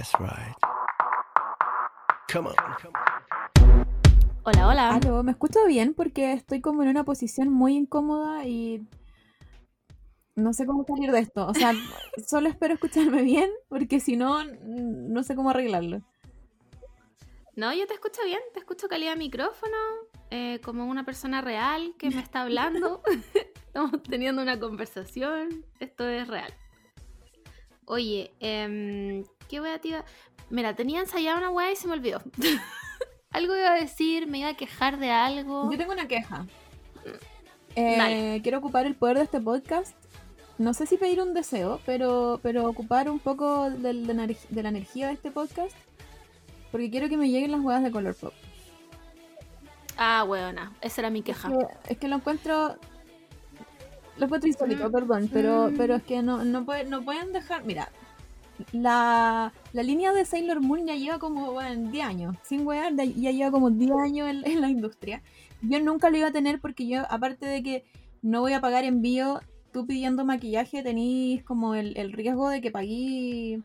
That's right. Come on. Hola, hola. Aló, ¿me escucho bien? Porque estoy como en una posición muy incómoda y no sé cómo salir de esto. O sea, solo espero escucharme bien porque si no, no sé cómo arreglarlo. No, yo te escucho bien, te escucho calidad de micrófono, eh, como una persona real que me está hablando. Estamos teniendo una conversación, esto es real. Oye, em, ¿qué voy a tirar? Mira, tenía ensayada una weá y se me olvidó. algo iba a decir, me iba a quejar de algo. Yo tengo una queja. Eh, Dale. quiero ocupar el poder de este podcast. No sé si pedir un deseo, pero, pero ocupar un poco de, la energ- de la energía de este podcast. Porque quiero que me lleguen las huevas de color pop. Ah, weona, esa era mi queja. que- es que lo encuentro. Lo encuentro insólito, Mm, perdón, pero, mm. pero es que no, no, puede- no pueden dejar. Mira, la, la línea de Sailor Moon ya lleva como bueno, 10 años. Sin wear, ya lleva como 10 años en, en la industria. Yo nunca lo iba a tener porque yo, aparte de que no voy a pagar envío, tú pidiendo maquillaje tenís como el, el riesgo de que pagué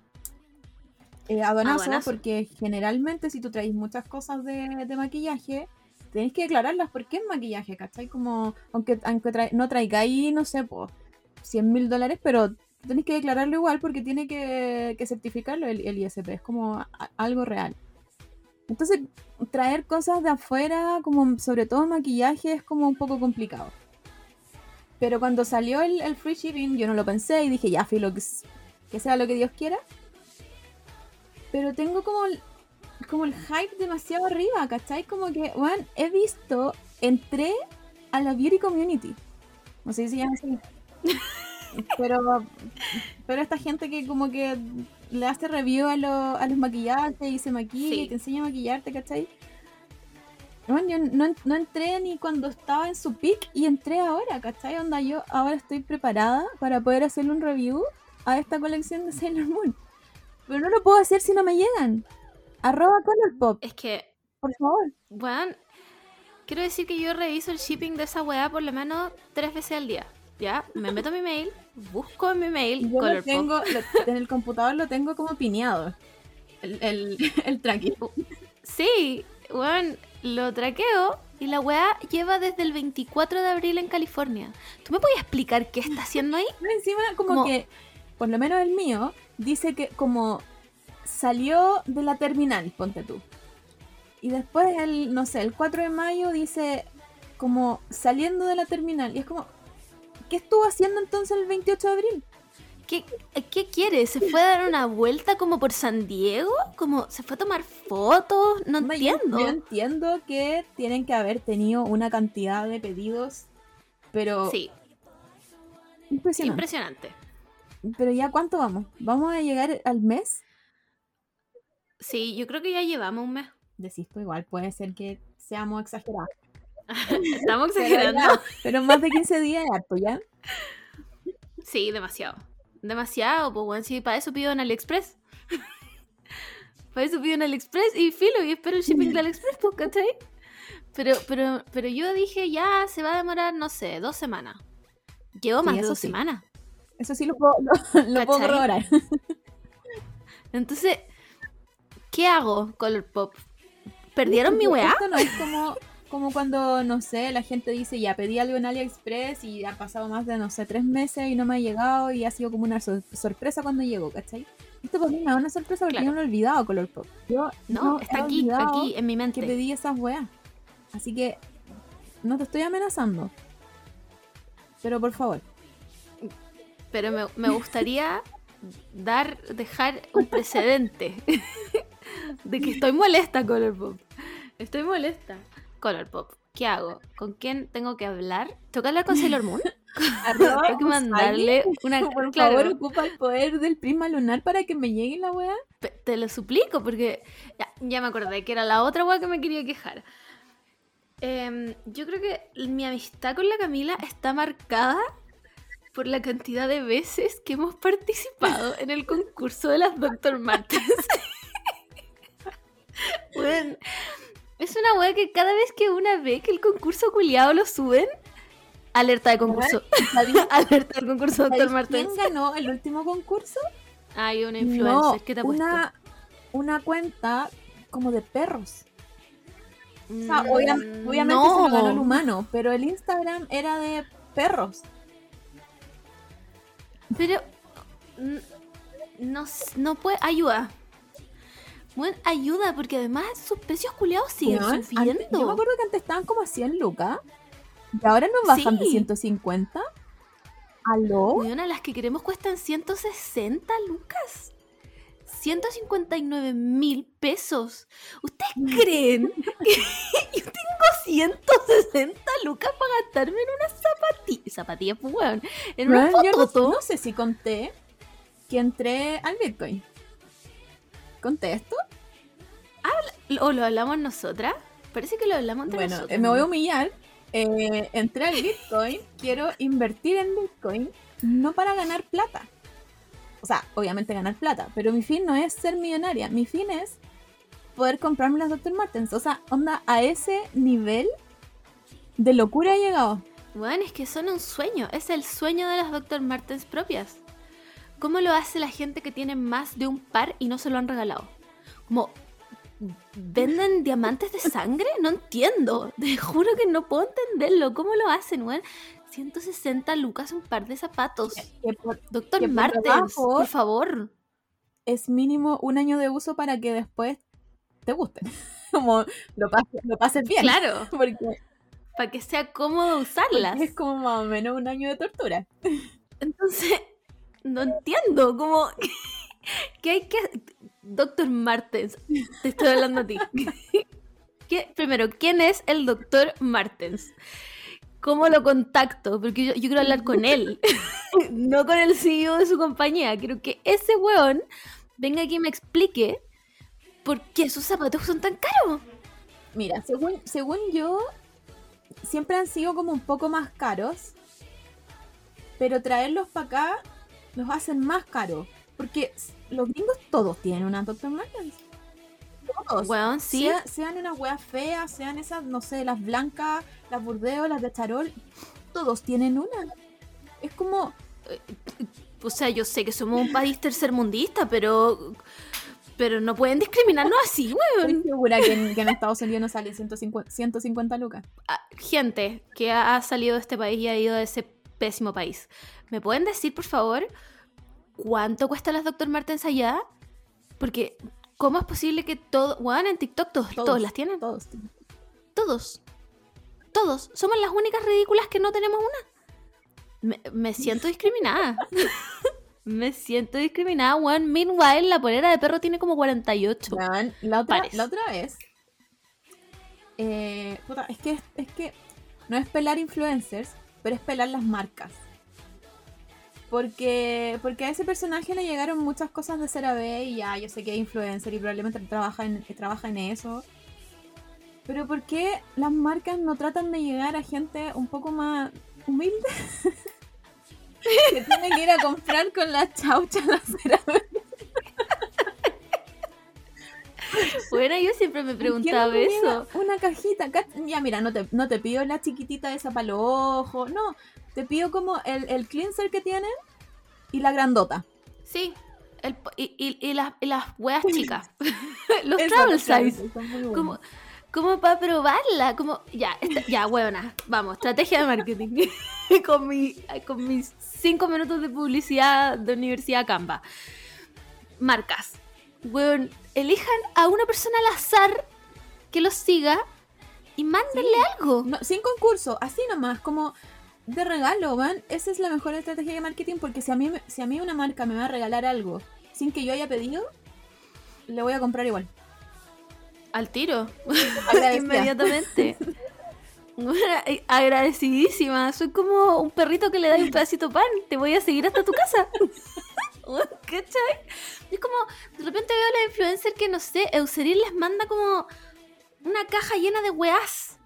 eh, aduanazo, Aduanazo. porque generalmente si tú traes muchas cosas de, de maquillaje, tenéis que declararlas porque es maquillaje, ¿cachai? Como, aunque, aunque tra- no traigáis, no sé, pues, 100 mil dólares, pero tenéis que declararlo igual porque tiene que, que certificarlo el, el ISP, es como algo real. Entonces, traer cosas de afuera, como sobre todo maquillaje, es como un poco complicado. Pero cuando salió el, el free shipping, yo no lo pensé y dije, ya, filo, que, sea lo que Dios quiera. Pero tengo como como el hype demasiado arriba, ¿cachai? Como que, bueno, he visto, entré a la beauty community. No sé si se llama así. pero, pero esta gente que como que le hace review a, lo- a los maquillajes y se maquilla Sí. y te enseña a maquillarte, ¿cachai? Bueno, yo no, no entré ni cuando estaba en su peak y entré ahora, ¿cachai? Onda, yo ahora estoy preparada para poder hacerle un review a esta colección de Sailor Moon. Pero no lo puedo hacer si no me llegan. Arroba Colourpop, Es que, por favor. weón, quiero decir que yo reviso el shipping de esa weá por lo menos tres veces al día. ¿Ya? Me meto a mi mail, busco en mi mail Yo lo Colourpop. tengo, lo- en el computador lo tengo como pineado. El, el, el tracking. Sí, weón, lo traqueo y la weá lleva desde el 24 de abril en California. ¿Tú me puedes explicar qué está haciendo ahí? Encima como, Como- que, por lo menos el mío, dice que como salió de la terminal, ponte tú. Y después el, no sé, el 4 de mayo dice como saliendo de la terminal. Y es como, ¿qué estuvo haciendo entonces el 28 de abril? ¿Qué, ¿Qué quiere? ¿Se fue a dar una vuelta como por San Diego? ¿Como se fue a tomar fotos? No entiendo. Yo, entiendo que tienen que haber tenido una cantidad de pedidos, pero Sí, impresionante. impresionante. pero ya cuánto vamos? ¿Vamos a llegar al mes? Sí, yo creo que ya llevamos un mes. Decís tú igual, puede ser que seamos exagerados. Estamos Pero, exagerando. ya, pero más de 15 días harto, ¿ya? Sí, demasiado. Demasiado, pues bueno, sí, para eso pido en AliExpress. para eso pido en AliExpress y filo y espero el shipping de AliExpress, pues, ¿cachai? Pero, pero, pero yo dije, ya se va a demorar, no sé, dos semanas. Llevo Sí, más de dos sí. semanas. Eso sí lo puedo, lo, lo puedo corroborar. Entonces, ¿qué hago, Colourpop? ¿Perdieron mi weá? Esto no es como, como cuando, no sé, la gente dice, ya pedí algo en AliExpress y ha pasado más de, no sé, tres meses y no me ha llegado y ha sido como una sor- sorpresa cuando llegó, ¿cachai? Esto para mí me da una sorpresa porque Claro. yo no lo he olvidado, Colourpop. Yo No, está aquí, aquí, en mi que mente. pedí esas weas. Así que no te estoy amenazando. Pero por favor. Pero me, me gustaría dar, dejar un precedente de que estoy molesta, Colourpop. Estoy molesta. Colourpop, ¿qué hago? ¿Con quién tengo que hablar? ¿Tengo que hablar con Sailor Moon? Arroba Tengo que mandarle una... Por claro, favor, ocupa el poder del prisma lunar para que me llegue la pe- te lo suplico porque ya, ya me acordé que era la otra weá que me quería quejar. Em, yo creo que mi amistad con la Camila está marcada por la cantidad de veces que hemos participado en el concurso de las Dr. Martens. Es una weá que cada vez que una ve que el concurso culiado lo suben, alerta de concurso. ¿Sabes alerta del concurso sabes Martens. quién ganó el último concurso? Hay una influencer, ¿qué te ha puesto? una, una cuenta como de perros. O sea, Mm, obviamente no. se lo ganó el humano, pero el Instagram era de perros. Pero. No, no puede. Ayuda. Bueno, ayuda, porque además sus precios culiados siguen Weón, subiendo. antes- yo me acuerdo que antes estaban como a 100 lucas. Y ahora nos bajan de Sí. 150. ¿Aló? Weona, las que queremos cuestan 160 lucas. 159 mil pesos. ¿Ustedes creen que yo tengo 160 lucas para gastarme en una zapatilla? Zapatilla, pues, weón. En una yo no, foto. no sé si conté que entré al Bitcoin. ¿Conté esto? ¿O lo hablamos nosotras? Parece que lo hablamos entre Bueno, nosotras. eh, me voy a humillar. Eh, entré al Bitcoin, quiero invertir en Bitcoin, no para ganar plata. O sea, obviamente ganar plata, pero mi fin no es ser millonaria. Mi fin es poder comprarme las Dr. Martens. O sea, onda, a ese nivel de locura he llegado. Bueno, es que son un sueño. Es el sueño de las Dr. Martens propias. ¿Cómo lo hace la gente que tiene más de un par y no se lo han regalado? Como, ¿venden diamantes de sangre? No entiendo. Te juro que no puedo entenderlo. ¿Cómo lo hacen, weón? 160 lucas un par de zapatos. Que por- Doctor que por debajo- por favor. es mínimo un año de uso para que después te guste. Como lo pases, lo pases bien. Claro, Porque, para que sea cómodo porque usarlas. es como más o menos un año de tortura. Entonces, no entiendo, como que hay que... Doctor Martens, te estoy hablando a ti. ¿Qué- Primero, ¿quién es el Doctor Martens? ¿Cómo lo contacto? Porque yo, quiero hablar con él, no con el CEO de su compañía. Quiero que ese weón venga aquí y me explique por qué sus zapatos son tan caros. Mira, según, según yo, siempre han sido como un poco más caros, pero traerlos para acá los hacen más caros. Porque los gringos todos tienen una Dr. Martens. Todos. Weón, sí. Sea- sean unas weas feas, sean esas, no sé, las blancas, las Burdeos, las de Charol, todos tienen una. Es como, O sea, yo sé que somos un país tercermundista, pero... Pero no pueden discriminarnos así, weón. estoy segura que en, que en Estados Unidos no sale 150, 150 lucas. Ah, gente que ha salido de este país y ha ido a ese pésimo país, ¿me pueden decir, por favor, cuánto cuestan las Dr. Martens allá? Porque, ¿cómo es posible que todo... Bueno, en TikTok todos, todos, las tienen. Todos. Todos. Todos. Somos las únicas ridículas que no tenemos una. Me, me siento discriminada. me siento discriminada, weón. Meanwhile, la polera de perro tiene como 48. Weón, la otra, Pares. la otra vez. eh, puta, es que es que no es pelar influencers, pero es pelar las marcas. Porque, porque a ese personaje le llegaron muchas cosas de CeraVe y ya, yo sé que es influencer y probablemente trabaja en, trabaja en eso. Pero ¿por qué las marcas no tratan de llegar a gente un poco más humilde? que tiene que ir a comprar con la chaucha de CeraVe. Bueno, yo siempre me ¿Por qué no preguntaba eso. Una cajita. ca- Ya, mira, no te, no te pido la chiquitita esa para los ojos. No, te pido como el, el cleanser que tienen y la grandota. Sí. El y, y- y las, y las weas chicas. Los Esa, travel size. Como, como para probarla. Como, ya, esta- ya, huevona. Vamos, estrategia de marketing. con, mi, con mis cinco minutos de publicidad de Universidad Canva. Marcas. Weón, elijan a una persona al azar que los siga y mándenle algo. No, sin concurso, así nomás, como de regalo, man. Esa es la mejor estrategia de marketing porque si a mí, si a mí una marca me va a regalar algo sin que yo haya pedido, le voy a comprar igual. Al tiro. Inmediatamente. Bueno, eh, agradecidísima. Soy como un perrito que le da un pedacito de pan. Te voy a seguir hasta tu casa. ¿Cachai? Es como, de repente veo a la influencer que, no sé, Eucerin les manda como una caja llena de weas.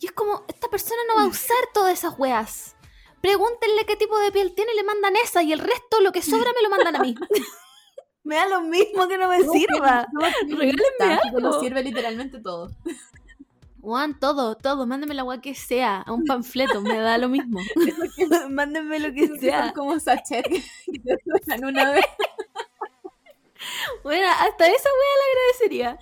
Y es como, esta persona no va a usar todas esas weas. Pregúntenle qué tipo de piel tiene y le mandan esa. Y el resto, lo que sobra, me lo mandan a mí. me da lo mismo que no me sirva. Regálenme Te lo algo. sirve literalmente todo. Juan, todo, todo, mándenme la agua que sea, a un panfleto, me da lo mismo. Mándenme lo que Son sea. como sachet que te una vez. Bueno, hasta esa wea le agradecería.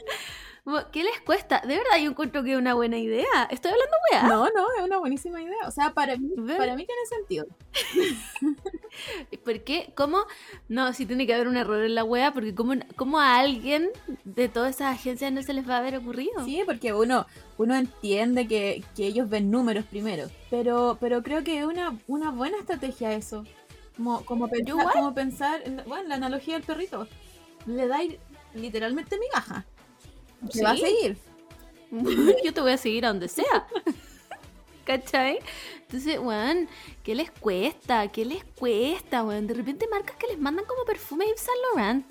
¿Qué les cuesta? De verdad, yo encuentro que es una buena idea. Estoy hablando wea. No, no, es una buenísima idea. O sea, para mí, ¿Ven? para mí tiene sentido. ¿Por qué? ¿Cómo? No, sí tiene que haber un error en la wea, porque ¿cómo, cómo a alguien de todas esas agencias no se les va a haber ocurrido? Sí, porque uno, uno entiende que, que ellos ven números primero. Pero, pero creo que es una, una buena estrategia eso. Como, como, pensar, como pensar, en- bueno, la analogía del perrito. Le da literalmente migaja. Se va a seguir. Yo te voy a seguir a donde sea. ¿Cachai? Entonces, weón, ¿qué les cuesta? ¿Qué les cuesta, weón? De repente marcas que les mandan como perfume Yves Saint Laurent.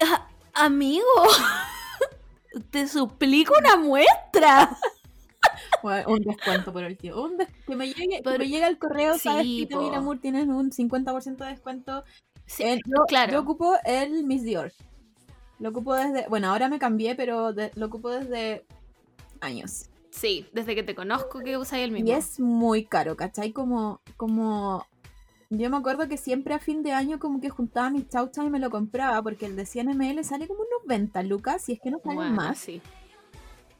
Ah, amigo, te suplico una muestra. Bueno, un descuento por el tío. Un que me llegue, que me llegue al correo, sabes Sí, que po. Mil Amour tienes un 50% de descuento. Sí, En- yo, claro. yo ocupo el Miss Dior. Lo ocupo desde. Bueno, ahora me cambié, pero de- lo ocupo desde años. Sí, desde que te conozco que usáis el mismo. Y es muy caro, ¿cachai? Como, como. Yo me acuerdo que siempre a fin de año como que juntaba mis chauchas y me lo compraba, porque el de 100 ml sale como unos 20 lucas, si es que no sale Bueno, más. sí.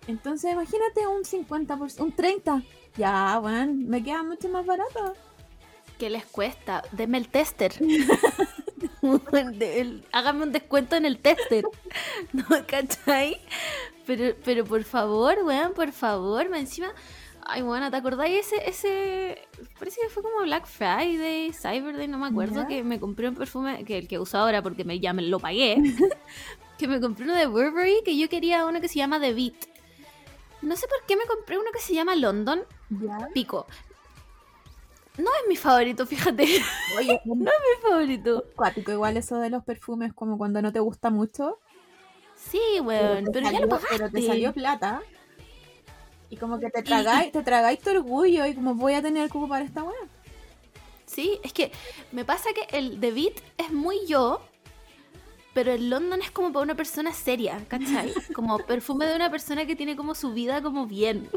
Entonces imagínate un 50%, un 30%. Ya, bueno, me queda mucho más barato. ¿Qué les cuesta? Deme el tester. Hágame un descuento en el tester. ¿No? ¿Cachai? Pero, pero por favor, weón, por favor, me encima. Ay, bueno, ¿te acordáis ese, ese. Parece que fue como Black Friday, Cyber Day, no me acuerdo, que me compré un perfume, que el que uso ahora porque me, ya me lo pagué. que me compré uno de Burberry, que yo quería uno que se llama The Beat. No sé por qué me compré uno que se llama London. Pico. No es mi favorito, fíjate. Oye, es mi favorito. cuático igual eso de los perfumes, como cuando no te gusta mucho. Sí, weón, te pero, ya lo pero te pagaste. salió plata. Y como que te Y- tragáis, te tragáis tu orgullo y como voy a tener que ocupar esta weá. Sí, es que me pasa que el de Beat es muy yo, pero el London es como para una persona seria, ¿cachai? Como perfume de una persona que tiene como su vida como bien.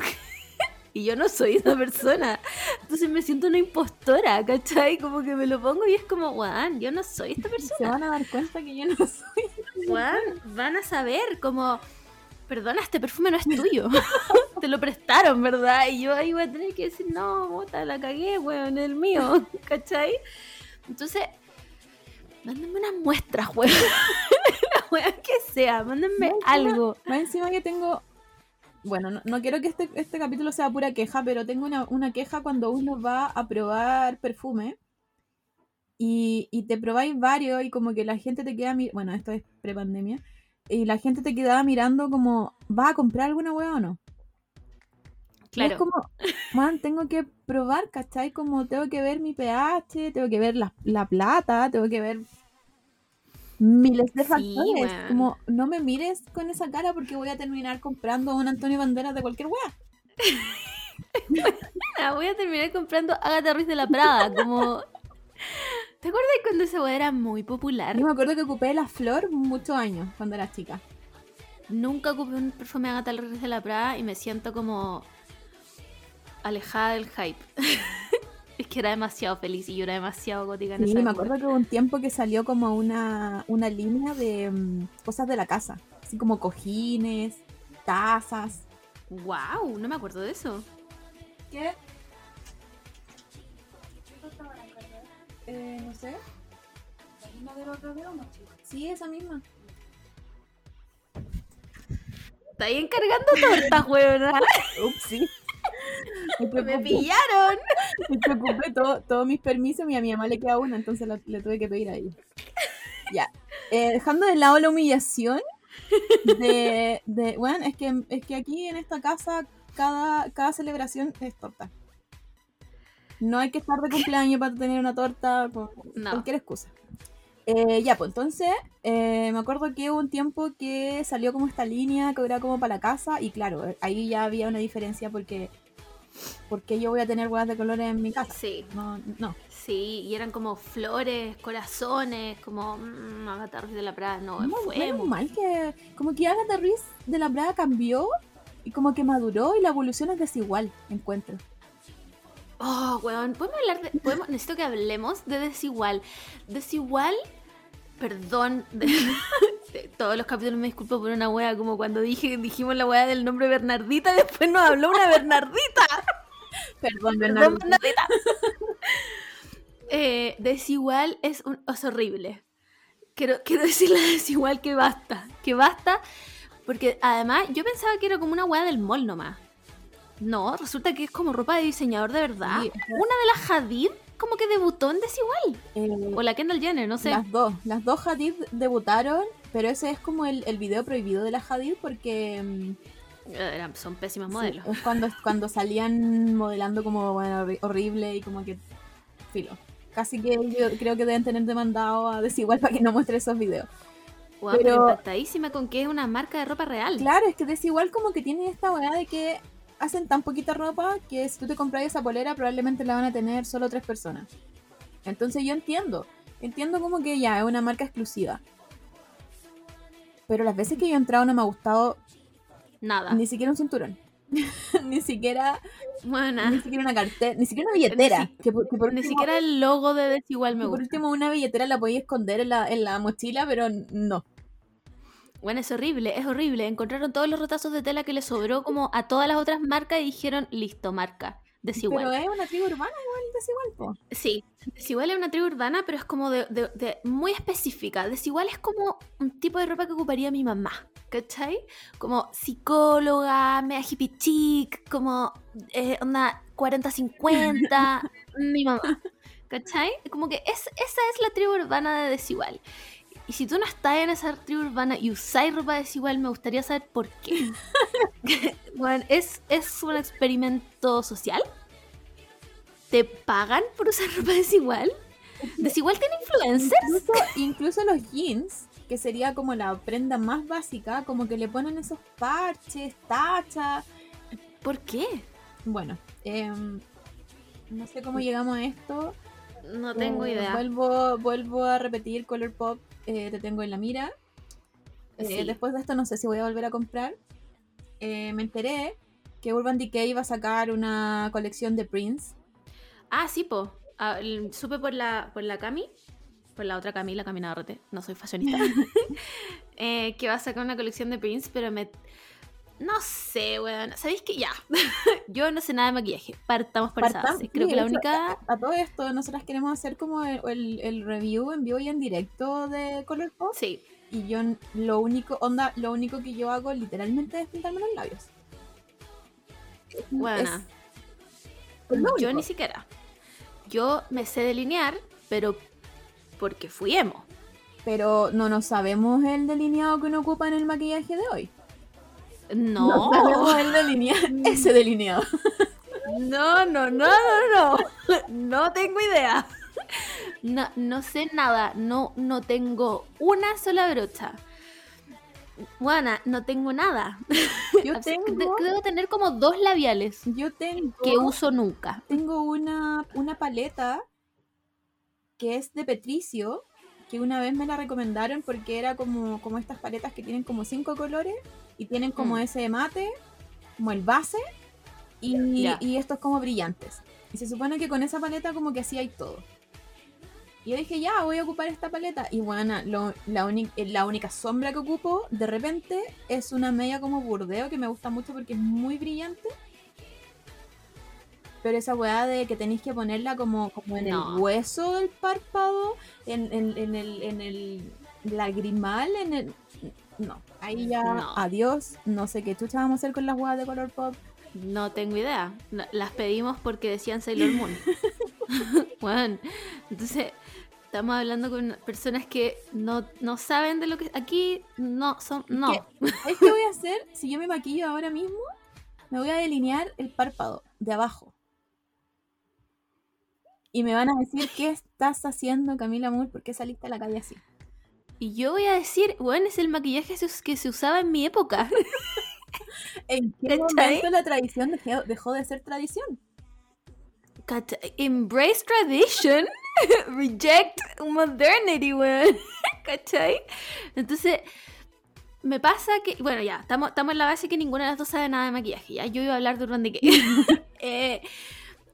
Y yo no soy esa persona. Entonces me siento una impostora, ¿cachai? Como que me lo pongo y es como, weón, yo no soy esta persona. Se van a dar cuenta que yo no soy. Weón, van a saber como, perdona, este perfume no es tuyo. Te lo prestaron, ¿verdad? Y yo ahí voy a tener que decir, no, puta, la cagué, weón, es el mío, ¿cachai? Entonces, mándenme unas muestras, weón. La weón que sea, mándenme No, algo. Más encima que tengo. Bueno, no, no quiero que este, este capítulo sea pura queja, pero tengo una, una queja cuando uno va a probar perfume y, y te probáis varios y como que la gente te queda mirando. Bueno, esto es prepandemia. Y la gente te quedaba mirando como, ¿vas a comprar alguna hueá o no? Y es Claro. como, man, tengo que probar, ¿cachai? Como tengo que ver mi pH, tengo que ver la, la plata, tengo que ver miles de factores. Como, no me mires con esa cara porque voy a terminar comprando un Antonio Banderas de cualquier. Ah, voy a terminar comprando Agatha Ruiz de la Prada, como... ¿Te acuerdas cuando esa weá era muy popular? Yo me acuerdo que ocupé la flor muchos años cuando era chica. Nunca ocupé un perfume Agatha Ruiz de la Prada y me siento como alejada del hype. es que era demasiado feliz y yo era demasiado gótica en Sí, esa me época. acuerdo que hubo un tiempo que salió como una, una línea de mm, cosas de la casa. Así como cojines, tazas. Wow, no me acuerdo de eso. ¿Qué? Eh, no sé. Sí, esa misma. Está ahí encargando tortas, weona. Ups, sí. Me pillaron. me preocupé todo, todos mis permisos y a mi mamá le queda una, entonces la- le tuve que pedir a ella. Ya. Eh, dejando de lado la humillación de, de bueno, es que, es que aquí en esta casa cada, cada celebración es torta. No hay que estar de cumpleaños para tener una torta, por No. cualquier excusa. Eh, ya, pues entonces eh, me acuerdo que hubo un tiempo que salió como esta línea que era como para la casa y claro, ahí ya había una diferencia porque porque yo voy a tener huevas de colores en mi casa. Sí, No, no. sí, y eran como flores, corazones, como mmm, Agatha Ruiz de la Prada. No, No, fue menos muy- mal que como que Agatha Ruiz de la Prada cambió y como que maduró y la evolución es desigual, encuentro. Oh, weón, podemos hablar de. Podemos, necesito que hablemos de desigual. Desigual, perdón, de- de- todos los capítulos me disculpo por una wea, como cuando dije, dijimos la wea del nombre Bernardita, después nos habló una Bernardita. Perdón, Perdón, Bernardo. Bernardita. Eh, desigual es, un- es horrible. Quiero, quiero decirle a desigual que basta. Que basta. Porque además yo pensaba que era como una wea del mall nomás. No, resulta que es como ropa de diseñador de verdad. Sí, Una de las Hadid como que debutó en Desigual. Eh, O la Kendall Jenner, no sé. Las dos, las dos Hadid debutaron, pero ese es como el, el video prohibido de las Hadid porque mm, Eran- son pésimos sí, modelos. es cuando, cuando salían modelando como bueno, horri- horrible y como que filo. Casi que yo creo que deben tener demandado a Desigual para que no muestre esos videos. Pero- pero impactadísima con que es una marca de ropa real. Claro, es que Desigual como que tiene esta weá de que hacen tan poquita ropa que si tú te compras esa polera probablemente la van a tener solo tres personas. Entonces yo entiendo, entiendo como que ya es una marca exclusiva. Pero las veces que yo he entrado no me ha gustado Nada. ni siquiera un cinturón. ni siquiera Buena. ni siquiera una cartera, ni siquiera una billetera. Ni que por, que por Ni último- siquiera el logo de Desigual me que por gusta. último una billetera la podía esconder en la, en la mochila, pero no. Bueno, es horrible, es horrible. Encontraron todos los retazos de tela que le sobró como a todas las otras marcas y dijeron, listo, marca. Desigual. Pero es una tribu urbana igual desigual, po. Sí, Desigual es una tribu urbana, pero es como de, de- de- muy específica. Desigual es como un tipo de ropa que ocuparía mi mamá, ¿cachai? Como psicóloga, media hippie chic, como eh, onda 40-50, mi mamá, ¿cachai? Como que es, esa es la tribu urbana de Desigual. Y si tú no estás en esa tribu urbana y usáis ropa desigual, me gustaría saber por qué. bueno, es, es un experimento social. ¿Te pagan por usar ropa desigual? ¿Desigual tiene influencers? Incluso, incluso los jeans, que sería como la prenda más básica, como que le ponen esos parches, tachas. ¿Por qué? Bueno, em, no sé cómo llegamos a esto. No tengo Eh, idea. Vuelvo, vuelvo a repetir Color Pop, eh, te tengo en la mira. Eh. Después de esto no sé si voy a volver a comprar. Eh, me enteré que Urban Decay iba a sacar una colección de Prince. Ah, sí, po. Ah, supe por la, por la Cami, por la otra Cami, la Camina RT, no soy fashionista, eh, que va a sacar una colección de Prince, pero me... No sé, weón. ¿Sabéis que ya? Yo no sé nada de maquillaje. Partamos por esa base. Creo sí, que la única... A todo esto, nosotras queremos hacer como el, el- el review en vivo y en directo de Color Pop. Sí, Y yo lo único, onda, lo único que yo hago literalmente es pintarme los labios. Lo Yo ni siquiera. Yo me sé delinear, pero porque fui emo. Pero no nos sabemos el delineado que uno ocupa en el maquillaje de hoy. No. sabemos el delineado, ese delineado. No, no, no, no, no. No tengo idea. No, no sé nada. No, no tengo una sola brocha. Buena, no tengo nada. Yo tengo, de- Debo tener como dos labiales yo tengo, que uso nunca. tengo una, una paleta que es de Petricio, que una vez me la recomendaron porque era como, como estas paletas que tienen como cinco colores y tienen como Mm. ese mate, como el base, y, Ya. y estos como brillantes. Y se supone que con esa paleta como que así hay todo. Y yo dije, ya, voy a ocupar esta paleta. Y bueno, lo- la, eh, la única sombra que ocupo de repente es una media como burdeo que me gusta mucho porque es muy brillante. Pero esa weá de que tenéis que ponerla como, como en No. el hueso del párpado, en, en- en el, en el lagrimal, en el... No, ahí ya, No. adiós. No sé qué chucha vamos a hacer con las weas de color pop. No tengo idea. Las pedimos porque decían Sailor Moon. bueno, entonces estamos hablando con personas que no, no saben de lo que... Aquí no, son... No. ¿Qué? ¿Sabes qué voy a hacer? Si yo me maquillo ahora mismo, me voy a delinear el párpado de abajo. Y me van a decir, ¿qué estás haciendo, Camila Moore? ¿Por qué saliste a la calle así? Y yo voy a decir, bueno, es el maquillaje que se- usaba en mi época. ¿En qué ¿Cachai? momento la tradición dejó, dejó de ser tradición? Embrace tradition, reject modernity, weón. ¿Cachai? Entonces, me pasa que, bueno, ya, estamos estamos en la base que ninguna de las dos sabe nada de maquillaje. Ya, yo iba a hablar de Urban Decay. Eh,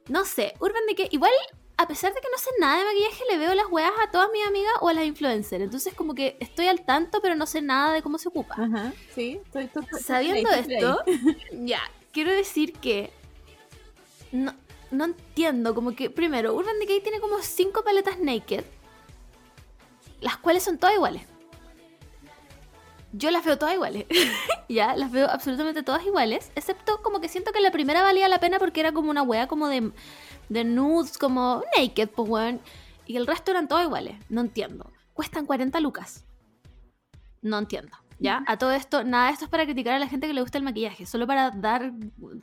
no sé, Urban Decay, igual a pesar de que no sé nada de maquillaje, le veo las weas a todas mis amigas o a las influencers. Entonces, como que estoy al tanto, pero no sé nada de cómo se ocupa. Ajá, sí. Estoy, estoy- estoy- Sabiendo esto, ya, quiero decir que no, no entiendo, como que primero, Urban Decay tiene como cinco paletas naked, las cuales son todas iguales. Yo las veo todas iguales, ya, las veo absolutamente todas iguales, excepto como que siento que la primera valía la pena porque era como una wea como de, de nudes, como naked, pues weón, y el resto eran todas iguales, no entiendo. Cuestan 40 lucas. No entiendo. ¿Ya? A todo esto, nada de esto es para criticar a la gente que le gusta el maquillaje, solo para dar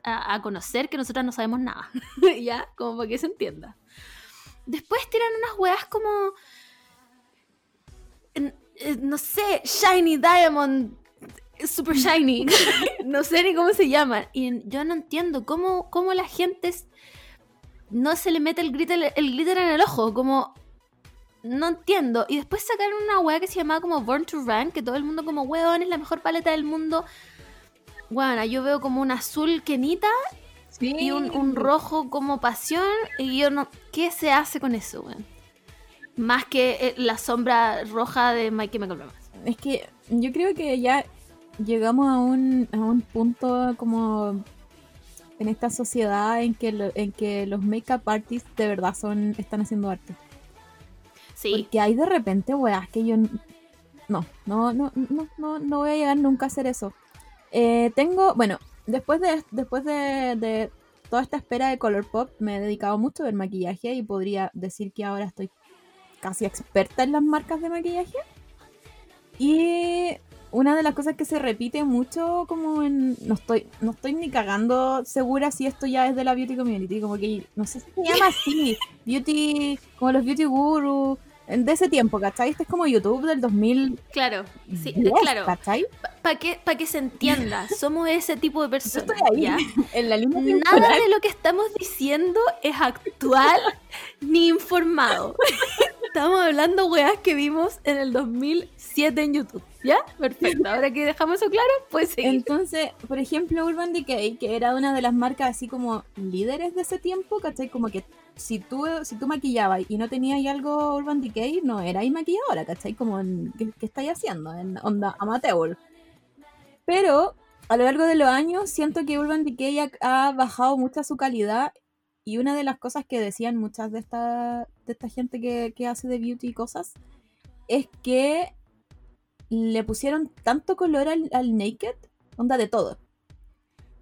a, a conocer que nosotras no sabemos nada. ¿Ya? Como para que se entienda. Después tiran unas weas como. en- eh, No sé, Shiny Diamond. Super Shiny. no sé ni cómo se llaman. Y yo no entiendo cómo, cómo la gente es- no se le mete el glitter, el glitter en el ojo. Como no entiendo. Y después sacaron una weá que se llamaba como Born to Run, que todo el mundo como, weón, es la mejor paleta del mundo. Bueno, yo veo como un azul quenita Sí. y un, un rojo como pasión. Y yo no... ¿Qué se hace con eso, weón? Más que eh, la sombra roja de My Chemical Romance. Es que yo creo que ya llegamos a un, a un punto como en esta sociedad en que, lo- en que los make-up artists de verdad son están haciendo arte. Sí, Porque hay de repente weas que yo... No, no, no, no, no, no voy a llegar nunca a hacer eso. Eh, tengo, bueno, después de, después de, de toda esta espera de Colourpop me he dedicado mucho a ver maquillaje y podría decir que ahora estoy casi experta en las marcas de maquillaje. Y una de las cosas que se repite mucho como en... No estoy, no estoy ni cagando segura si esto ya es de la beauty community, como que no sé si se llama así, beauty, como los beauty gurus, de ese tiempo, ¿cachai? Este es como YouTube del 2010, claro. Sí, claro. ¿cachai? Para que, pa' que se entienda, somos ese tipo de Yo personas. estoy ahí, ¿ya? en la línea Nada temporal. de lo que estamos diciendo es actual ni informado. Estamos hablando weas que vimos en el 2007 en YouTube. ¿Ya? Perfecto. Ahora que dejamos eso claro, pues seguir. Entonces, por ejemplo, Urban Decay, que era una de las marcas así como líderes de ese tiempo, ¿cachai? Como que si tú, si tú maquillabas y no tenías algo Urban Decay, no erais maquilladora, ¿cachai? Como, en- ¿qué, qué estáis haciendo? En onda amateur. Pero a lo largo de los años siento que Urban Decay ha, ha bajado mucho su calidad y una de las cosas que decían muchas de esta, de esta gente que, que hace de beauty y cosas es que le pusieron tanto color al, al naked, onda de todo.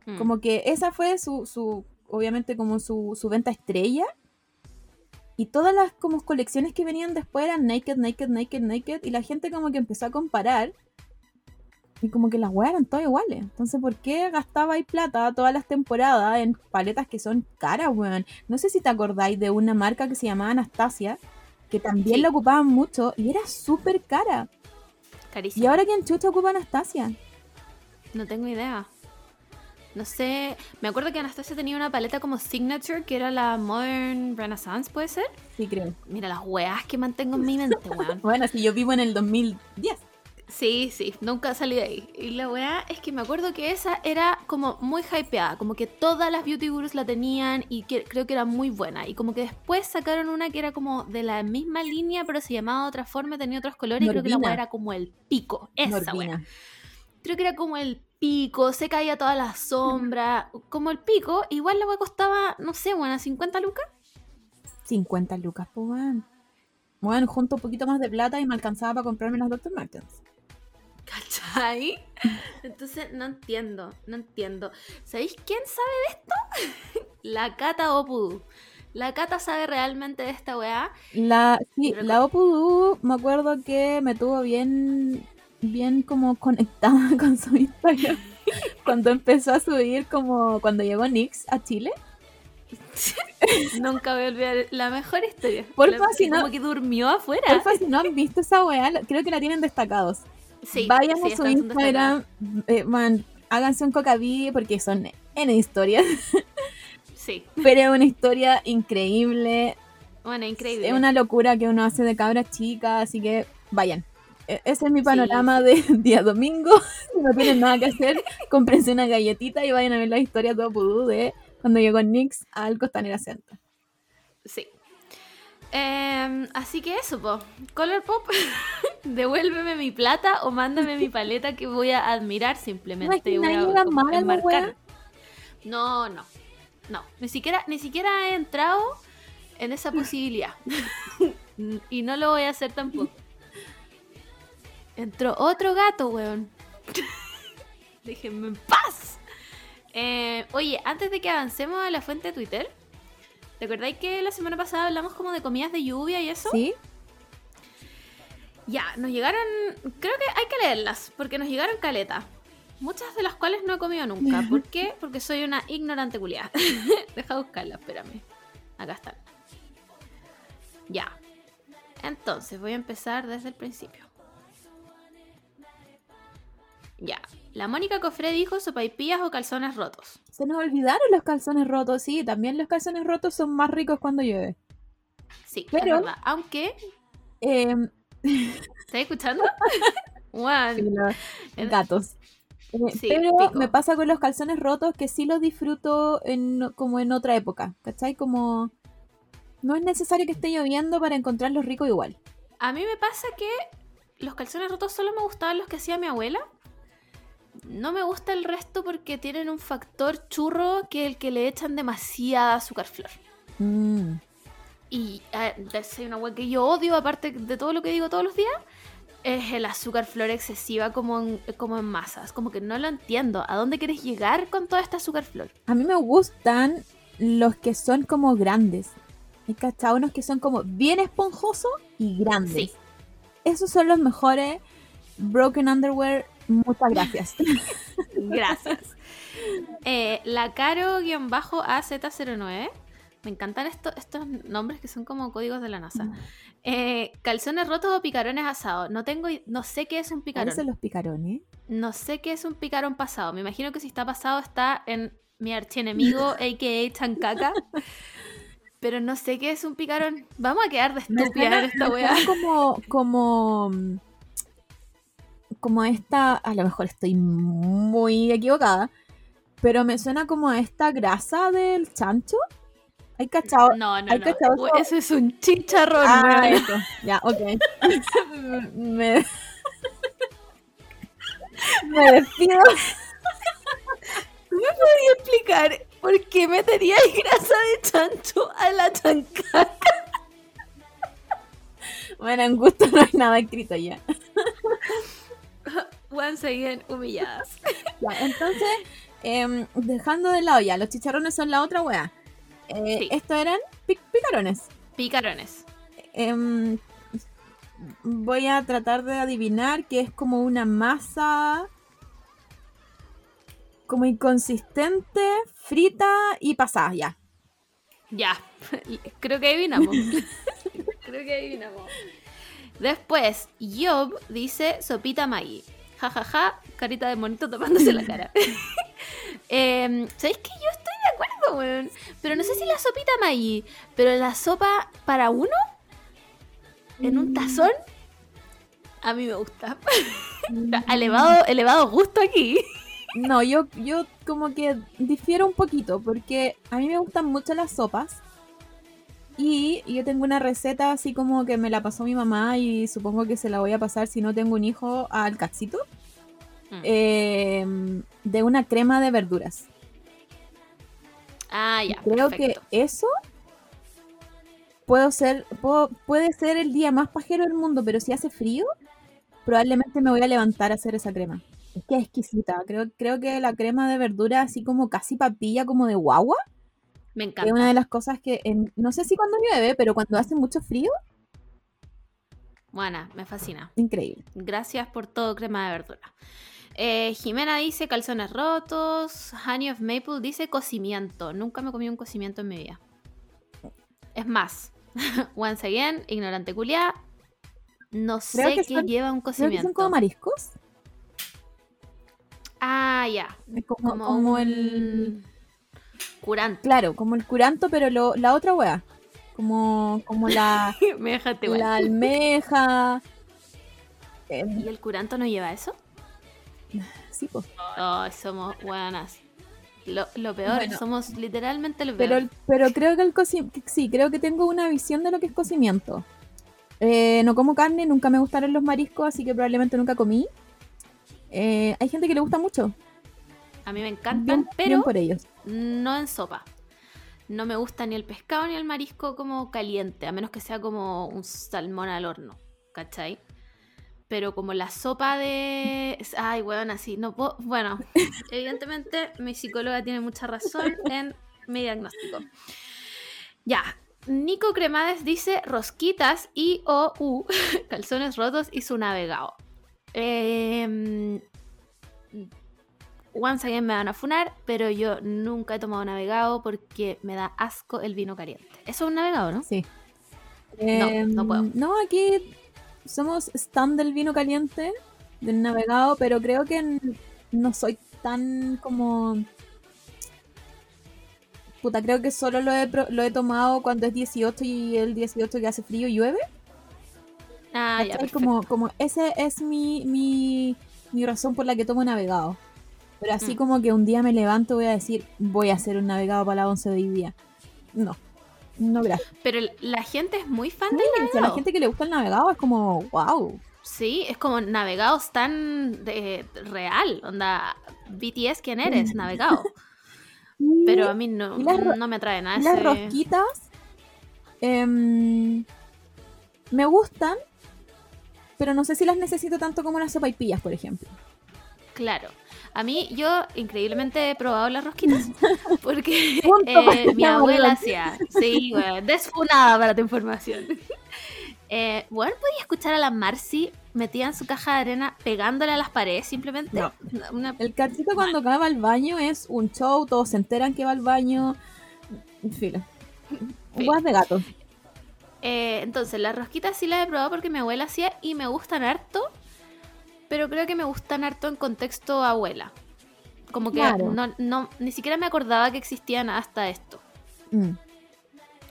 Mm. Como que esa fue su, su obviamente como su, su venta estrella. Y todas las como colecciones que venían después eran naked, naked, naked, naked. Y la gente como que empezó a comparar. Y como que las weas eran todas iguales. Entonces, ¿por qué gastaba ahí plata todas las temporadas en paletas que son caras, weón? No sé si te acordáis de una marca que se llamaba Anastasia, que también Sí. la ocupaban mucho y era súper cara. Carísimo. ¿Y ahora quién chucha ocupa Anastasia? No tengo idea. No sé. Me acuerdo que Anastasia tenía una paleta como Signature, que era la Modern Renaissance, ¿puede ser? Sí, creo. Mira las weas que mantengo en mi mente, weón. Bueno, si yo vivo en el 2010. Sí, sí, nunca salí de ahí. Y la weá es que me acuerdo que esa era como muy hypeada, como que todas las beauty gurus la tenían y que, creo que era muy buena. Y como que después sacaron una que era como de la misma línea, pero se llamaba de otra forma, tenía otros colores y creo que la weá era como el pico. Esa weá. Creo que era como el pico, se caía toda la sombra, como el pico. Igual la weá costaba, no sé, buena, 50 lucas. 50 lucas, pues, weón. Bueno, junto un poquito más de plata y me alcanzaba para comprarme las Dr. Martens. ¿Cachai? Entonces no entiendo, no entiendo. ¿Sabéis quién sabe de esto? La Cata Opudu. La Cata sabe realmente de esta weá. La, sí, Pero la Opudu, me acuerdo que me tuvo bien, bien como conectada con su Instagram. cuando empezó a subir como cuando llegó Nix a Chile. Nunca voy a olvidar la mejor historia. Porfa, La- si no- Como que durmió afuera. Porfa, si no han visto esa weá, creo que la tienen destacados. Sí, Vayan sí, a su Instagram, eh, man, háganse un cocaví porque son N historias. Sí, Pero es una historia increíble. bueno, increíble. Es una locura que uno hace de cabras chicas, así que vayan. E- Ese es mi panorama de día domingo. Si no tienen nada que hacer, cómprense una galletita y vayan a ver la historia de Opudú de cuando llegó Nix al Costanera Center. Em, así que eso, po. Color Pop, devuélveme mi plata o mándame mi paleta que voy a admirar simplemente. Imagina, Voy a. No, no. No. Ni siquiera, ni siquiera he entrado en esa posibilidad. y no lo voy a hacer tampoco. Entró otro gato, weón. Déjenme en paz. Eh, oye, antes de que avancemos a la fuente de Twitter, ¿te acordáis que la semana pasada hablamos como de comidas de lluvia y eso? ¿Sí? Ya, nos llegaron. Creo que hay que leerlas, porque nos llegaron caleta. Muchas de las cuales no he comido nunca. ¿Por qué? Porque soy una ignorante culiada. Deja de buscarlas, espérame. Acá están. Ya. Entonces, voy a empezar desde el principio. Ya. La Mónica Cofré dijo sopaipillas o calzones rotos. Se nos olvidaron los calzones rotos, sí. También los calzones rotos son más ricos cuando llueve. Sí, Pero- es verdad. Aunque. Em, ¿Estás escuchando? Sí, los gatos. Eh, Sí, pero pico. me pasa con los calzones rotos que sí los disfruto en, como en otra época. ¿Cachai? Como. No es necesario que esté lloviendo para encontrarlos ricos igual. A mí me pasa que los calzones rotos solo me gustaban los que hacía mi abuela. No me gusta el resto porque tienen un factor churro que el que le echan demasiada azúcar flor. Mm. Y hay una wea que yo odio, aparte de todo lo que digo todos los días, es el azúcar flor excesiva como en, como en masas. Como que no lo entiendo. ¿A dónde quieres llegar con toda esta azúcar flor? A mí me gustan los que son como grandes. Hay cachado unos que son como bien esponjosos y grandes. Sí. Esos son los mejores. Broken Underwear, muchas gracias. Gracias. Eh, la Caro-AZ09. Me encantan esto- estos nombres que son como códigos de la NASA. Eh, calzones rotos o picarones asados. No tengo, no sé qué es un picarón. Parecen los picarones. No sé qué es un picarón pasado. Me imagino que si está pasado está en mi archienemigo, a.k.a. Chancaca. Pero no sé qué es un picarón. Vamos a quedar de estúpida en esta weá. como, como, como esta, a lo mejor estoy muy equivocada, pero me suena como a esta grasa del chancho. ¿Hay cachado? No, no, ¿Hay no. cachado eso? Es un chicharrón, Ah, weón. eso. Ya, ok. me, me despido. ¿Tú me podías explicar por qué meterías grasa de chancho a la chancaca? Bueno, en gusto no hay nada escrito ya. Once again, humilladas. Ya, entonces, em, dejando de lado ya, los chicharrones son la otra wea. Eh, Sí. Estos eran pic- picarones. Picarones. Em, voy a tratar de adivinar que es como una masa como inconsistente, frita y pasada ya. Ya, creo que adivinamos. creo que adivinamos. Después, Job dice sopita Maggi. Ja, ja, ja, carita de monito tapándose la cara. Em, ¿Sabéis que yo estoy de acuerdo, weón? Pero no sé si la sopita Maggi, pero la sopa para uno, en un tazón, a mí me gusta. elevado, elevado gusto aquí. No, yo, yo como que difiero un poquito porque a mí me gustan mucho las sopas y yo tengo una receta así como que me la pasó mi mamá y supongo que se la voy a pasar si no tengo un hijo al cachito Mm. em, de una crema de verduras. Ah, ya. Creo perfecto. que eso puedo ser, puedo- puede ser el día más pajero del mundo, pero si hace frío, probablemente me voy a levantar a hacer esa crema. Es que es exquisita. Creo, creo que la crema de verdura, así como casi papilla, como de guagua, Me es encanta. una de las cosas que, en- no sé si cuando llueve, pero cuando hace mucho frío, Buena, me fascina. increíble. Gracias por todo, crema de verdura. Eh, Jimena dice calzones rotos. Honey of Maple dice cocimiento. Nunca me comí un cocimiento en mi vida. Es más, once again, ignorante culia. No Creo sé que qué son- lleva un Creo que cocimiento. son como mariscos. ah, ya. Es Como, Como, como un el. Curante. Claro, como el curanto, pero lo- la otra wea. Como, como la, almeja. Eh, ¿Y el curanto no lleva eso? sí, pues. Oh, somos buenas. lo, lo peor, Bueno. somos literalmente lo peor. Pero, pero creo que el cocimiento, sí, creo que tengo una visión de lo que es cocimiento. Eh, no como carne, nunca me gustaron los mariscos, así que probablemente nunca comí. Eh, hay gente que le gusta mucho. A mí me encantan, Bien, pero bien por ellos. No en sopa. No me gusta ni el pescado ni el marisco como caliente, a menos que sea como un salmón al horno, ¿cachai? Pero como la sopa de... Ay, weón, así, no puedo... Bueno, evidentemente mi psicóloga tiene mucha razón en mi diagnóstico. Ya, Nico Cremades dice rosquitas y o u calzones rotos y su navegado. Eh, once again me van a funar, pero yo nunca he tomado navegado porque me da asco el vino caliente. Eso es un navegado, ¿no? Sí. No, no puedo. Em, No, aquí somos stand del vino caliente, del navegado, pero creo que no soy tan como... Puta, creo que solo lo he, lo he tomado cuando es 18 y el 18 que hace frío y llueve. Ah, ya, como, como ese es mi, mi, mi razón por la que tomo navegado. Pero así Mm. como que un día me levanto voy a decir, voy a hacer un navegado para la 11 de hoy día. No, no gracias. Pero la gente es muy fan del Sí, la navegado. gente que le gusta el navegado es como, wow. Sí, es como navegados tan de, real. Onda, BTS, ¿quién eres? Navegado. Pero a mí no, no me atrae nada las ese- rosquitas em, me gustan, pero no sé si las necesito tanto como las sopaipillas, por ejemplo. Claro. A mí, yo increíblemente he probado las rosquitas porque eh, mi la abuela hacía. Sí, güey, desfunada para tu información. Eh, bueno, podía escuchar a la Marcy metida en su caja de arena pegándole a las paredes simplemente. No. Una- El cachito cuando acaba al baño es un show, todos se enteran que va al baño. En fin. Guas de gato. Eh, entonces, las rosquitas sí las he probado porque mi abuela hacía y me gustan harto, pero creo que me gustan harto en contexto abuela. Como que Claro. no, no, ni siquiera me acordaba que existían hasta esto. Mm.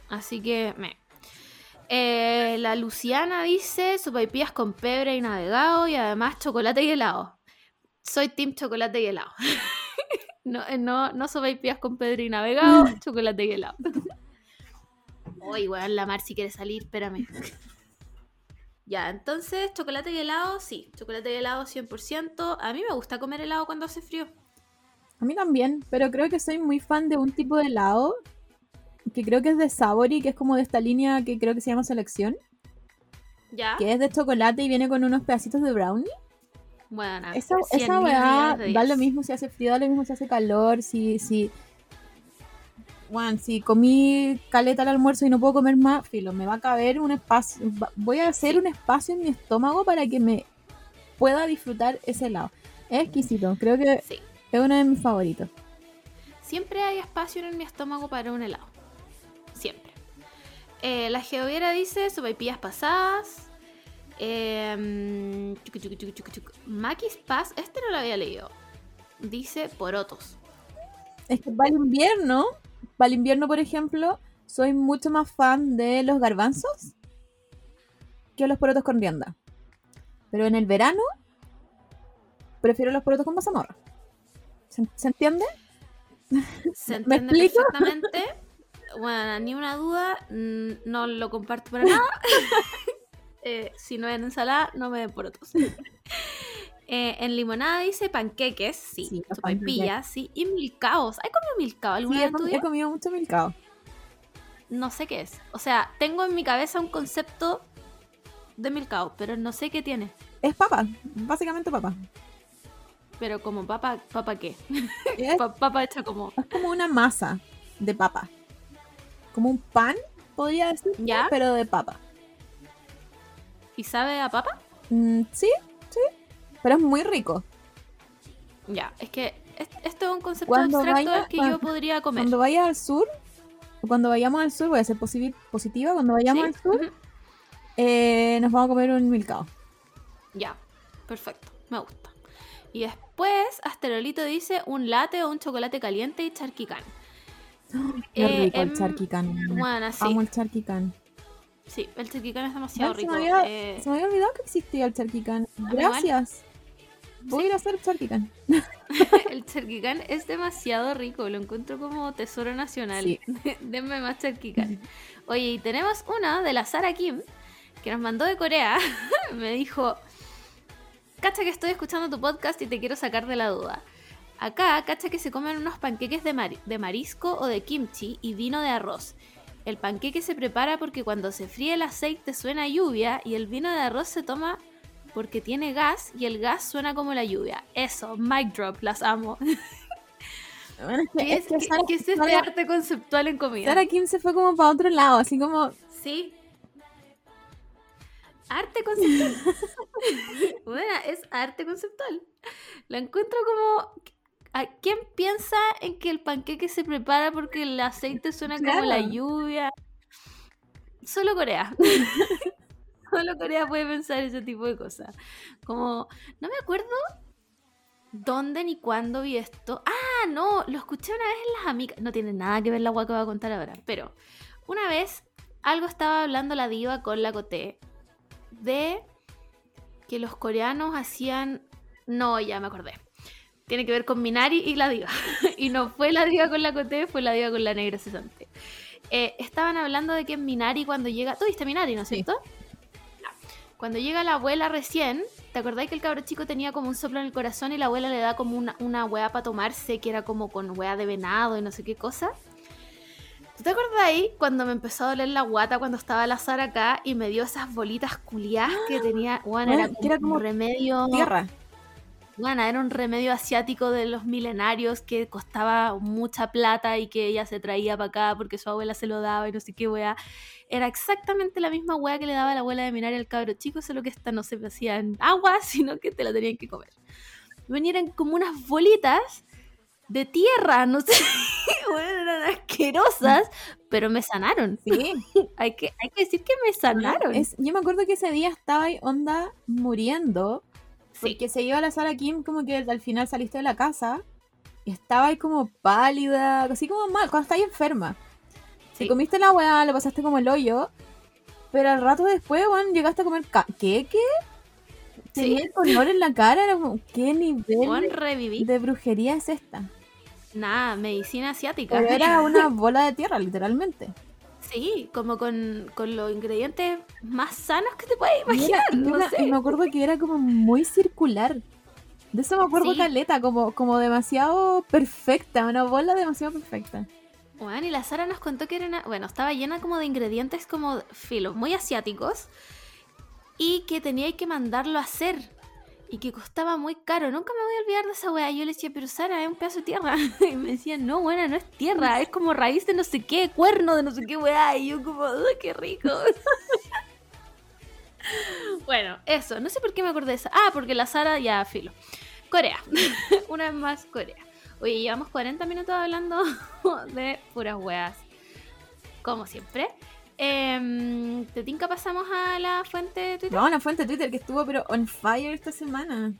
Así que me. Eh, la Luciana dice sopaipillas con pebre y navegado y además chocolate y helado. Soy team chocolate y helado. no, eh, no, no sopaipillas con pebre y navegado, chocolate y helado. Uy, weón, la Mar si quiere salir, espérame. Ya, entonces, chocolate y helado, sí. Chocolate y helado 100%. A mí me gusta comer helado cuando hace frío. A mí también, pero creo que soy muy fan de un tipo de helado que creo que es de Savory, que es como de esta línea que creo que se llama Selección, ¿Ya? que es de chocolate y viene con unos pedacitos de brownie. Bueno, Esa, 100.000 esa weá da lo mismo si hace frío, da lo mismo si hace calor, si, si, Juan, si comí caleta al almuerzo y no puedo comer más, filo, me va a caber un espacio, voy a hacer un espacio en mi estómago para que me pueda disfrutar ese helado. Es exquisito, creo que Sí. es uno de mis favoritos. Siempre hay espacio en mi estómago para un helado. Siempre. Eh, la Geoviera dice sopaipillas pasadas. Eh, chucu, chucu, chucu, chucu, chucu. Maquis Paz, este no lo había leído. Dice porotos. Es que para el invierno, para el invierno, por ejemplo, soy mucho más fan de los garbanzos que los porotos con rienda. Pero en el verano, prefiero los porotos con mazamorra. ¿Se, se entiende? Se ¿Me entiende explico? perfectamente. Bueno, ni una duda, no lo comparto para nada. Eh, si no es en ensalada, no me den porotos. Eh, en limonada dice panqueques, sí. Sí, sopaipillas, sí. Y milcaos. ¿Hay comido milcao Sí, alguna he, vez en tu com- vida? he comido mucho milcao. No sé qué es. O sea, tengo en mi cabeza un concepto de milcao, pero no sé qué tiene. Es papa, básicamente papa. Pero como papa, ¿papa qué? Es, Pa- papa hecha como... es como una masa de papa. Como un pan, podría decir, ¿Ya? pero de papa. ¿Y sabe a papa? Mm, sí, sí. Pero es muy rico. Ya, es que es- esto es un concepto Cuando abstracto vaya- que cuando- yo podría comer. Cuando vayas al sur, cuando vayamos al sur, voy a ser posi- positiva, cuando vayamos ¿Sí? al sur, eh, nos vamos a comer un milcao. Ya, perfecto, me gusta. Y después, Asterolito dice un latte o un chocolate caliente y charquicán. Qué Eh, rico el em, charquicán. Bueno, sí, Amo el charquicán. sí, el charquicán es demasiado Ay, se, rico. me había, Eh, se me había olvidado que existía el charquicán. Gracias. Voy a ir a hacer charquican. el charquicán es demasiado rico, lo encuentro como tesoro nacional. Sí. Denme más charquicán. Oye, y tenemos una de la Sara Kim, que nos mandó de Corea. Me dijo, cacha que estoy escuchando tu podcast y te quiero sacar de la duda. Acá, cacha que se comen unos panqueques de, de marisco o de kimchi y vino de arroz. El panqueque se prepara porque cuando se fríe el aceite suena lluvia y el vino de arroz se toma porque tiene gas y el gas suena como la lluvia. Eso, mic drop, las amo. Bueno, es que- ¿Qué es es, que qué- Sara- qué es este Sara- arte conceptual en comida? Sara Kim se fue como para otro lado, así como Sí. Arte conceptual. bueno, es arte conceptual. La encuentro como. ¿A quién piensa en que el panqueque se prepara porque el aceite suena como la lluvia? Solo Corea. Solo Corea puede pensar ese tipo de cosas. Como, no me acuerdo dónde ni cuándo vi esto. Ah, no, lo escuché una vez en las amigas. No tiene nada que ver la agua que voy a contar ahora. Pero una vez algo estaba hablando la diva con la Coté de que los coreanos hacían. No, ya me acordé. Tiene que ver con Minari y la diva. y no fue la diva con la Coté, fue la diva con la negra cesante. Eh, estaban hablando de que en Minari cuando llega. ¿Tú viste Minari, no es Sí. cierto? Cuando llega la abuela recién, ¿te acordáis que el cabro chico tenía como un soplo en el corazón y la abuela le da como una, una weá para tomarse que era como con weá de venado y no sé qué cosa? ¿Tú te acordáis cuando me empezó a doler la guata cuando estaba la Sara acá y me dio esas bolitas culiadas que tenía? Bueno, era, que era como como remedio. tierra. Bueno, era un remedio asiático de los milenarios que costaba mucha plata y que ella se traía para acá porque su abuela se lo daba y no sé qué weá. Era exactamente la misma weá que le daba la abuela de Minari al cabro chico, solo que esta no se hacía en agua, sino que te la tenían que comer. Venían como unas bolitas de tierra, no sé, bueno, eran asquerosas, pero me sanaron. Sí. Hay que, hay que decir que me sanaron. Es- yo me acuerdo que ese día estaba ahí onda muriendo. Sí. Porque se iba a la Sara Kim como que al final saliste de la casa. Y estaba ahí como pálida, así como mal, cuando estás enferma. Sí. Te comiste la weá, lo pasaste como el hoyo. Pero al rato después, weón, llegaste a comer. ¿Qué? Tenía el color en la cara, era como, ¿qué nivel Juan, de brujería es esta? Nada, medicina asiática. Pero era una bola de tierra, literalmente. Sí, como con, con los ingredientes más sanos que te puedes imaginar. Mira, y no una- sé. y me acuerdo que era como muy circular. De eso me acuerdo Sí. caleta, como, como demasiado perfecta, una bola demasiado perfecta. Bueno, y la Sara nos contó que era una... Bueno, estaba llena como de ingredientes como filo, muy asiáticos. Y que tenía que mandarlo a hacer. Y que costaba muy caro. Nunca me voy a olvidar de esa weá. Yo le decía, pero Sara, es un pedazo de tierra. Y me decían, no, bueno, no es tierra. Es como raíz de no sé qué, cuerno de no sé qué weá. Y yo como, ¡ay, qué rico! bueno, eso. No sé por qué me acordé de esa. Ah, porque la Sara ya filo. Corea. Una vez más, Corea. Oye, llevamos 40 minutos hablando de puras weas. Como siempre. Em, ¿Te tinca pasamos a la fuente de Twitter? No, una fuente de Twitter que estuvo pero on fire esta semana.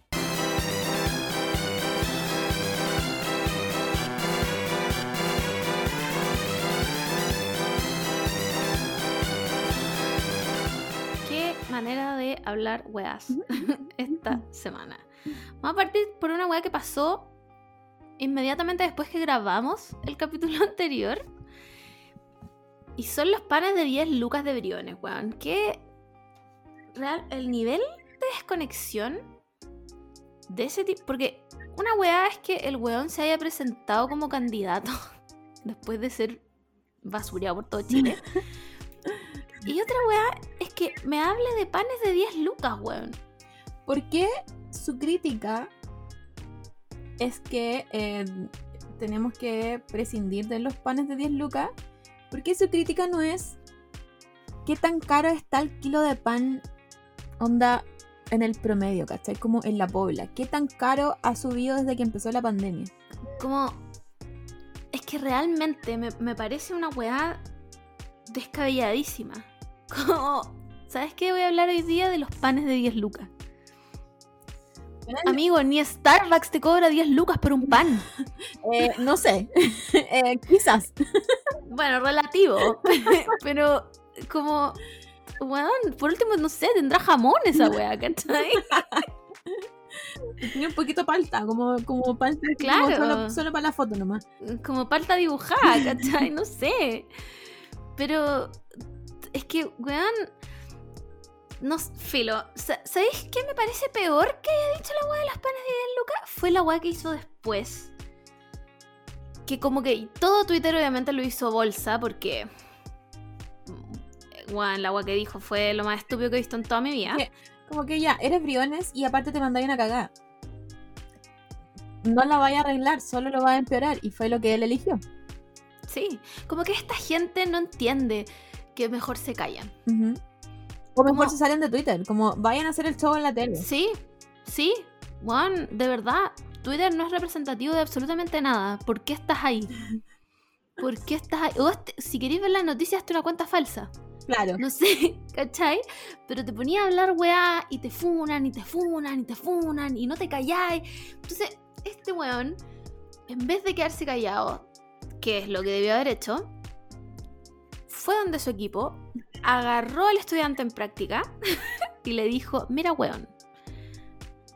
Qué manera de hablar weas esta semana. Vamos a partir por una wea que pasó inmediatamente después que grabamos el capítulo anterior. Y son los panes de 10 lucas de Briones, weón. Que real, el nivel de desconexión de ese tipo. Porque una weá es que el weón se haya presentado como candidato después de ser basureado por todo Chile. y otra weá es que me hable de panes de 10 lucas, weón. ¿Por qué su crítica es que eh, tenemos que prescindir de los panes de 10 lucas? ¿Por qué su crítica no es qué tan caro está el kilo de pan onda en el promedio, ¿cachai? Como en la pobla. ¿Qué tan caro ha subido desde que empezó la pandemia? Como. Es que realmente me, me parece una weá descabelladísima. Como. ¿Sabes qué? Voy a hablar hoy día de los panes de 10 lucas. Amigo, ni Starbucks te cobra 10 lucas por un pan. Eh, no sé, Eh, quizás. Bueno, relativo. Pero como. Weón, por último, no sé, tendrá jamón esa weá, ¿cachai? Tenía un poquito palta, como, como palta como Claro. solo, solo para la foto nomás. como palta dibujada, ¿cachai? No sé. Pero es que, weón, no, filo. Sa- ¿Sabéis qué me parece peor que haya dicho la weá de las panes de 10 lucas? Fue la weá que hizo después. Que como que todo Twitter obviamente lo hizo bolsa porque... mm, Weón, la weá que dijo fue lo más estúpido que he visto en toda mi vida. Como que ya, eres briones y aparte te mandáis una cagada. No la vaya a arreglar, solo lo va a empeorar. Y fue lo que él eligió. Sí, como que esta gente no entiende que mejor se callan. O mejor Como- se salen de Twitter, como vayan a hacer el show en la tele. Sí, sí. Juan, de verdad, Twitter no es representativo de absolutamente nada. ¿Por qué estás ahí? ¿Por qué estás ahí? O este- si queréis ver las noticias, hazte una cuenta falsa. Claro. No sé, ¿cachai? Pero te ponía a hablar weá y te funan, y te funan, y te funan, y no te calláis. Entonces, este weón, en vez de quedarse callado, que es lo que debió haber hecho, fue donde su equipo, agarró al estudiante en práctica y le dijo, mira weón,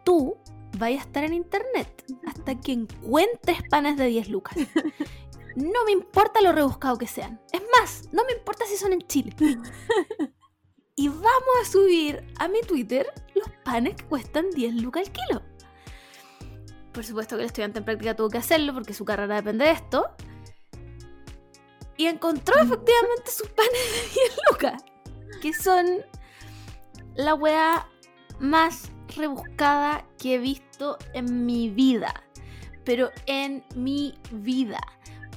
tú vayas a estar en internet hasta que encuentres panes de 10 lucas. No me importa lo rebuscado que sean. Es más, no me importa si son en Chile. Y vamos a subir a mi Twitter los panes que cuestan 10 lucas al kilo. Por supuesto que el estudiante en práctica tuvo que hacerlo porque su carrera depende de esto. Y encontró efectivamente sus panes de 10 lucas. Que son la weá más rebuscada que he visto en mi vida. Pero en mi vida.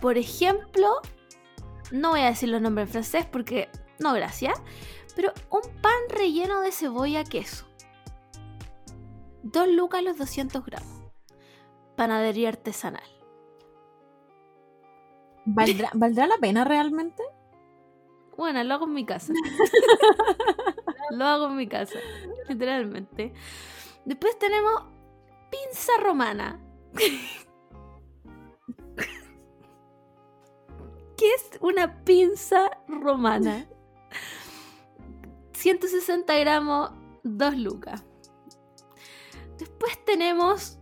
Por ejemplo, no voy a decir los nombres en francés porque no, gracias. Pero un pan relleno de cebolla queso. Dos lucas los 200 gramos. Panadería artesanal. ¿Valdrá, ¿Valdrá la pena realmente? Bueno, lo hago en mi casa. lo hago en mi casa, literalmente. Después tenemos pinza romana. ¿Qué es una pinza romana? 160 gramos, 2 lucas. Después tenemos...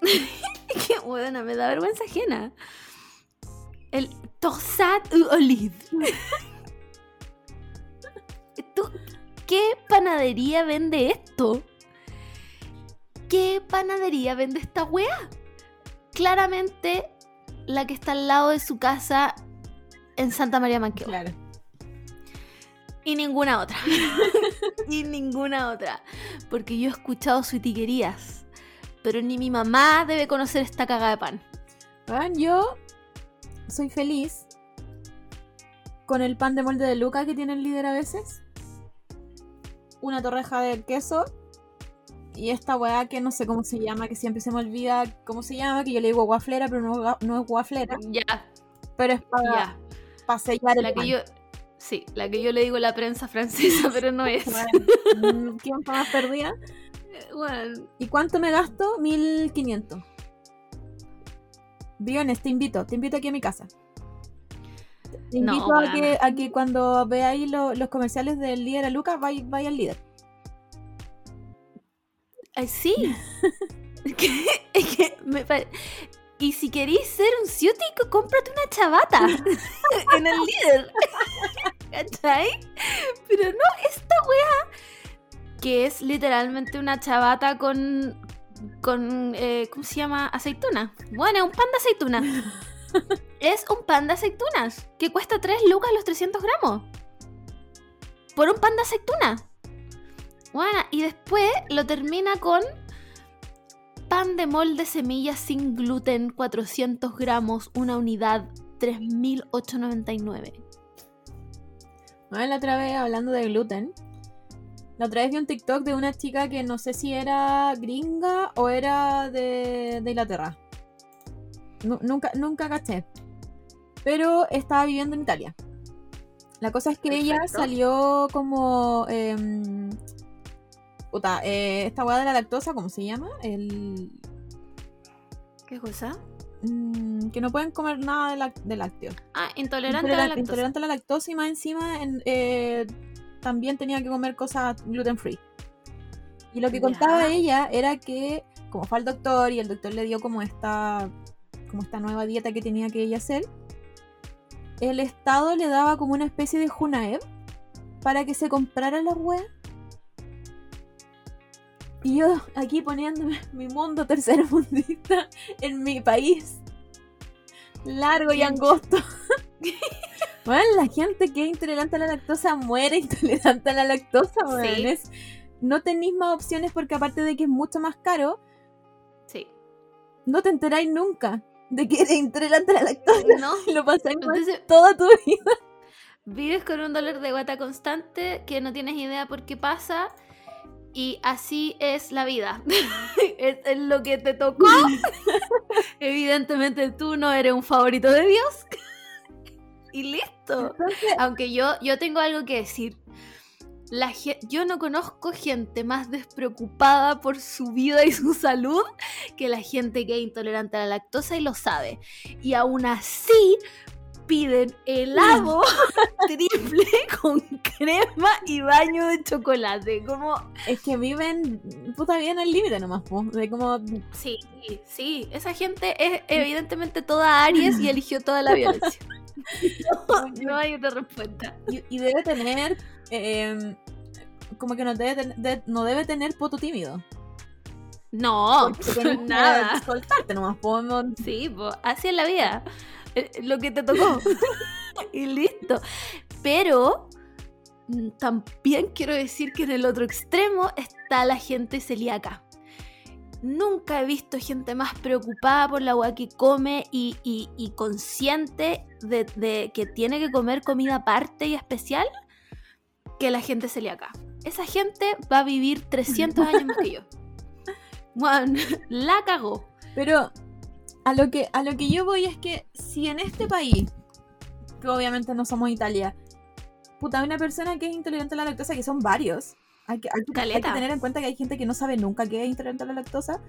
Qué buena, me da vergüenza ajena. El torsat u olive. ¿Tú, ¿Qué panadería vende esto? ¿Qué panadería vende esta wea? Claramente la que está al lado de su casa en Santa María Manqueo. Claro. Y ninguna otra. y ninguna otra. Porque yo he escuchado suitiquerías. Pero ni mi mamá debe conocer esta caga de pan. Bueno, yo soy feliz con el pan de molde de Luca que tiene el líder a veces. Una torreja de queso. Y esta weá que no sé cómo se llama, que siempre se me olvida cómo se llama, que yo le digo guaflera, pero no, no es guaflera. Ya, Pero es para ya. sellar el La que pan. yo. Sí, la que yo le digo la prensa francesa, pero no es. Bueno, ¿Quién más perdida? Bueno, ¿Y cuánto me gasto? 1500. Briones, te invito, te invito aquí a mi casa. Te No, invito a, que, a que cuando veáis lo- los comerciales del líder a Lucas, vaya, vaya al líder. ay, sí. me Y si queréis ser un ciútico, cómprate una chavata en el líder. ¿Cachai? Pero no, esta wea, que es literalmente una chavata con. Con. eh, ¿Cómo se llama? Aceituna. Bueno, es un pan de aceituna. es un pan de aceitunas que cuesta 3 lucas los 300 gramos. Por un pan de aceituna. Bueno, y después lo termina con pan de molde semillas sin gluten, 400 gramos, una unidad, 3.899. Bueno, la otra vez, hablando de gluten, la otra vez vi un TikTok de una chica que no sé si era gringa o era de, de Inglaterra. Nu- nunca, nunca caché. Pero estaba viviendo en Italia. La cosa es que ella salió como. em, puta, eh, esta hueá de la lactosa, ¿cómo se llama? El. ¿Qué cosa? mm, que no pueden comer nada de, lac- de lácteo. Ah, intolerante a la lactosa. intolerante a la lactosa y más encima en- eh, también tenía que comer cosas gluten free. Y lo que contaba ella era que, como fue al doctor y el doctor le dio como esta, como esta nueva dieta que tenía que ella hacer, el Estado le daba como una especie de Junaev para que se comprara la web. Y yo aquí poniéndome mi mundo tercermundista en mi país. Largo y angosto. Bueno, la gente que es intolerante a la lactosa muere intolerante a la lactosa, weón. Sí. Es- no tenéis más opciones porque aparte de que es mucho más caro, Sí. no te enteráis nunca de que eres intolerante a la lactosa. ¿No? Lo pasáis Entonces, toda tu vida. vives con un dolor de guata constante que no tienes idea por qué pasa. Y así es la vida. es, es lo que te tocó. Evidentemente tú no eres un favorito de Dios. Y listo. Aunque yo, yo tengo algo que decir. La yo no conozco gente más despreocupada por su vida y su salud que la gente que es intolerante a la lactosa y lo sabe. Y aún así piden helado triple con crema y baño de chocolate. Como, es que viven puta bien al límite nomás. De como sí, sí, esa gente es evidentemente toda Aries y eligió toda la violencia. No, no hay otra respuesta. y, y debe tener eh, como que no debe, ten- de- no debe tener poto tímido. No, nada. soltarte nomás, po. no- Sí, po, así es la vida. Eh, Lo que te tocó. y listo. Pero mm, también quiero decir que en el otro extremo está la gente celíaca. Nunca he visto gente más preocupada por la agua que come y, y- y consciente de, de que tiene que comer comida aparte y especial que la gente celíaca. Esa gente va a vivir 300 años más que yo. Juan, la cagó. Pero a lo que a lo que yo voy es que si en este país, que obviamente no somos Italia, puta, una persona que es intolerante a la lactosa, que son varios, hay que, hay que- hay que Caleta. tener en cuenta que hay gente que no sabe nunca que es intolerante a la lactosa,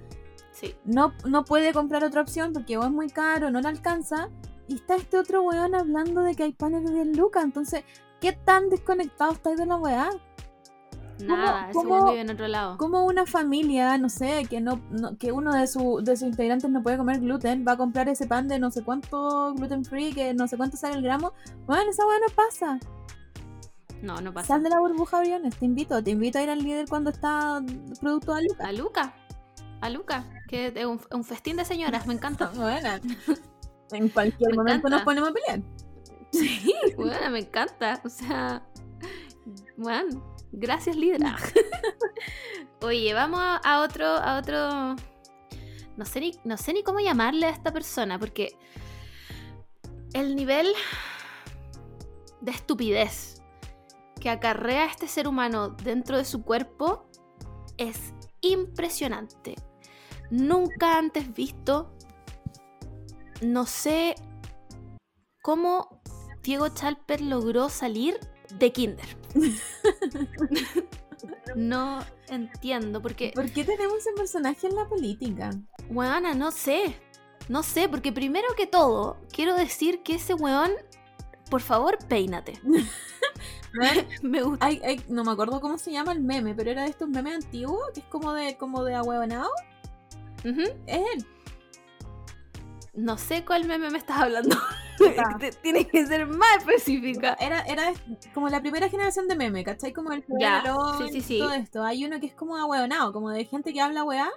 Sí. no, no puede comprar otra opción porque o es muy caro, no le alcanza, y está este otro weón hablando de que hay panes de 10 lucas, entonces, ¿qué tan desconectado estáis de la weá? Nada, cómo- vive en otro lado. Como una familia, no sé, que no, no- que uno de, su, de sus integrantes no puede comer gluten, va a comprar ese pan de no sé cuánto gluten free, que no sé cuánto sale el gramo. Bueno, esa weá no pasa. No, no pasa. Sal de la burbuja, Briones. Te invito, te invito a ir al líder cuando está producto a Lucas. A Luca. A Luca. Que es un, un festín de señoras, me encanta. Bueno, en cualquier Me momento encanta. nos ponemos a pelear. Sí, bueno, me encanta. O sea, bueno, gracias, líder. Oye, vamos a, a otro, a otro. No sé, ni, no sé ni cómo llamarle a esta persona, porque el nivel de estupidez que acarrea este ser humano dentro de su cuerpo es impresionante. Nunca antes visto, no sé cómo Diego Chalper logró salir de Kinder. no entiendo, porque, ¿Por qué tenemos ese personaje en la política? weona, no sé. No sé, porque primero que todo, quiero decir que ese weón, por favor, peínate. Me gusta. Hay, hay- no me acuerdo cómo se llama el meme, pero era de estos memes antiguos, que es como de, como de ahueonado. Ujú. Es él. No sé cuál meme me estás hablando. Tienes que ser más específica. Era, era como la primera generación de meme, ¿cachai? Como el Ya, sí, sí, y sí. todo esto. Hay uno que es como ahueonado, como de gente que habla weá.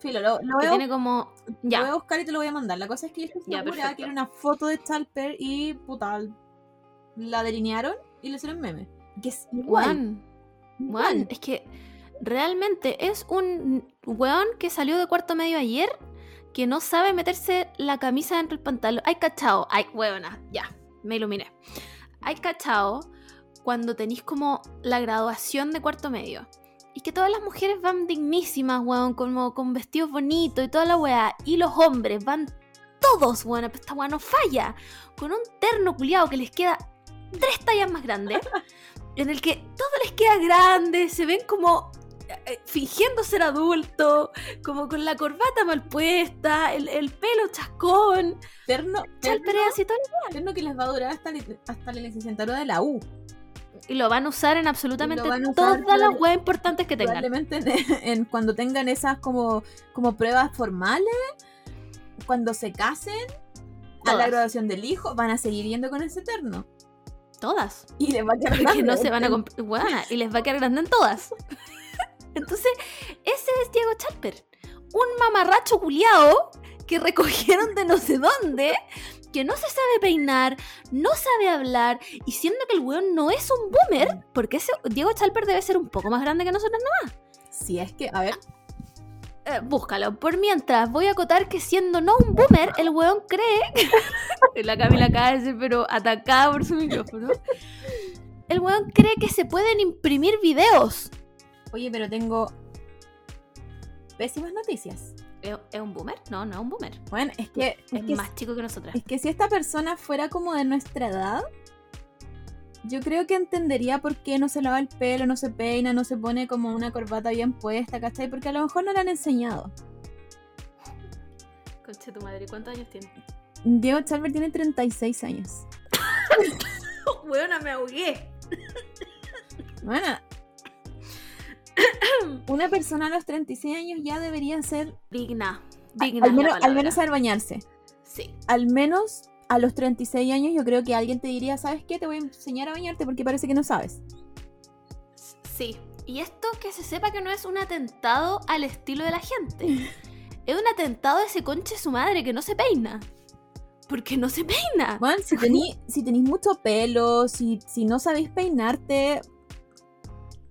Filo, lo, a, tiene como. lo voy a Ya. buscar y te lo voy a mandar. La cosa es que yo estoy Ya, que era una foto de Chalper y puta, la delinearon y le hicieron meme. Que es igual. Es que realmente es un weón que salió de cuarto medio ayer que no sabe meterse la camisa dentro del pantalón. Hay cachao, ay, weona, ya, me iluminé. Hay cachao cuando tenéis como la graduación de cuarto medio. Y que todas las mujeres van dignísimas, weón, como con vestidos bonitos y toda la weá. Y los hombres van todos, weón, pero esta weá no falla. Con un terno culiado que les queda tres tallas más grande. en el que todo les queda grande, se ven como fingiendo ser adulto, como con la corbata mal puesta, el, el pelo chascón, Terno, terno, y todo. terno que les va a durar hasta, li- hasta la licenciatura de la U. Y lo van a usar en absolutamente usar todas las weas importantes que tengan. Probablemente en, en cuando tengan esas como, como pruebas formales, cuando se casen, a la graduación del hijo, van a seguir yendo con ese terno. Todas. Y les va a quedar grande. no se van a. Weona, y les va a quedar grande en todas. Entonces, ese es Diego Chalper. Un mamarracho culiao que recogieron de no sé dónde, que no se sabe peinar, no sabe hablar, y siendo que el weón no es un boomer, porque ese Diego Chalper debe ser un poco más grande que nosotros, ¿no? Si es que, a ver, Eh, búscalo. Por mientras, voy a acotar que siendo no un boomer, el weón cree. la Camila cae, pero atacada por su micrófono. El weón cree que se pueden imprimir videos. Oye, pero tengo pésimas noticias. ¿Es, un boomer? No, no es un boomer. Bueno, es que, es Es que, más chico que nosotras. es que si esta persona fuera como de nuestra edad, yo creo que entendería por qué no se lava el pelo, no se peina, no se pone como una corbata bien puesta, ¿cachai? Porque a lo mejor no le han enseñado. Conche tu madre, ¿cuántos años tiene? Diego Chalper tiene 36 años. Weona, me ahogué. Bueno, una persona a los 36 años ya debería ser, Digna. Digna. al menos, al menos saber bañarse. Sí. Al menos a los 36 años yo creo que alguien te diría, ¿sabes qué? Te voy a enseñar a bañarte porque parece que no sabes. Sí. Y esto que se sepa que no es un atentado al estilo de la gente. es un atentado a ese conche su madre que no se peina. Porque no se peina. Bueno, si tenéis mucho pelo, si, si no sabéis peinarte,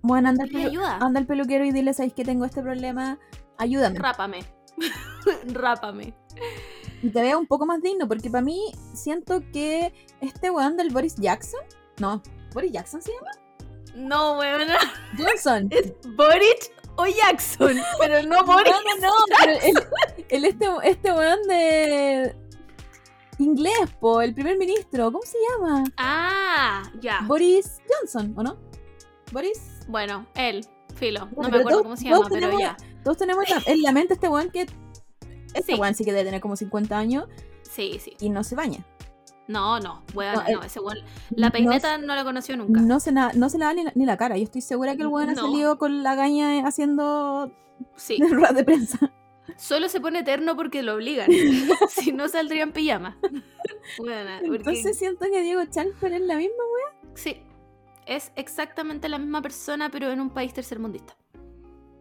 bueno, anda pelu- ayuda. anda al peluquero y dile, ¿sabéis que tengo este problema? Ayúdame. Rápame. Rápame. Y te vea un poco más digno, porque para mí siento que este weón del Boris Jackson, no, Boris Jackson se llama? No, weona. Johnson. Es Boric o Jackson. Pero no Boric. No, no, no, pero el, el este, este weón de inglés, po, el primer ministro, ¿cómo se llama? Ah, ya. Boris Johnson, ¿o no? Boris. Bueno, él. Filo. No Bueno, me acuerdo todos- cómo se llama, pero tenemos- ya. Todos tenemos en la- en la mente este weón que. Este Sí. weón sí que debe tener como 50 años Sí, sí. y no se baña. No, no, weona, No, no. eh, Ese weón. La peineta no, la conoció nunca. No se, na- no se lava ni la, ni la cara. Yo estoy segura que el weón ha No. salido con la gaña haciendo Sí. ruedas de prensa. Solo se pone eterno porque lo obligan. si no, saldría en pijama. Weona, porque- Entonces siento que Diego Chalper es la misma weón. Sí, es exactamente la misma persona, pero en un país tercermundista.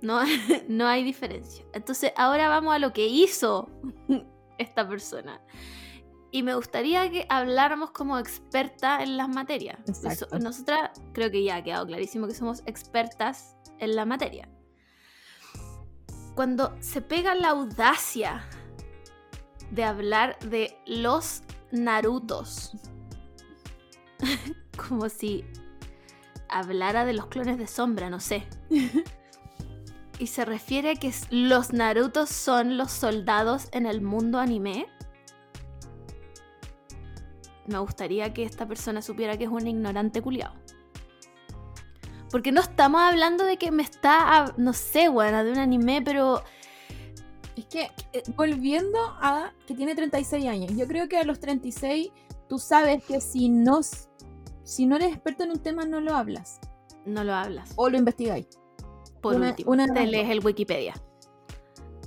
No, no hay diferencia. Entonces, ahora vamos a lo que hizo esta persona. Y me gustaría que habláramos como experta en las materias. Exacto. Nosotras creo que ya ha quedado clarísimo que somos expertas en la materia. Cuando se pega la audacia de hablar de los Narutos, como si hablara de los clones de sombra, no sé. y se refiere a que los Narutos son los soldados en el mundo anime. Me gustaría que esta persona supiera que es un ignorante culiao. Porque no estamos hablando de que me está, no sé, buena, de un anime, pero Es que, eh, volviendo a que tiene 36 años, yo creo que a los 36 tú sabes que si no, si no eres experto en un tema no lo hablas no lo hablas. o lo investigáis. Por una- último, una te lees el Wikipedia.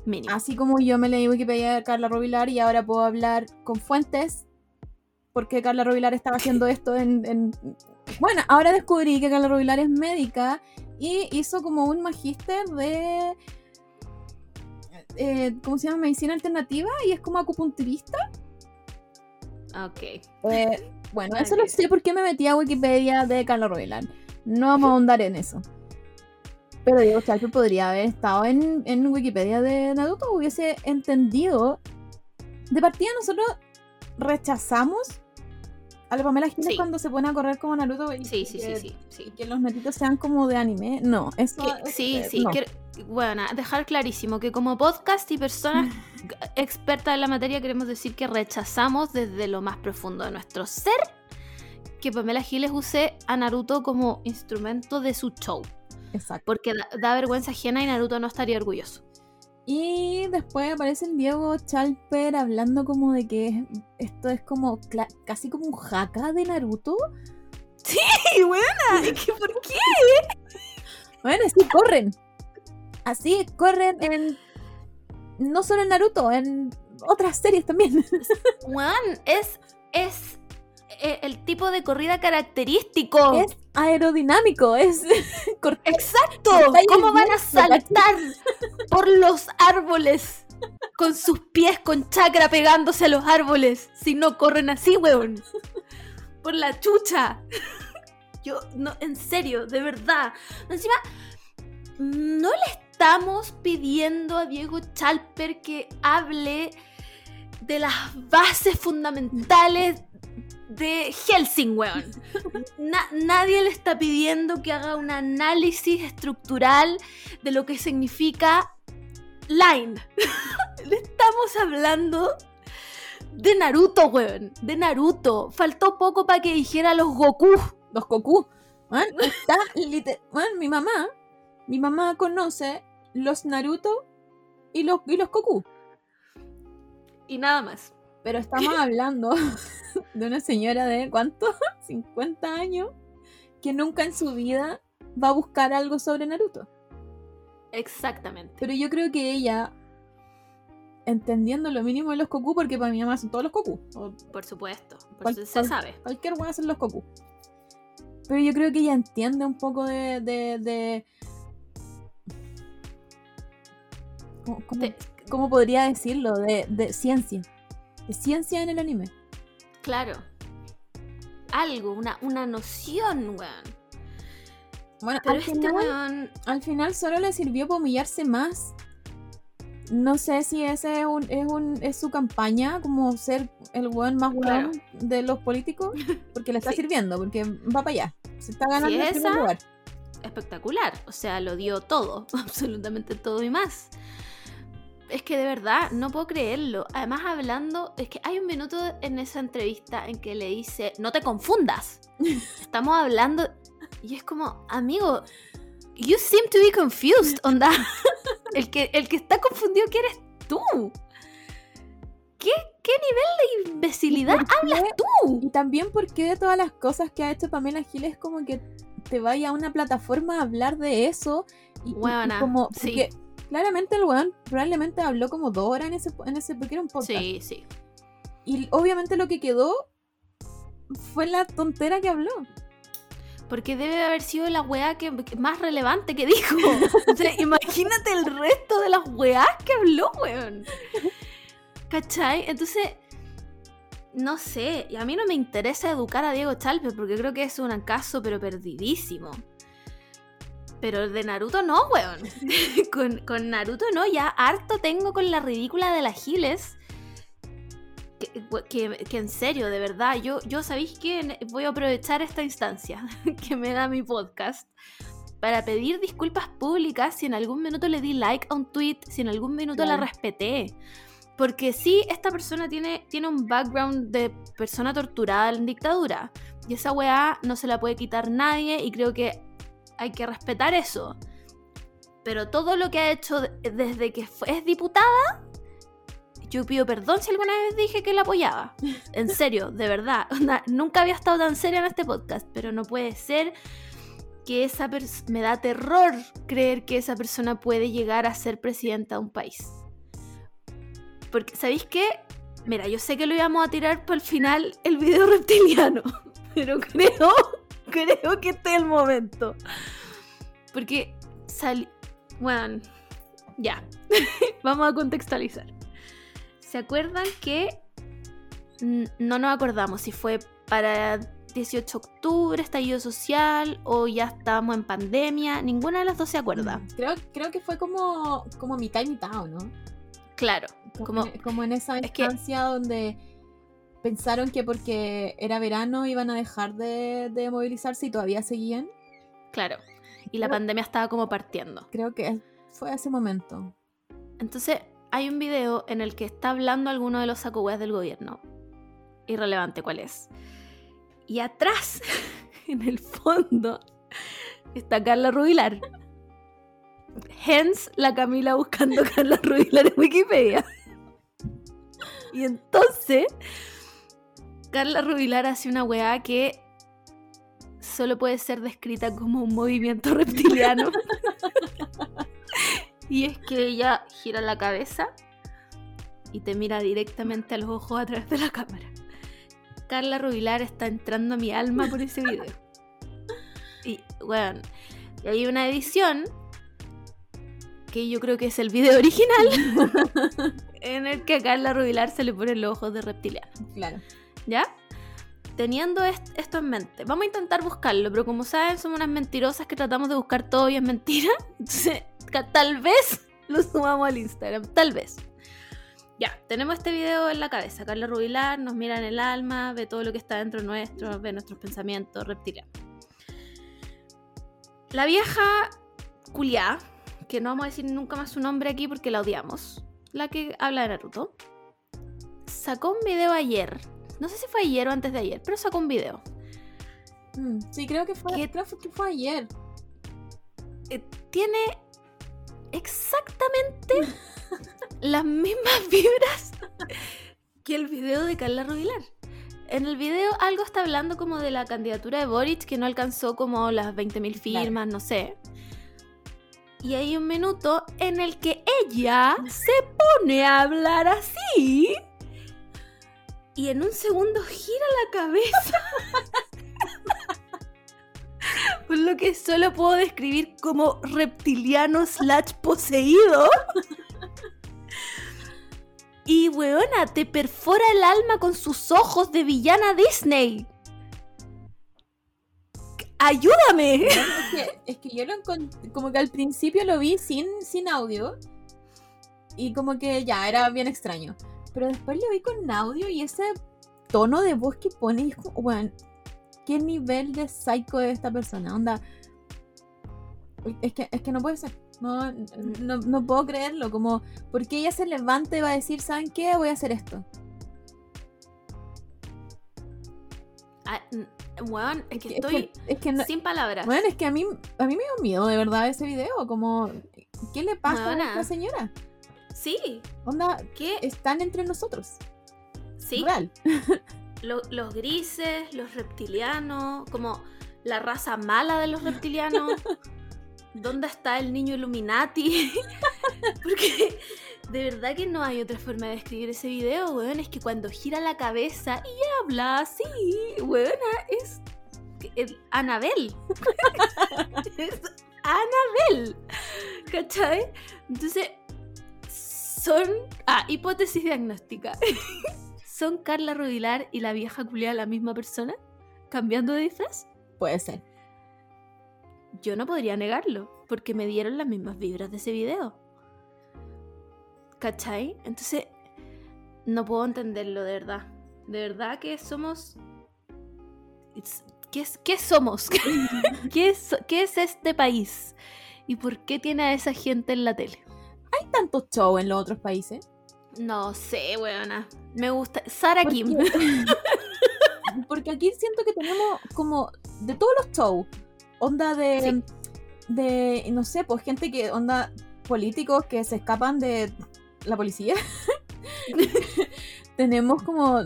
Mínimo. Así como yo me leí Wikipedia de Carla Rovilar y ahora puedo hablar con fuentes porque Carla Rovilar estaba haciendo esto en, en- Bueno, ahora descubrí que Carla Rovilar es médica y hizo como un magíster de... eh, ¿Cómo se llama? Medicina alternativa y es como acupunturista. Ok. Eh, bueno, Nada eso lo sé porque me metí a Wikipedia de Carla Rovilar. No vamos a ahondar en eso. Pero Diego Chalper podría haber estado en, en Wikipedia de Naruto, hubiese entendido. De partida nosotros rechazamos a la Pamela Giles Sí. cuando se pone a correr como Naruto y, Sí, sí, que, sí, sí. sí. y que los netitos sean como de anime. No, eso Que- es- sí, sí. no. bueno, dejar clarísimo que como podcast y personas expertas en la materia queremos decir que rechazamos desde lo más profundo de nuestro ser que Pamela Giles use a Naruto como instrumento de su show. Exacto. Porque da, da vergüenza ajena y Naruto no estaría orgulloso. Y después aparece el Diego Chalper hablando como de que esto es como casi como un haka de Naruto. Sí, buena. Que, ¿por qué? Bueno, así corren. Así corren en. No solo en Naruto, en otras series también. Juan, es, es eh, el tipo de corrida característico. Es aerodinámico, es. cortar- Exacto. ¿Cómo van a saltar por los árboles con sus pies con chakra pegándose a los árboles si no corren así, weón? Por la chucha. Yo, no, en serio, de verdad. Encima, no le estamos pidiendo a Diego Chalper que hable de las bases fundamentales de Helsing, weón. Na- nadie le está pidiendo que haga un análisis estructural de lo que significa line. le estamos hablando de Naruto, weón. De Naruto. Faltó poco para que dijera los Goku. Los Goku. Man, está man, mi mamá. Mi mamá conoce los Naruto y los, y los Goku. Y nada más. Pero estamos hablando de una señora de ¿cuánto? 50 años que nunca en su vida va a buscar algo sobre Naruto. Exactamente. Pero yo creo que ella, entendiendo lo mínimo de los Goku, porque para mi mamá son todos los Goku. O Por supuesto. Por ¿Cuál- su- se sabe. cualquier weá son los Goku. Pero yo creo que ella entiende un poco de. de, de- ¿Cómo, cómo- Te- cómo podría decirlo? De, de ciencia. Ciencia en el anime. claro. Algo, una, una noción, weón. Bueno, Pero al, este final, weón. al final solo le sirvió para humillarse más. No sé si ese es, un, es, un, es su campaña, como ser el weón más weón Claro. de los políticos, porque le está Sí. sirviendo, porque va para allá. Se está ganando Si el esa, lugar. espectacular. O sea, lo dio todo, absolutamente todo y más. Es que de verdad no puedo creerlo. Además, hablando, es que hay un minuto en esa entrevista en que le dice: No te confundas. Estamos hablando. Y es como, amigo, you seem to be confused, onda. El que, el que está confundido, ¿quién eres tú? ¿Qué, qué nivel de imbecilidad hablas tú? Y también porque de todas las cosas que ha hecho Pamela Giles como que te vaya a una plataforma a hablar de eso y, Huevona, como sí. porque claramente el weón probablemente habló como dos horas en ese, en ese porque era un podcast Sí, sí. y obviamente lo que quedó fue la tontera que habló Porque debe haber sido la weá que, más relevante que dijo. O sea, imagínate el resto de las weás que habló, weón. ¿Cachai? Entonces, no sé. Y a mí no me interesa educar a Diego Chalpe porque creo que es un caso, pero perdidísimo. Pero el de Naruto no, weón. con, con Naruto no, ya harto tengo con la ridícula de las Giles. Que, que- que en serio, de verdad, yo, yo sabéis que voy a aprovechar esta instancia que me da mi podcast para pedir disculpas públicas si en algún minuto le di like a un tweet, si en algún minuto la respeté. Porque sí, esta persona tiene, tiene un background de persona torturada en dictadura. Y esa weá no se la puede quitar nadie y creo que hay que respetar eso. Pero todo lo que ha hecho de- desde que fue- es diputada, yo pido perdón si alguna vez dije que la apoyaba. En serio, de verdad. Nunca había estado tan seria en este podcast, pero no puede ser que esa persona... Me da terror creer que esa persona puede llegar a ser presidenta de un país. Porque, ¿sabéis qué? Mira, yo sé que lo íbamos a tirar para el final el video reptiliano, pero creo, creo que este es el momento. Porque salió... Bueno, ya. Vamos a contextualizar. ¿Se acuerdan que mm, no nos acordamos si fue para 18 de octubre, estallido social o ya estábamos en pandemia? Ninguna de las dos se acuerda. creo, creo que fue como como mitad y mitad ¿o ¿no? Claro, como, Como- en- esa es que- instancia donde pensaron que porque era verano iban a dejar de, de movilizarse y todavía seguían claro. Y la pandemia estaba como partiendo. creo que fue ese momento Entonces, hay un video en el que está hablando alguno de los sacohueas del gobierno. Irrelevante cuál es. Y atrás, en el fondo, está Carla Rubilar. Hence, la Camila buscando a Carla Rubilar en Wikipedia. Y entonces, Carla Rubilar hace una weá que solo puede ser descrita como un movimiento reptiliano. y es que ella gira la cabeza y te mira directamente a los ojos a través de la cámara. Carla Rubilar está entrando a mi alma por ese video. Y bueno, y hay una edición que yo creo que es el video original en el que a Carla Rubilar se le ponen los ojos de reptiliano. Claro. ¿Ya? Teniendo est- esto en mente, vamos a intentar buscarlo, pero como saben, somos unas mentirosas que tratamos de buscar todo y es mentira. Entonces, tal vez lo sumamos al Instagram, tal vez. Ya, tenemos este video en la cabeza. Carla Rubilar nos mira en el alma, ve todo lo que está dentro nuestro, ve nuestros pensamientos reptilianos. La vieja culiá, que no vamos a decir nunca más su nombre aquí porque la odiamos, la que habla de Naruto, sacó un video ayer. No sé si fue ayer o antes de ayer, pero sacó un video. Mm, sí, creo que fue, ¿Qué? creo que fue ayer. Eh, tiene exactamente las mismas vibras que el video de Carla Rubilar. En el video algo está hablando como de la candidatura de Boric que no alcanzó como las 20.000 firmas, no sé. Y hay un minuto en el que ella se pone a hablar así. Y en un segundo gira la cabeza. Por lo que solo puedo describir como reptiliano slash poseído. Y weona, te perfora el alma con sus ojos de villana Disney. ¡Ayúdame! Es que, es que yo lo como que al principio lo vi sin, sin audio y como que ya era bien extraño. Pero después lo vi con audio y ese tono de voz que pone, y es como, bueno, ¿qué nivel de psycho es esta persona? Onda, es que, es que no puede ser. No, no, no puedo creerlo. Como, porque ella se levanta y va a decir, ¿saben qué? Voy a hacer esto. Ah, weón, es que Es estoy que, es que no- sin palabras. Bueno, es que a mí, a mí me dio miedo de verdad ese video. Como, ¿qué le pasa a esta señora? Sí, Onda, ¿qué? están entre nosotros. Sí, Real. lo- los grises, los reptilianos, como la raza mala de los reptilianos. ¿Dónde está el niño Illuminati? Porque de verdad que no hay otra forma de describir ese video, weón. Es que cuando gira la cabeza y habla así, weona, es el Anabel. es Anabel. ¿Cachai? Entonces, son. Ah, hipótesis diagnóstica. ¿Son Carla Rodilar y la vieja culiada la misma persona? ¿Cambiando de disfraz? Puede ser. Yo no podría negarlo, porque me dieron las mismas vibras de ese video. ¿Cachai? Entonces, no puedo entenderlo de verdad. De verdad que somos... ¿Qué, es- qué somos? ¿Qué es, ¿Qué es este país? ¿Y por qué tiene a esa gente en la tele? ¿Hay tantos shows en los otros países? No sé, weona. Me gusta... Sara ¿Por Kim. Porque aquí siento que tenemos como de todos los shows. Onda de, Sí. de, no sé, pues gente que, onda políticos que se escapan de la policía. tenemos como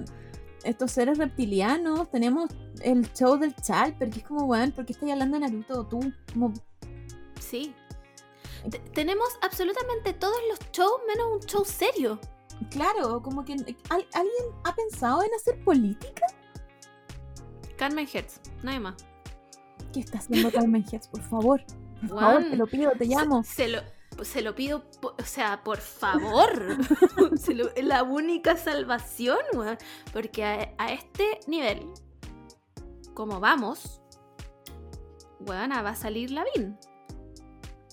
estos seres reptilianos, tenemos el show del Chal, porque es como, weón, ¿por qué estás hablando de Naruto tú? Como, Sí. Te- tenemos absolutamente todos los shows menos un show serio. claro, como que ¿al- ¿alguien ha pensado en hacer política? Carmen Hertz, nadie más. ¿Qué está haciendo Carmen Hertz? Por favor, por favor, te lo pido, te llamo. Se, se lo, se lo pido, o sea, por favor. Se lo- es la única salvación, weón. Porque a, a este nivel, como vamos, weón, va a salir Lavín.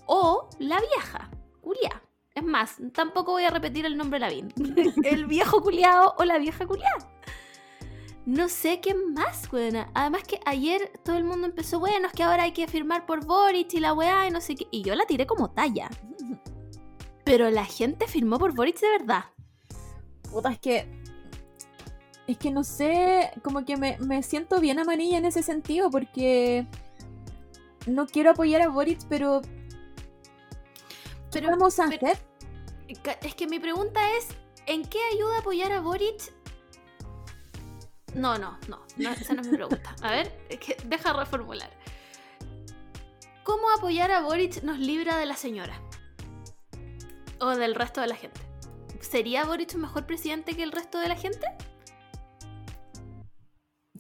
O la vieja, culiá. Es más, tampoco voy a repetir el nombre Lavín. el viejo culiao o la vieja culiá. No sé qué más, weón. Además que ayer todo el mundo empezó, bueno, es que ahora hay que firmar por Boric y la weá y no sé qué. Y yo la tiré como talla. Pero la gente firmó por Boric de verdad. Puta, es que. Es que no sé, como que me, me siento bien amarilla en ese sentido, porque. No quiero apoyar a Boric, pero. ¿Qué Pero, vamos a pero- hacer? ca- es que mi pregunta es, ¿en qué ayuda apoyar a Boric No, no, no, no, esa no es mi pregunta. A ver, es que deja reformular. ¿Cómo apoyar a Boric nos libra de la señora? O del resto de la gente. ¿Sería Boric un mejor presidente que el resto de la gente?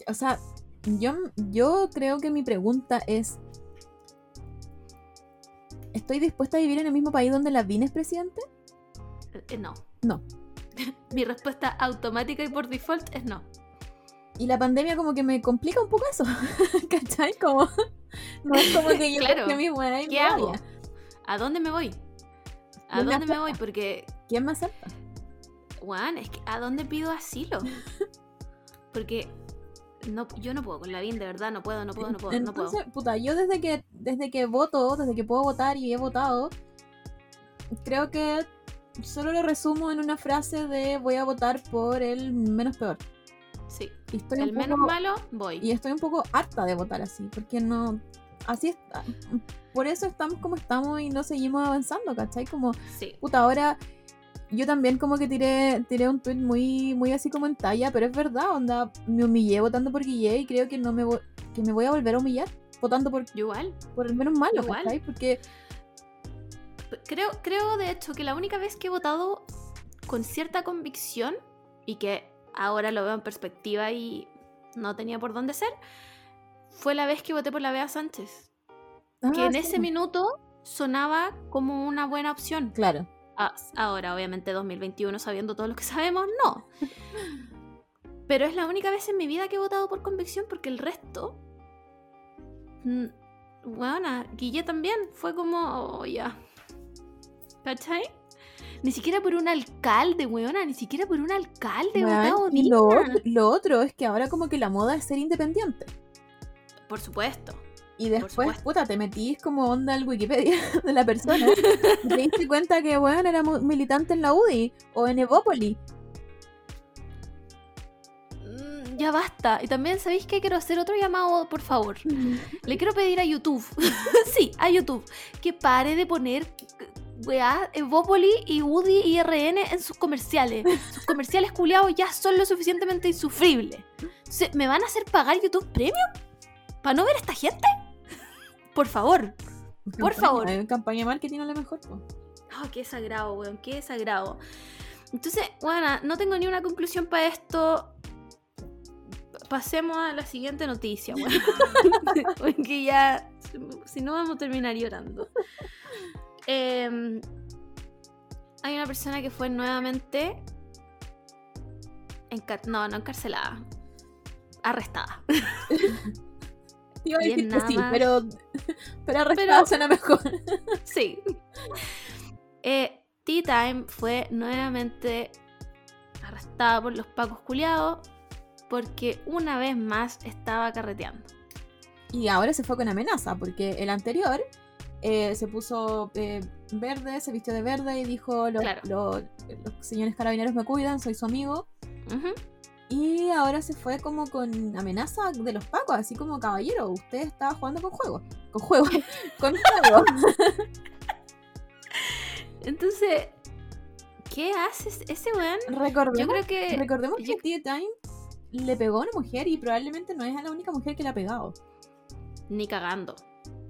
O sea, yo, yo creo que mi pregunta es. ¿Estoy dispuesta a vivir en el mismo país donde Lavín es presidente? Eh, no. No. mi respuesta automática y por default es no. Y la pandemia como que me complica un poco eso. ¿Cachai? Como. No es como que yo Claro. que mismo ¿Qué me hago? vaya. ¿A dónde me voy? ¿A ¿Quién me dónde me acepta? voy? Porque, ¿Quién me acepta? Juan, es que ¿a dónde pido asilo? Porque no, yo no puedo con la BIN, de verdad, no puedo, no puedo, no puedo, no puedo. Entonces, puta, yo desde que, desde que voto, desde que puedo votar y he votado, creo que solo lo resumo en una frase de voy a votar por el menos peor. Sí, Y estoy el un menos poco- malo, voy. Y estoy un poco harta de votar así, porque no. Así es. Por eso estamos como estamos y no seguimos avanzando, ¿cachai? Como, Sí, puta, ahora. Yo también como que tiré, tiré un tweet muy, muy así como en talla, pero es verdad, onda, me humillé votando por Guille y creo que no me vo- que me voy a volver a humillar votando por, igual. por el menos malo, Igual. ¿cachai? Porque Creo, creo de hecho que la única vez que he votado con cierta convicción y que ahora lo veo en perspectiva y no tenía por dónde ser, fue la vez que voté por la Bea Sánchez. que Ah, en sí, ese minuto sonaba como una buena opción. Claro. Ah, ahora, obviamente, 2021, sabiendo todo lo que sabemos, no. Pero es la única vez en mi vida que he votado por convicción porque el resto. Bueno, Guille también fue como. oh, ya. ¿Cachai? Ni siquiera por un alcalde, weona, ni siquiera por un alcalde, votado y lo, lo otro es que ahora como que la moda es ser independiente. Por supuesto. Y después, puta, te metís como onda al Wikipedia de la persona. y te diste cuenta que, weón, era militante en la UDI o en Evópoli. Mm, Ya basta. Y también, ¿sabéis que quiero hacer otro llamado, por favor? Le quiero pedir a YouTube, sí, a YouTube, que pare de poner weá, Evópoli y Woody y RN en sus comerciales. Sus comerciales culiados ya son lo suficientemente insufribles. ¿Me van a hacer pagar YouTube Premium? ¿Para no ver a esta gente? Por favor. Por Campaña- favor. eh, Campaña de marketing a lo mejor. Oh, qué sagrado, weón, qué sagrado. Entonces, bueno, no tengo ni una conclusión para esto. Pasemos a la siguiente noticia, weón. Porque ya, si no vamos a terminar llorando. Em, hay una persona que fue nuevamente... encar- no, no encarcelada. Arrestada. Te Iba a decir que sí, más. pero, pero suena mejor. Sí. Eh, Tea Time fue nuevamente arrestada por los pacos culiados porque una vez más estaba carreteando. Y ahora se fue con amenaza, porque el anterior eh, se puso eh, verde, se vistió de verde y dijo, los, Claro. los- los señores carabineros me cuidan, soy su amigo. Ujú. Y ahora se fue como con amenaza de los pacos, así como caballero, usted estaba jugando con juego. Con juego. con juego. Entonces, ¿qué haces ese weón? Yo recordemos creo que... recordemos yo- que Tea Time le pegó a una mujer y probablemente no es a la única mujer que le ha pegado. Ni cagando.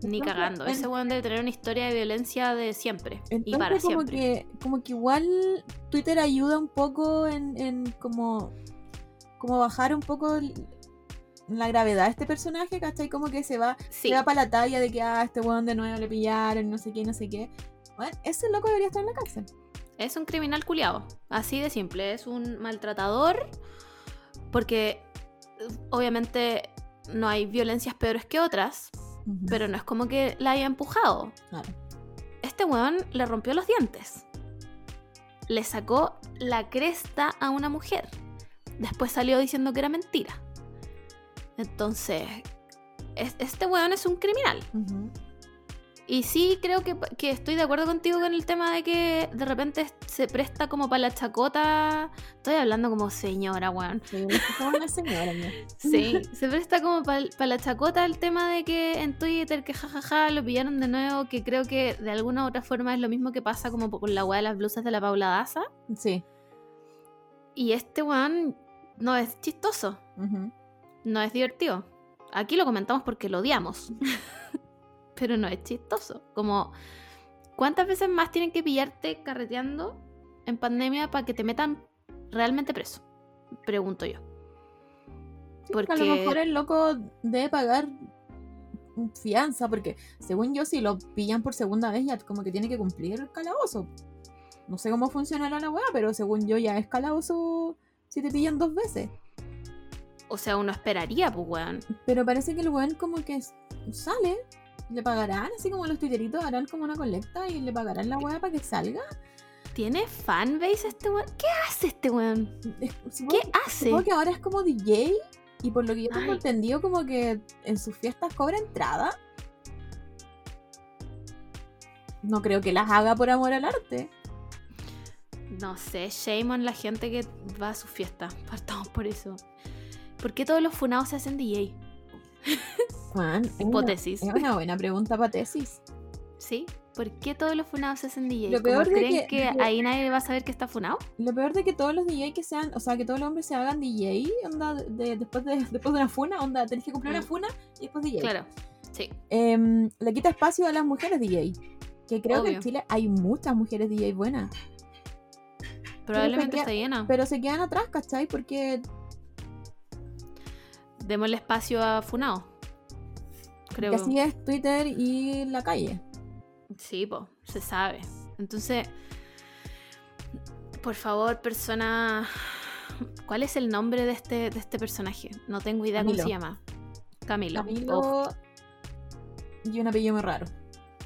Ni Entonces, cagando. Ese weón debe tener una historia de violencia de siempre. y Entonces para como siempre. que, como que igual Twitter ayuda un poco en, en como, como bajar un poco la gravedad de este personaje, ¿cachai? Como que se va, Sí, se va para la talla de que ah, este weón de nuevo le pillaron, no sé qué, no sé qué. Bueno, ese loco debería estar en la cárcel. es un criminal culiado. Así de simple. Es un maltratador. Porque eh, obviamente no hay violencias peores que otras. Pero no es como que la haya empujado. claro. Este weón le rompió los dientes. Le sacó la cresta a una mujer. Después salió diciendo que era mentira. Entonces, es- este weón es un criminal. Y sí creo que, que estoy de acuerdo contigo con el tema de que de repente se presta como para la chacota. Estoy hablando como señora, weón. Sí, una señora. Sí, se presta como para la chacota el tema de que en Twitter que jajaja lo pillaron de nuevo, que creo que de alguna u otra forma es lo mismo que pasa como con la weá de las blusas de la Paula Daza. Sí. Y este weón no es chistoso, no es divertido. Aquí lo comentamos porque lo odiamos. Pero no es chistoso. Como, ¿cuántas veces más tienen que pillarte carreteando en pandemia para que te metan realmente preso? Pregunto yo. Porque a lo mejor el loco debe pagar fianza, porque según yo, si lo pillan por segunda vez, ya como que tiene que cumplir el calabozo. No sé cómo funcionará la weá, pero según yo ya es calabozo si te pillan dos veces. O sea, uno esperaría, pues, weón. Pero parece que el weón como que sale, le pagarán, así como los tuiteritos harán como una colecta y le pagarán la weá para que salga. ¿Tiene fanbase este weón? ¿Qué hace este weón? Supongo, ¿Qué hace? supongo que ahora es como DJ y por lo que yo tengo Ay. entendido como que en sus fiestas cobra entrada. No creo que las haga por amor al arte. No sé, shame on la gente que va a su fiesta. Partamos por eso. ¿Por qué todos los funados se hacen DJ? Juan, es una, Hipótesis. es una buena pregunta para tesis. ¿Sí? ¿Por qué todos los funados se hacen DJ? Lo ¿Cómo peor de creen que- que, de que- ahí nadie va a saber que está funado? Lo peor de que todos los DJ que sean, o sea, que todos los hombres se hagan DJ, onda, de, después, de, después de una funa, onda, tenés que cumplir una Mm. funa y después DJ. Claro. Sí. Em, le quita espacio a las mujeres DJ. Que creo que en. Chile hay muchas mujeres DJ buenas. Probablemente queda- está llena. Pero se quedan atrás, ¿cachai? Porque Démosle espacio a funado. Creo que así es Twitter y la calle. Sí, po, se sabe. Entonces, por favor, persona. ¿Cuál es el nombre de este, de este personaje? No tengo idea cómo se llama. Camilo. Camilo Oh, y un apellido muy raro.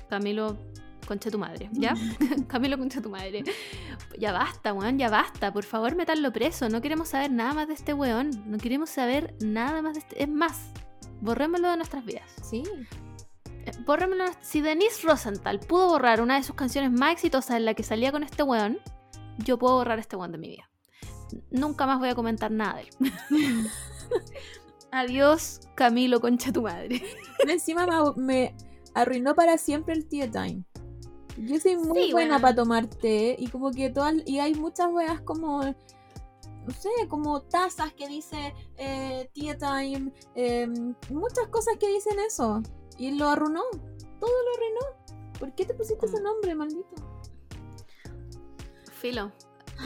Camilo, concha tu madre, ¿ya? Camilo, concha tu madre. Ya basta, weón, ya basta. Por favor, metanlo preso. No queremos saber nada más de este weón. No queremos saber nada más de este. Es más, borrémoslo de nuestras vidas. Sí. Eh, Borrémoslo. Si Denise Rosenthal pudo borrar una de sus canciones más exitosas en la que salía con este weón, yo puedo borrar este weón de mi vida. Nunca más voy a comentar nada de él. Adiós, Camilo, concha tu madre. Encima me, me arruinó para siempre el tea time. Yo soy muy Sí, buena para tomar té y como que todas y hay muchas weas como no sé, como tazas que dice eh, tea time, em, muchas cosas que dicen eso y lo arruinó, todo lo arruinó. ¿Por qué te pusiste ese Mm. nombre, maldito? Filo.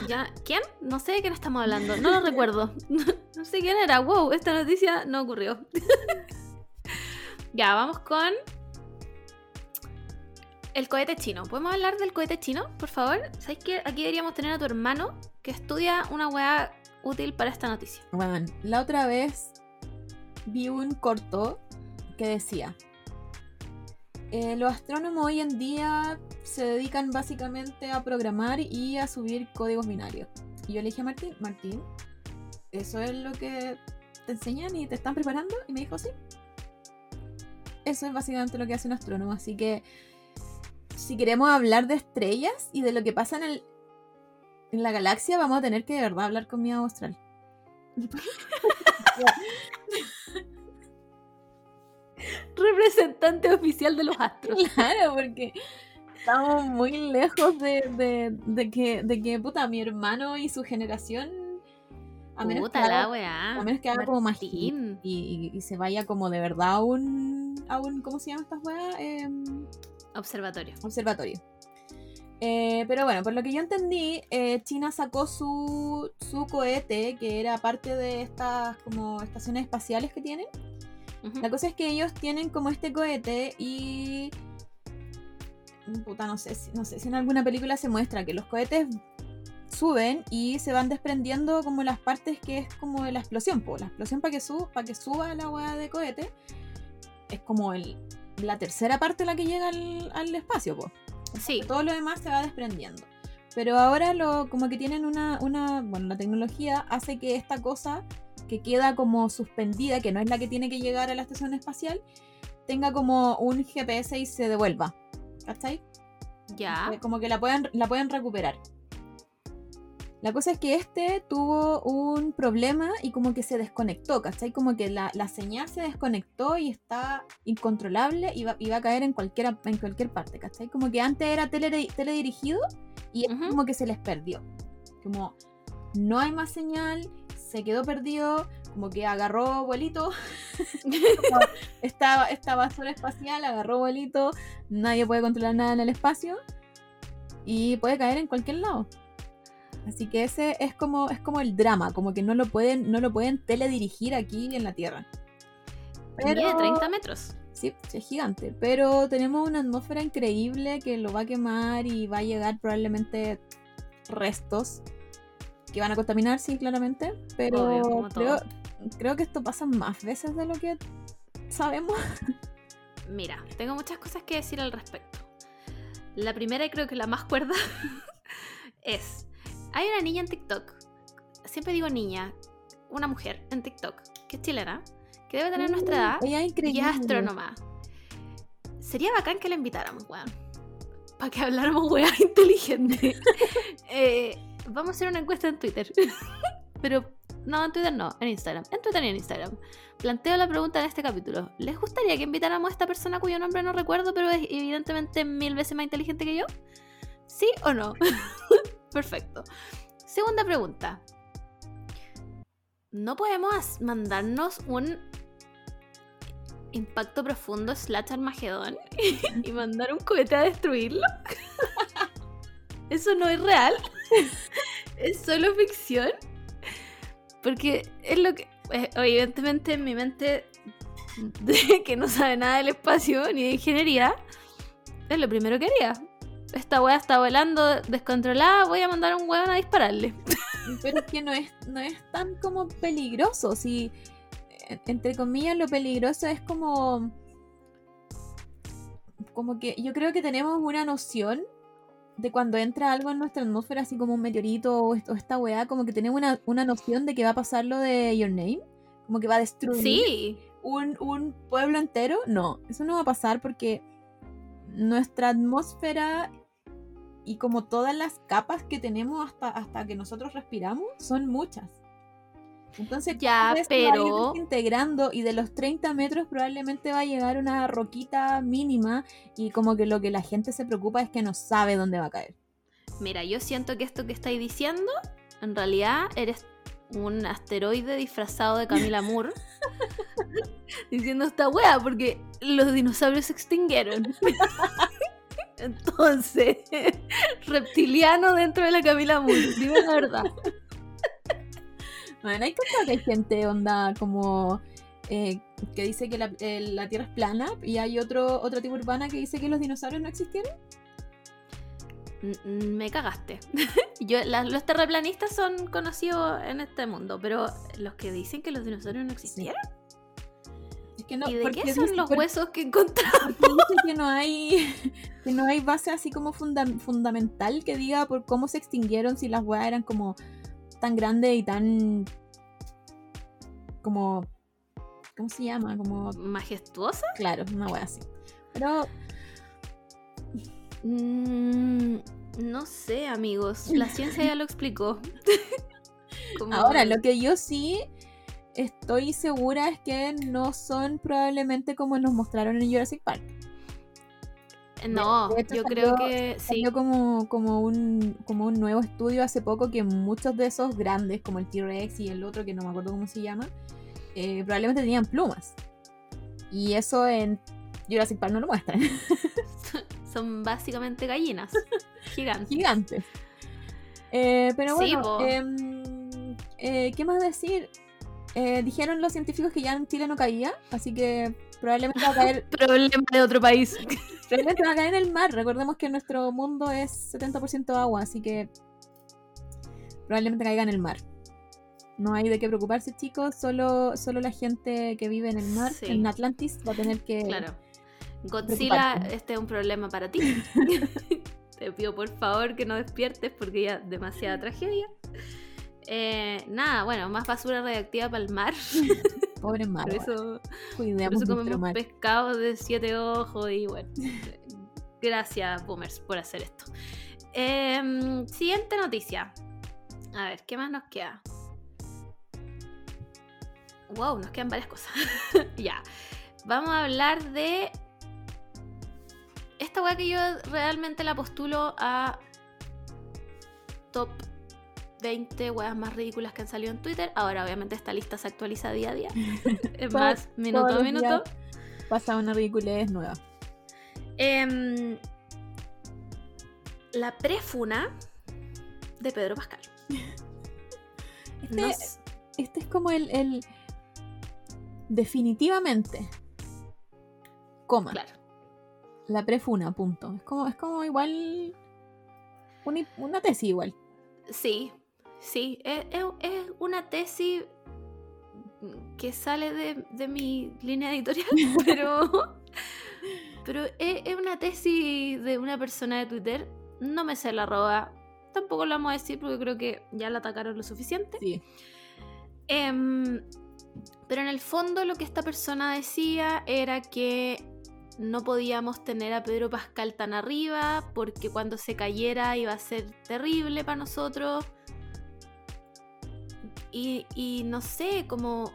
¿Ya? ¿Quién? No sé de quién estamos hablando. No lo recuerdo. No sé quién era. Wow, esta noticia no ocurrió. ya, vamos con. El cohete chino. ¿Podemos hablar del cohete chino, por favor? ¿Sabes que aquí deberíamos tener a tu hermano que estudia una weá útil para esta noticia? Bueno, la otra vez vi un corto que decía, eh, los astrónomos hoy en día se dedican básicamente a programar y a subir códigos binarios. Y yo le dije a Martín, Martín, ¿eso es lo que te enseñan y te están preparando? Y me dijo, sí. Eso es básicamente lo que hace un astrónomo. Así que si queremos hablar de estrellas y de lo que pasa en, el, en la galaxia, vamos a tener que de verdad hablar con mi austral. Representante oficial de los astros. Claro, porque estamos muy lejos de, de, de que, de que, puta, mi hermano y su generación, a menos Puta que la haga, weá. a menos que haga como más y- y se vaya como de verdad a un, a un ¿cómo se llama estas weas? Em, Observatorio. observatorio. Eh, pero bueno, por lo que yo entendí, eh, China sacó su, su cohete, que era parte de estas como estaciones espaciales que tienen. La cosa es que ellos tienen como este cohete y. Puta, no sé, si- no sé si en alguna película se muestra que los cohetes suben y se van desprendiendo como las partes que es como de la explosión, po. La explosión para que, suba para que suba la hueá de cohete es como el, la tercera parte la que llega al, al espacio, po. Sí. Todo lo demás se va desprendiendo. Pero ahora lo, como que tienen una, una, bueno, la tecnología hace que esta cosa que queda como suspendida, que no es la que tiene que llegar a la estación espacial, tenga como un GPS y se devuelva. ¿Cachai? Ya. Como que la puedan, la pueden recuperar. La cosa es que este tuvo un problema y como que se desconectó, ¿cachai? Como que la, la señal se desconectó y está incontrolable y va, y va a caer en cualquier, en cualquier parte, ¿cachai? Como que antes era tele, teledirigido y como que se les perdió. Como no hay más señal, se quedó perdido, como que agarró vuelito. esta, esta basura espacial agarró vuelito, nadie puede controlar nada en el espacio y puede caer en cualquier lado. Así que ese es como, es como el drama, como que no lo pueden, no lo pueden teledirigir aquí en la Tierra. Mide 30 metros. Sí, es gigante. Pero tenemos una atmósfera increíble que lo va a quemar y va a llegar probablemente restos que van a contaminar, sí, claramente. Pero Obvio, creo, creo que esto pasa más veces de lo que sabemos. Mira, tengo muchas cosas que decir al respecto. La primera y creo que la más cuerda es, hay una niña en TikTok, siempre digo niña, una mujer en TikTok, que es chilena, que debe tener nuestra edad Ella es y es astrónoma. Sería bacán que la invitáramos, weón. Para que habláramos weón inteligente. Eh, vamos a hacer una encuesta en Twitter. Pero no, en Twitter no, en Instagram. En Twitter y en Instagram. Planteo la pregunta en este capítulo. ¿Les gustaría que invitáramos a esta persona cuyo nombre no recuerdo, pero es evidentemente mil veces más inteligente que yo? ¿Sí o no? Perfecto. Segunda pregunta. ¿No podemos mandarnos un impacto profundo slash Armagedón y mandar un cohete a destruirlo? ¿Eso no es real? ¿Es solo ficción? Porque es lo que... eh, evidentemente en mi mente que no sabe nada del espacio ni de ingeniería, es lo primero que haría. Esta wea está volando descontrolada, voy a mandar a un weón a dispararle. Pero es que no es, no es tan como peligroso. Si, eh, entre comillas, lo peligroso es como. Como que yo creo que tenemos una noción de cuando entra algo en nuestra atmósfera, así como un meteorito o, esto- esta weá, como que tenemos una, una noción de que va a pasar lo de Your Name. Como que va a destruir Sí, un, un pueblo entero. No, eso no va a pasar porque nuestra atmósfera y como todas las capas que tenemos hasta, hasta que nosotros respiramos son muchas. Entonces, Ya, pero- desintegrando y de los 30 metros probablemente va a llegar una roquita mínima y como que lo que la gente se preocupa es que no sabe dónde va a caer. Mira, yo siento que esto que estáis diciendo, en realidad eres un asteroide disfrazado de Camila Moore. diciendo esta wea, porque los dinosaurios se extinguieron. Entonces, reptiliano dentro de la Camila Moore, dime la verdad. Bueno, hay cosas que hay gente onda como eh, que dice que la, eh, la Tierra es plana y hay otro otra tribu urbana que dice que los dinosaurios no existieron. N- n- Me cagaste. Yo, la- los terraplanistas son conocidos en este mundo, pero los que dicen que los dinosaurios no existieron. Que no, ¿Y de porque qué son los huesos que encontramos? dice que no hay que no hay base así como funda- fundamental que diga por cómo se extinguieron si las weas eran como tan grandes y tan como ¿cómo se llama? Como ¿Majestuosa? claro, una wea así. Pero Mm, no sé, amigos. La ciencia ya lo explicó. Como- Ahora, lo que yo sí estoy segura es que no son probablemente como nos mostraron en Jurassic Park. No, de hecho yo salió- creo que sí. Como, como, un, como un nuevo estudio hace poco que muchos de esos grandes, como el T-Rex y el otro que no me acuerdo cómo se llama, eh, probablemente tenían plumas. Y eso en Jurassic Park no lo muestran. Son básicamente gallinas gigantes. Gigantes. Eh, pero bueno, em, eh, ¿qué más decir? Eh, dijeron los científicos que ya en Chile no caía, así que probablemente va a caer, Problema de otro país. probablemente va a caer en el mar. Recordemos que nuestro mundo es 70% agua, así que probablemente caiga en el mar. No hay de qué preocuparse, chicos. Solo, solo la gente que vive en el mar, Sí. en Atlantis, va a tener que. Claro. Godzilla, este es un problema para ti. Te pido por favor que no despiertes porque ya demasiada tragedia. Eh, nada, bueno, más basura radiactiva para el mar. Pobre mar. Por eso, por eso comemos mar. pescados de siete ojos y bueno. Gracias, boomers, por hacer esto. Em, siguiente noticia. A ver, ¿qué más nos queda? Wow, nos quedan varias cosas. ya. Vamos a hablar de. Esta weá que yo realmente la postulo a top 20 weas más ridículas que han salido en Twitter. Ahora, obviamente, esta lista se actualiza día a día. es más, minuto a minuto. Pasa una ridiculez nueva. Em, la prefuna de Pedro Pascal. Este, este es como el, el- Definitivamente. Coma. claro. La prefuna, punto. Es como, es como igual. Una, una tesis igual. Sí, sí. Es, es- es una tesis que sale de, de mi línea editorial, pero. Pero es, es una tesis de una persona de Twitter. No me sé la arroba. Tampoco lo vamos a decir porque creo que ya la atacaron lo suficiente. Sí. Em, pero en el fondo lo que esta persona decía era que no podíamos tener a Pedro Pascal tan arriba porque cuando se cayera iba a ser terrible para nosotros. Y, y no sé, como...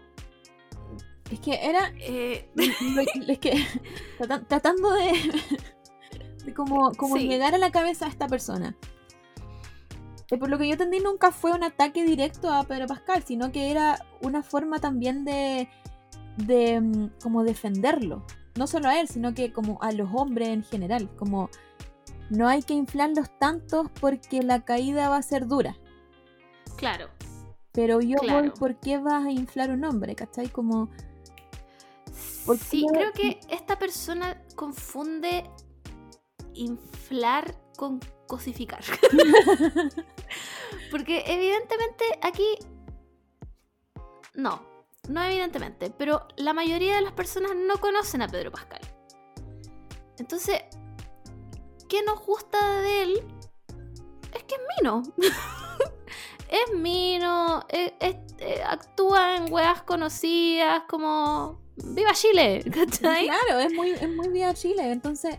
Es que era. eh, es que. trata- Tratando de. de como, como Sí. llegar a la cabeza a esta persona. Eh, por lo que yo entendí, nunca fue un ataque directo a Pedro Pascal, sino que era una forma también de. de. mm, como defenderlo. No solo a él, sino que como a los hombres en general. Como. No hay que inflarlos tantos porque la caída va a ser dura. claro, Pero yo voy. ¿por qué vas a inflar un hombre? ¿Cachai? Como. ¿Por sí, creo que esta persona confunde inflar con cosificar. Porque evidentemente aquí... No, no evidentemente, pero la mayoría de las personas no conocen a Pedro Pascal. Entonces, ¿qué nos gusta de él? Es que es Mino. es Mino, es- es- eh, actúa en weas conocidas como... ¡Viva Chile! ¿Cachai? Claro, es muy, es muy vía Chile, entonces.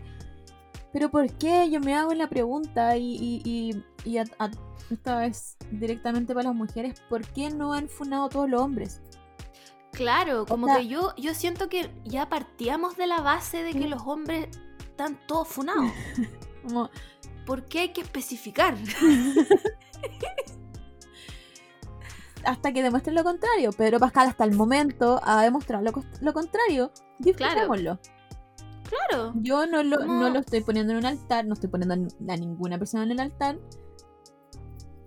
Pero ¿por qué? Yo me hago la pregunta y, y, y, y a- a- esta vez directamente para las mujeres, ¿por qué no han funado todos los hombres? Claro, como sea- que yo, yo siento que ya partíamos de la base de que Sí. los hombres están todos funados. Como, ¿Por qué hay que especificar? hasta que demuestren lo contrario. Pedro Pascal hasta el momento ha demostrado lo, lo contrario. Disfrutémoslo. Claro. Yo no lo, no lo estoy poniendo en un altar, no estoy poniendo a ninguna persona en el altar.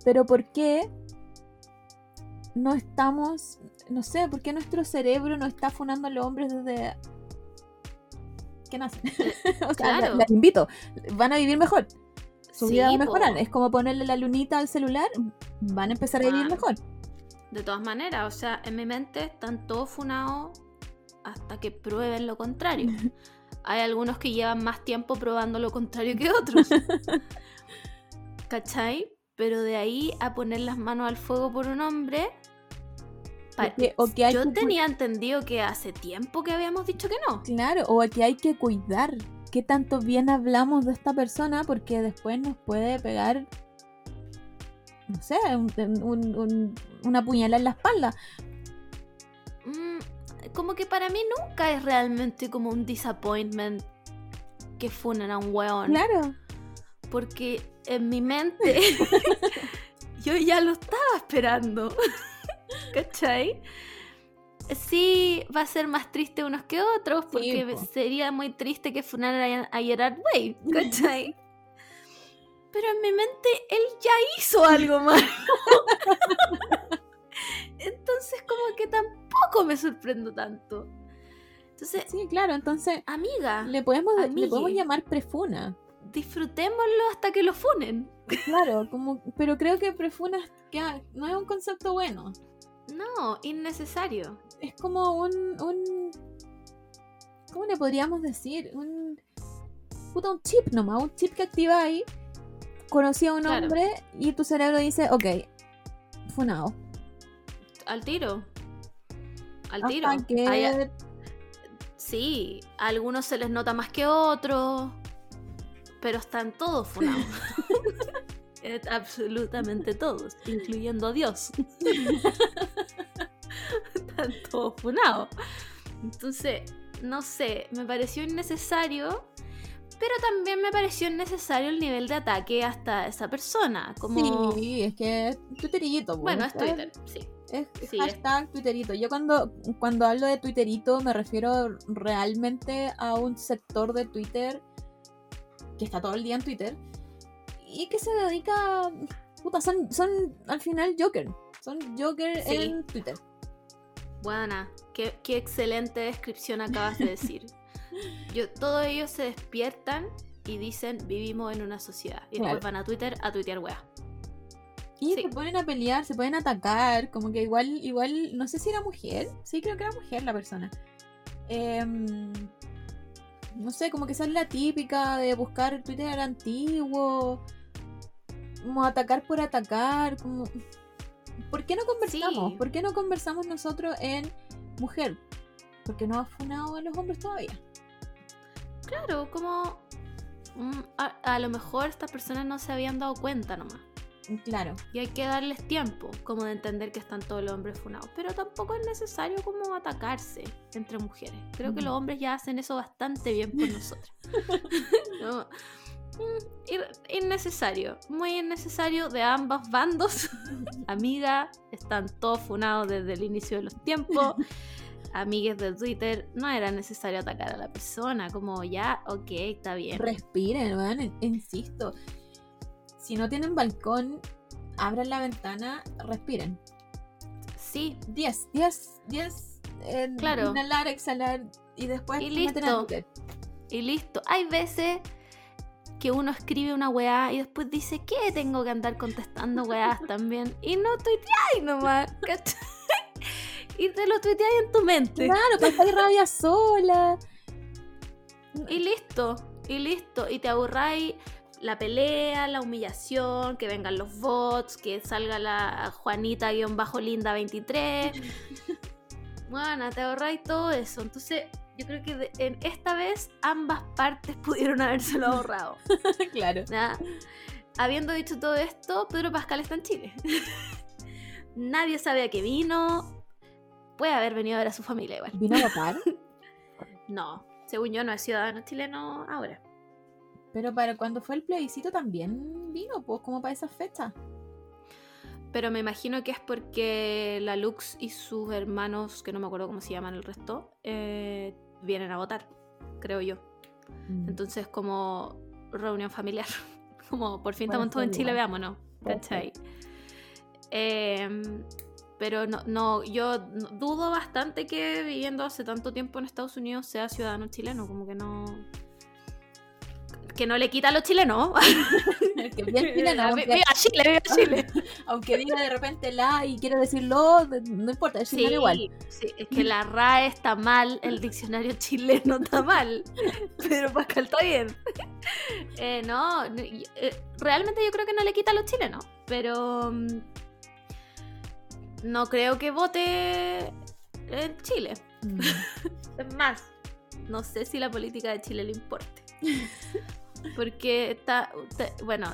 Pero ¿por qué no estamos, no sé, por qué nuestro cerebro no está funando a los hombres desde que nacen? o sea, claro. las invito, van a vivir mejor, su vida va a mejorar. po. Es como ponerle la lunita al celular, van a empezar a vivir Ah. mejor. De todas maneras, o sea, en mi mente están todos funados hasta que prueben lo contrario. Hay algunos que llevan más tiempo probando lo contrario que otros. ¿Cachai? Pero de ahí a poner las manos al fuego por un hombre. O que- hay yo que tenía entendido que hace tiempo que habíamos dicho que no. Claro, o que hay que cuidar qué tanto bien hablamos de esta persona porque después nos puede pegar, no sé, un- un- un- una puñalada en la espalda. Mm, como que para mí nunca es realmente como un disappointment que funen a un weón. Claro, Porque en mi mente yo ya lo estaba esperando. ¿Cachai? Sí, va a ser más triste unos que otros, porque po. sería muy triste que funaran a, a Gerard Way, ¿cachai? Pero en mi mente él ya hizo algo malo. Entonces como que tampoco me sorprendo tanto. Entonces, sí, claro, entonces amiga, le podemos, le podemos llamar prefuna. disfrutémoslo hasta que lo funen. Claro, como, pero creo que prefuna que no es un concepto bueno. No, innecesario. Es como un, un ¿cómo le podríamos decir? Un puta, un chip nomás, un chip que activa ahí. Conocí a un Claro. hombre y tu cerebro dice, ok, funado. Al tiro. Al Hasta tiro. que Hay- sí, a algunos se les nota más que otros, pero están todos funados. Absolutamente todos, incluyendo a Dios. están todos funados. Entonces, no sé, me pareció innecesario, Pero también me pareció necesario el nivel de ataque hasta esa persona. Como... Sí, es que Twitterito. pues, Bueno, es es- Twitter, sí. Es Sí, hashtag Twitterito. Yo cuando, cuando hablo de Twitterito me refiero realmente a un sector de Twitter que está todo el día en Twitter y que se dedica... Puta, son, son al final Joker. Son Joker Sí. en Twitter. Buena, qué, qué excelente descripción acabas de decir. Yo, todos ellos se despiertan y dicen vivimos en una sociedad. Y Claro. después van a Twitter a tuitear weá. Y Sí. se ponen a pelear, se pueden atacar, como que igual, igual, no sé si era mujer, sí creo que era mujer la persona. Em, no sé, como que esa es la típica de buscar Twitter antiguo, como atacar por atacar, como... ¿Por qué no conversamos? Sí. ¿Por qué no conversamos nosotros en mujer? Porque no ha funado a los hombres todavía. Claro, como mm, a, a lo mejor estas personas no se habían dado cuenta nomás. Claro. Y hay que darles tiempo, como de entender que están todos los hombres funados. Pero tampoco es necesario como atacarse entre mujeres. Creo que los hombres ya hacen eso bastante bien por nosotros. No, mm, innecesario, muy innecesario de ambos bandos. Amiga, están todos funados desde el inicio de los tiempos. Amigues de Twitter, no era necesario atacar a la persona, como ya, ok, está bien. Respiren, man, in- insisto. Si no tienen balcón, abran la ventana, respiren. Sí, 10, 10, 10. eh, Claro. Inhalar, exhalar y después Y listo. Y listo. Hay veces que uno escribe una weá y después dice, ¿qué? Tengo que andar contestando weás también. Y no tuiteáis nomás, ¿cachai? Y te lo tuiteáis en tu mente. Claro, pasáis rabia sola. Y listo, y listo. Y te aburráis la pelea, la humillación, que vengan los bots, que salga la Juanita-Linda23. Bueno, te ahorráis todo eso. Entonces, yo creo que de- en esta vez ambas partes pudieron habérselo ahorrado. claro. Habiendo dicho todo esto, Pedro Pascal está en Chile. Nadie sabe a qué vino. Puede haber venido a ver a su familia igual. Vino a votar, No, según yo no es ciudadano chileno ahora. pero para cuando fue el plebiscito también vino, pues, como para esa fecha. Pero me imagino que es porque la Lux y sus hermanos, que no me acuerdo cómo se llaman el resto, eh, vienen a votar, creo yo. Mm. Entonces, como reunión familiar. Como por fin estamos todos en Chile, veámonos. ¿Cachai? Em, pero no, no, yo dudo bastante que viviendo hace tanto tiempo en Estados Unidos sea ciudadano chileno, como que no. Que no le quita a los chilenos. que bien chileno, Vi- aunque, ¡Viva Chile! ¡Viva Chile! aunque diga de repente la y quiere decirlo, de- no importa, es Sí, igual. sí, es que la RAE está mal, el diccionario chileno está mal, pero Pascal está bien. Eh, no, eh, realmente yo creo que no le quita a los chilenos, pero mm, no creo que vote en Chile. Mm. Es más, no sé si la política de Chile le importe. Porque está, bueno,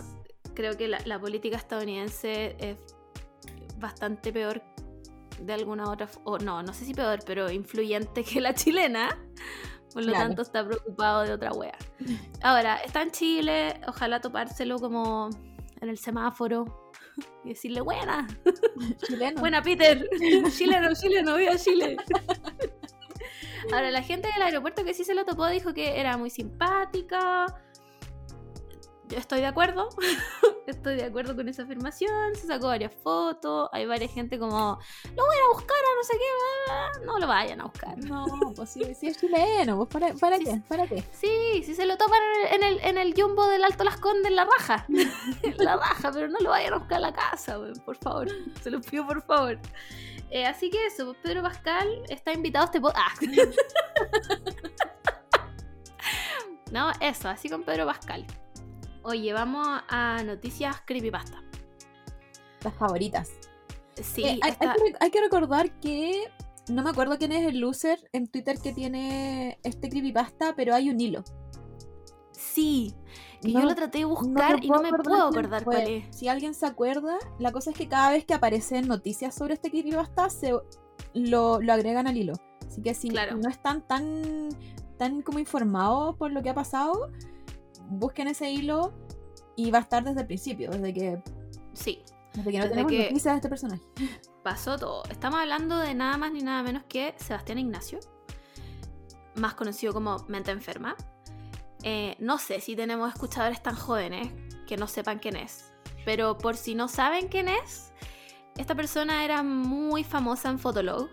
creo que la, la política estadounidense es bastante peor de alguna otra, o no, no sé si peor, pero influyente que la chilena. Por lo Claro. tanto, está preocupado de otra wea. Ahora, está en Chile, ojalá topárselo como en el semáforo y decirle, buena, Chileno. Buena, Peter. chileno, chileno, viva Chile. Ahora, la gente del aeropuerto que sí se lo topó dijo que era muy simpática. Yo estoy de acuerdo. estoy de acuerdo con esa afirmación. Se sacó varias fotos. Hay varias gente como, lo voy a ir a buscar a no sé qué. bla, bla". No lo vayan a buscar. No, pues sí, sí es chileno, pues para, para Sí, qué, para qué. Sí, sí se lo topan en el, en el, jumbo del Alto Las Condes, en la raja. En la raja, pero no lo vayan a buscar a la casa, por favor. Se lo pido, por favor. Eh, así que eso, pues, Pedro Pascal está invitado a este podcast. no, eso, así con Pedro Pascal. Oye, vamos a noticias creepypasta. Las favoritas. Sí, Eh, hay, que, rec- hay que recordar que no me acuerdo quién es el loser en Twitter que tiene este creepypasta, pero hay un hilo. sí. Que No- yo lo traté de buscar y no me puedo acordar cuál es. Si alguien se acuerda, la cosa es que cada vez que aparecen noticias sobre este creepypasta se lo, lo agregan al hilo. Así que si Claro. no están tan, tan como informados por lo que ha pasado, busquen ese hilo y va a estar desde el principio, desde que, Sí, desde que no Desde tenemos que- noticias de este personaje. pasó todo. Estamos hablando de nada más ni nada menos que Sebastián Ignacio, más conocido como Mente Enferma. Eh, no sé si tenemos escuchadores tan jóvenes que no sepan quién es, pero por si no saben quién es, esta persona era muy famosa en Fotolog.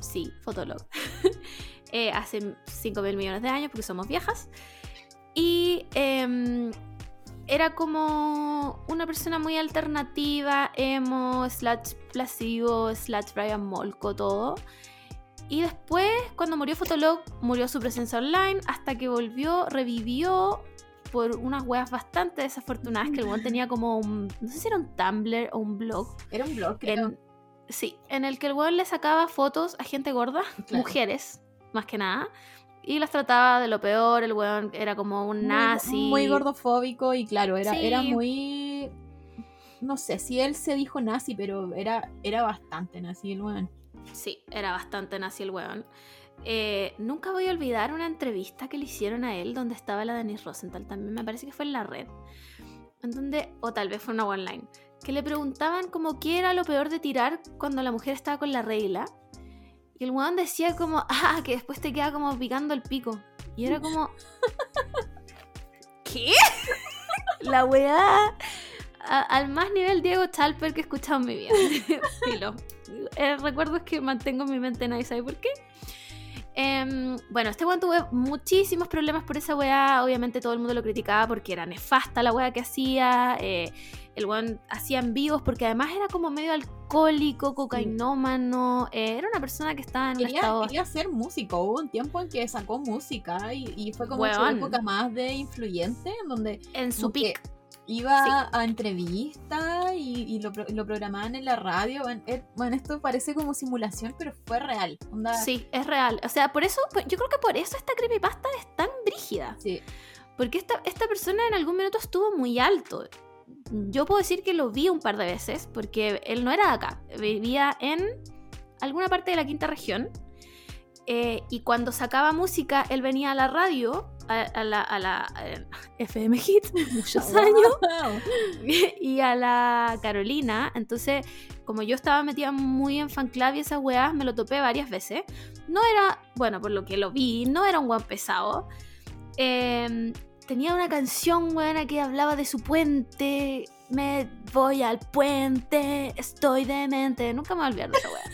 Sí, Fotolog. Eh, hace 5 mil millones de años, porque somos viejas. Y em, era como una persona muy alternativa, emo, slash plasivo, slash Brian Molko, todo. Y después, cuando murió Fotolog, murió su presencia online, hasta que volvió, revivió por unas weas bastante desafortunadas, que el weón tenía como un, no sé si era un Tumblr o un blog, Era un blog, creo. en, sí, en el que el weón le sacaba fotos a gente gorda, Claro. mujeres, más que nada, y las trataba de lo peor, el weón era como un Muy- nazi. Muy, gordofóbico y claro, era, Sí. era muy... No sé si él se dijo nazi, pero era, era bastante nazi el weón. Sí, era bastante nazi el weón. Eh, nunca voy a olvidar una entrevista que le hicieron a él donde estaba la Denise Rosenthal también, me parece que fue en la red. En donde, o tal vez fue una online, que le preguntaban como qué era lo peor de tirar cuando la mujer estaba con la regla. El weón decía como, ah, que después te queda como picando el pico. Y era como... ¿Qué? La weá... a- al más nivel Diego Chalper que he escuchado en mi vida. Filo. Eh, recuerdos que mantengo en mi mente, nadie sabe por qué. Em, bueno, este weón tuvo muchísimos problemas por esa weá. Obviamente todo el mundo lo criticaba porque era nefasta la weá que hacía. eh, el weón hacía en vivos porque además era como medio alcohólico, cocainómano. eh, era una persona que estaba en Quería, estado. quería ser músico. Hubo un tiempo en que sacó música y, y fue como Weón. su época más de influyente, en donde En su como que pic. iba Sí. a entrevistas y, y lo, pro- lo programaban en la radio. Bueno, eh, bueno, esto parece como simulación, pero fue real. Onda, Sí, es real. O sea, por eso, yo creo que por eso esta creepypasta es tan brígida. sí. Porque esta, esta persona en algún minuto estuvo muy alto. Yo puedo decir que lo vi un par de veces, porque él no era de acá, vivía en alguna parte de la quinta región. eh, y cuando sacaba música, él venía a la radio, a, a la, a la, eh, FM Hit, muchos años, Wow. y a la Carolina. Entonces, como yo estaba metida muy en fanclub y esas weas, me lo topé varias veces. No era, bueno, por lo que lo vi, no era un guan pesado. Eh, tenía una canción, weona, que hablaba de su puente. Me voy al puente, estoy demente. Nunca me voy a olvidar de esa wea.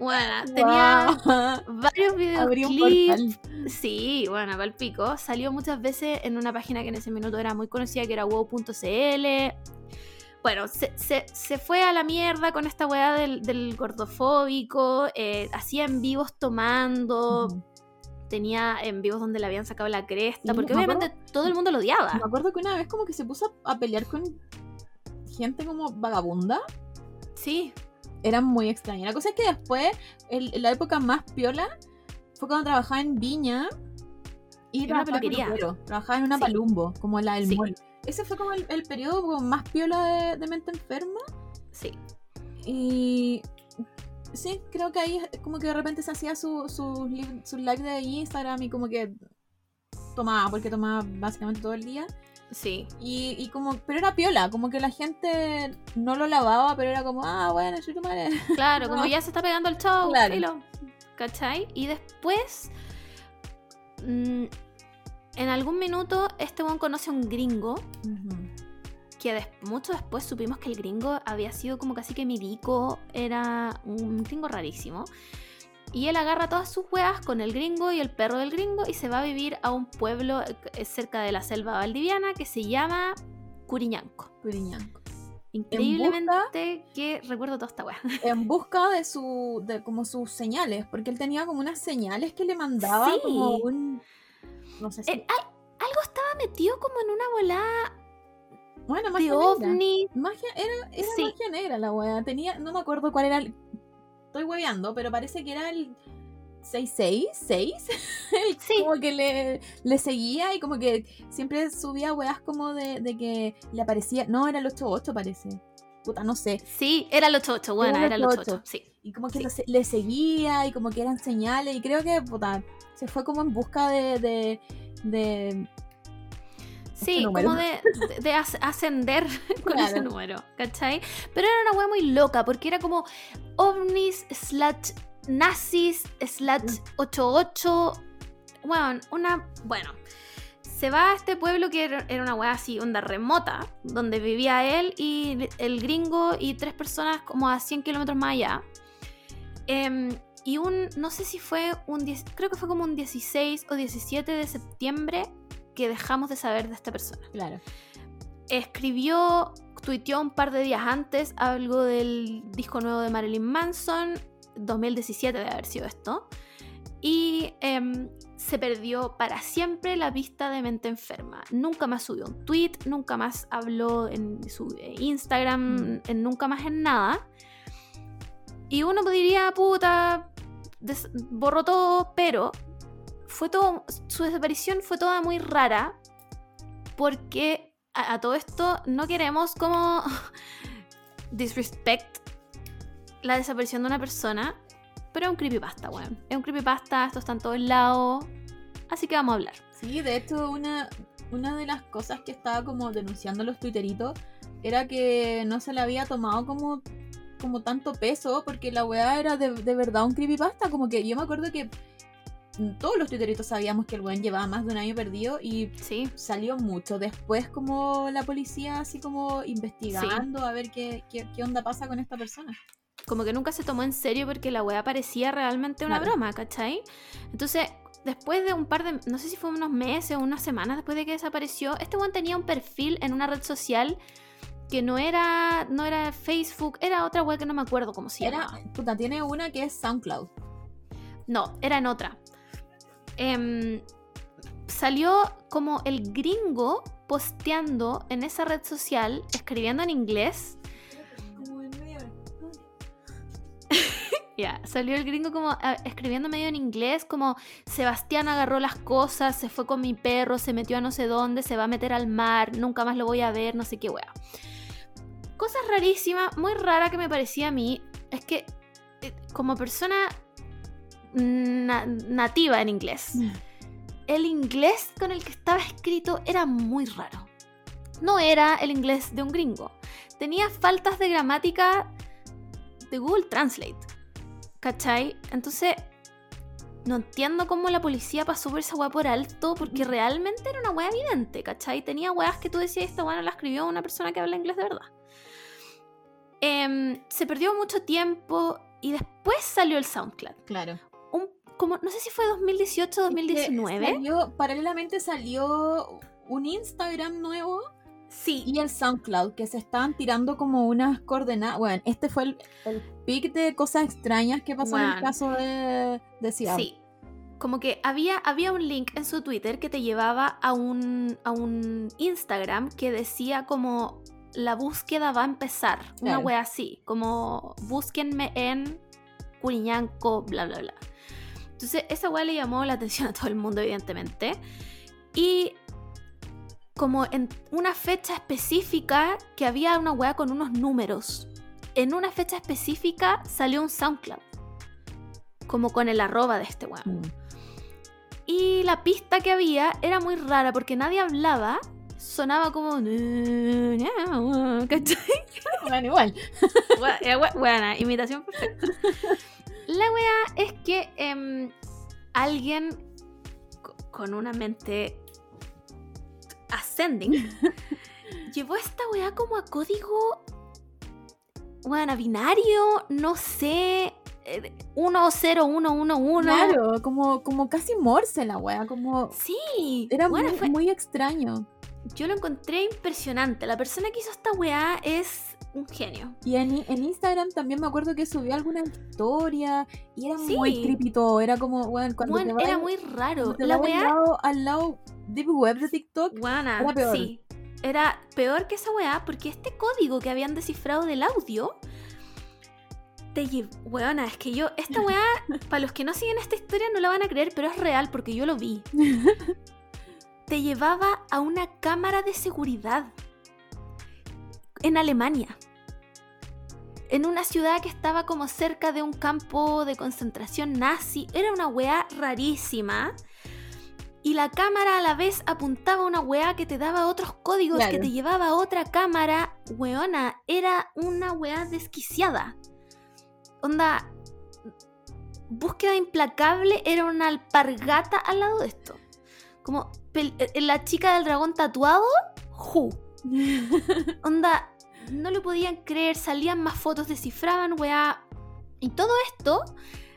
Bueno, tenía Wow. varios Abrí un videoclips. Sí, bueno, para el pico. Salió muchas veces en una página que en ese minuto era muy conocida, que era wow.cl. Bueno, se, se- se fue a la mierda con esta weá del, del gordofóbico. eh, hacía en vivos tomando. Tenía en vivos donde le habían sacado la cresta. Porque me obviamente todo el mundo lo odiaba. Me acuerdo que una vez como que se puso a, a pelear con gente como vagabunda. Sí, Era muy extraña. La cosa es que después, el- la época más piola, fue cuando trabajaba en Viña. Y En una trabajaba en peluquería. peluquero. Trabajaba en una Sí. palumbo, como la del Sí. mall. Ese fue como el, el periodo como más piola de, de mente enferma. sí. Y sí, creo que ahí como que de repente se hacía sus su, live de Instagram y como que tomaba, porque tomaba básicamente todo el día. Sí. Y, y como, pero era piola, como que la gente no lo lavaba, pero era como, ah, bueno, yo tu madre. Claro, No. como ya se está pegando el show, Claro. filo, ¿cachai? Y después, mm, en algún minuto, este buen conoce a un gringo, que des- mucho después supimos que el gringo había sido como casi que milico, era un gringo rarísimo. Y él agarra todas sus weas con el gringo y el perro del gringo y se va a vivir a un pueblo eh, cerca de la selva valdiviana que se llama Curiñanco. Curiñanco. Increíblemente que recuerdo toda esta wea. En busca de su, de como sus señales, porque él tenía como unas señales que le mandaba Sí. como un, no sé si, Eh, al- algo estaba metido como en una volada bueno, de magia negra. ovni. Magia, era, era Sí. magia negra la wea. Tenía, no me acuerdo cuál era el. Estoy hueveando, pero parece que era el 666. El- Sí. Como que le, le seguía y como que siempre subía weas como de, de que le aparecía. No, era el 88 parece. Puta, no sé. Sí, era el 88, bueno, Era el era el 88. 88, sí. Y como que Sí. le seguía y como que eran señales. Y creo que, puta, se fue como en busca de. de, de Sí, número. como de, de- de as- ascender con Claro. ese número, ¿cachai? Pero era una wea muy loca, porque era como ovnis, slash nazis, slash 88. Bueno, una. Bueno. Se va a este pueblo que era era una wea así, onda remota, donde vivía él y el gringo y tres personas como a 100 kilómetros más allá. Em, y un, no sé si fue un, 10 creo que fue como un 16 o 17 de septiembre que dejamos de saber de esta persona. Claro. Escribió, tuiteó un par de días antes algo del disco nuevo de Marilyn Manson, 2017 debe haber sido esto, y em, se perdió para siempre la vista de mente enferma. Nunca más subió un tweet, nunca más habló en su eh, Instagram, Mm. en nunca más en nada. Y uno diría, puta, borró todo, pero fue todo, su desaparición fue toda muy rara porque a, todo esto no queremos como disrespect la desaparición de una persona, pero es un creepypasta, weón. Es un creepypasta, esto está en todos lados, así que vamos a hablar. Sí, de hecho, una, una de las cosas que estaba como denunciando los twitteritos era que no se le había tomado como, como tanto peso, porque la weá era de, de verdad un creepypasta. Como que yo me acuerdo que todos los twitteritos sabíamos que el weón llevaba más de un año perdido y Sí, salió mucho después como la policía así como investigando a ver qué, qué, qué onda pasa con esta persona. como que nunca se tomó en serio porque la weá parecía realmente una broma, ¿cachai? Entonces, después de un par de, no sé si fue unos meses o unas semanas después de que desapareció, este weón tenía un perfil en una red social que no era, no era Facebook, era otra weá que no me acuerdo cómo se Era, llama. puta, tiene una que es SoundCloud. No, era en otra. Em, salió como el gringo posteando en esa red social, escribiendo en inglés. Ya, salió el gringo como ah, escribiendo medio en inglés, como Sebastián agarró las cosas, se fue con mi perro, se metió a no sé dónde, se va a meter al mar, nunca más lo voy a ver, no sé qué wea. Cosas rarísimas, muy rara que me parecía a mí, es que eh, como persona na- nativa en inglés, el inglés con el que estaba escrito era muy raro. No era el inglés de un gringo. Tenía faltas de gramática de Google Translate. ¿Cachai? Entonces, no entiendo cómo la policía pasó por esa weá por alto, porque realmente era una weá evidente, ¿cachai? Tenía weas que tú decías, esta weá no la escribió una persona que habla inglés de verdad. Em, se perdió mucho tiempo y después salió el SoundCloud. Claro. Como, no sé si fue 2018 2019. Que salió- paralelamente salió un Instagram nuevo Sí, y el SoundCloud, que se estaban tirando como unas coordenadas. Bueno, este fue el, el pic de cosas extrañas que pasó en el caso de, de Seattle. Sí. Como que había, había un link en su Twitter que te llevaba a un, a un Instagram que decía como la búsqueda va a empezar. Una wea así. Como búsquenme en Curiñanco, bla, bla, bla. Entonces esa wea le llamó la atención a todo el mundo, evidentemente. Y como en una fecha específica que había una wea con unos números. En una fecha específica salió un SoundCloud. Como con el arroba de este weón. Mm. Y la pista que había era muy rara porque nadie hablaba. Sonaba como. ¿Cachai? Bueno, igual. Bue- bue- Buena, imitación perfecta. La wea es que em, alguien co- con una mente ascending llevó esta wea como a código. Bueno, binario, no sé. eh, 10111. Claro, como, como casi morse la wea, como... Sí, Era bueno, muy, fue- muy extraño. yo lo encontré impresionante. La persona que hizo esta weá es un genio. Y en, en Instagram también me acuerdo que subió alguna historia y era Sí. muy creepy todo. Era como, bueno, cuando Bueno, te era vas- muy raro. te La vas al weá, lado, al lado Deep Web de TikTok, Guana, Era peor. sí. Era peor que esa weá porque este código que habían descifrado del audio te. Weona, es que yo, esta weá, para los que no siguen esta historia no la van a creer, pero es real porque yo lo vi. te llevaba a una cámara de seguridad en Alemania. En una ciudad que estaba como cerca de un campo de concentración nazi. Era una weá rarísima. y la cámara a la vez apuntaba a una weá que te daba otros códigos, que te llevaba a otra cámara. Weona, era una weá desquiciada. Onda, búsqueda implacable era una alpargata al lado de esto. Como eh, la chica del dragón tatuado, ju. Onda, no lo podían creer, salían más fotos, descifraban, weá. Y todo esto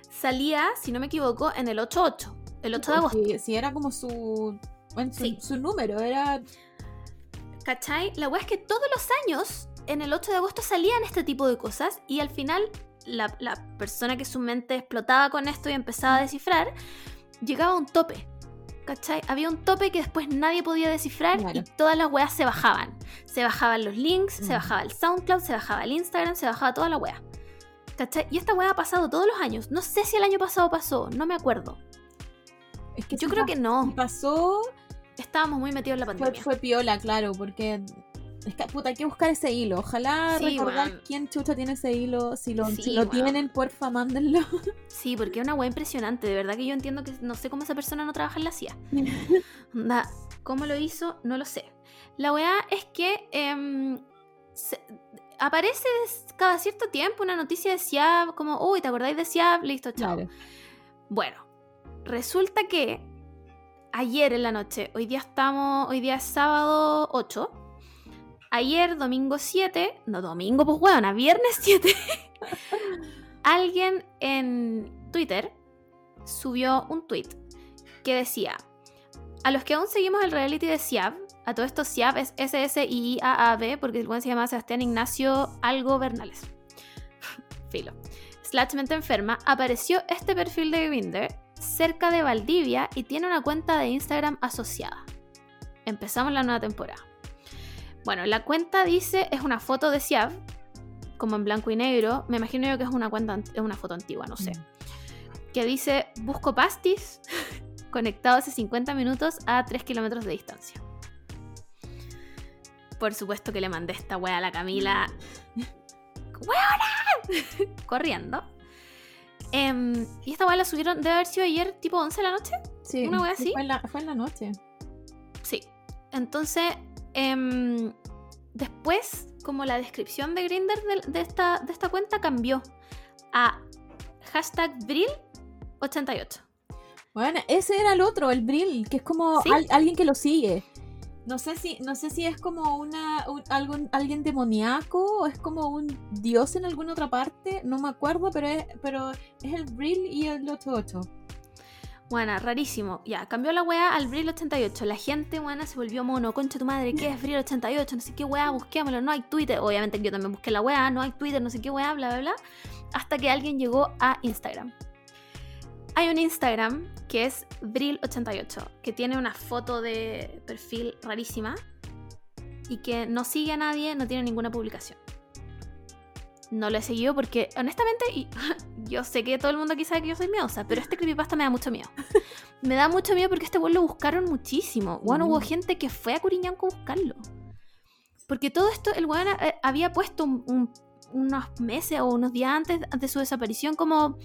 salía, si no me equivoco, en el 8-8, el 8 de agosto. Sí, sí, era como su, bueno, su, Sí. su número, era... ¿Cachai? La weá es que todos los años, en el 8 de agosto, salían este tipo de cosas y al final la, la persona que su mente explotaba con esto y empezaba a descifrar, llegaba a un tope. ¿Cachai? Había un tope que después nadie podía descifrar Claro. y todas las weas se bajaban. Se bajaban los links, se Mm. bajaba el SoundCloud, se bajaba el Instagram, se bajaba toda la wea. ¿Cachai? Y esta wea ha pasado todos los años. No sé si el año pasado pasó, no me acuerdo. Es que Yo si creo que no. pasó, Estábamos muy metidos en la fue, pandemia. fue piola, claro, porque... Es que, puta, hay que buscar ese hilo. Ojalá Sí, recordar quién chucha tiene ese hilo. Si lo, Sí, si lo tienen, porfa, mándenlo. Sí, porque es una weá impresionante. De verdad que yo entiendo que no sé cómo esa persona no trabaja en la CIA. Onda, ¿Cómo lo hizo? No lo sé. La weá es que em, se- aparece cada cierto tiempo una noticia de Siab, como, uy, ¿te acordáis de Siab? Listo, chao. Claro. Bueno, resulta que ayer en la noche, hoy día estamos, hoy día es sábado 8. Ayer, domingo 7, no domingo, pues weón, viernes 7, alguien en Twitter subió un tweet que decía: A los que aún seguimos el reality de Siab, a todo esto Siab es S-S-I-A-A-B, porque el buen se llama Sebastián Ignacio Algo Bernales. Filo. Slash mente enferma, apareció este perfil de Grindr cerca de Valdivia y tiene una cuenta de Instagram asociada. Empezamos la nueva temporada. Bueno, la cuenta dice, es una foto de Siab, como en blanco y negro. Me imagino yo que es una cuenta, es una foto antigua, no sé. Que dice, busco pastis, conectado hace 50 minutos a 3 kilómetros de distancia. Por supuesto que le mandé esta wea a la Camila. ¡Weona! Corriendo. Em, y esta wea la subieron, debe haber sido ayer tipo 11 de la noche. Sí, Una wea sí, así. Fue en la, fue en la noche. Sí. Entonces, em, después, como la descripción de Grinder de, de esta, de esta cuenta cambió a hashtag Brill88. Bueno, ese era el otro, el Brill, que es como ¿Sí? al- alguien que lo sigue. No sé si, no sé si es como una un- algún- alguien demoníaco o es como un dios en alguna otra parte, no me acuerdo, pero es, pero es el Brill y el 88. Bueno, rarísimo. Ya, cambió la weá al Brill88. La gente, buena, se volvió mono. Concha tu madre, ¿qué es Brill88? No sé qué weá, busquémoslo. No hay Twitter. Obviamente yo también busqué la weá. No hay Twitter, no sé qué weá, bla, bla, bla. Hasta que alguien llegó a Instagram. Hay un Instagram que es Brill88, que tiene una foto de perfil rarísima y que no sigue a nadie, no tiene ninguna publicación. No lo he seguido porque, honestamente, y- yo sé que todo el mundo aquí sabe que yo soy miedosa, pero este creepypasta me da mucho miedo. Me da mucho miedo porque este weón lo buscaron muchísimo. Bueno, hubo Mm. gente que fue a Curiñanco a buscarlo. Porque todo esto, el weón eh, había puesto un- un- unos meses o unos días antes de su desaparición como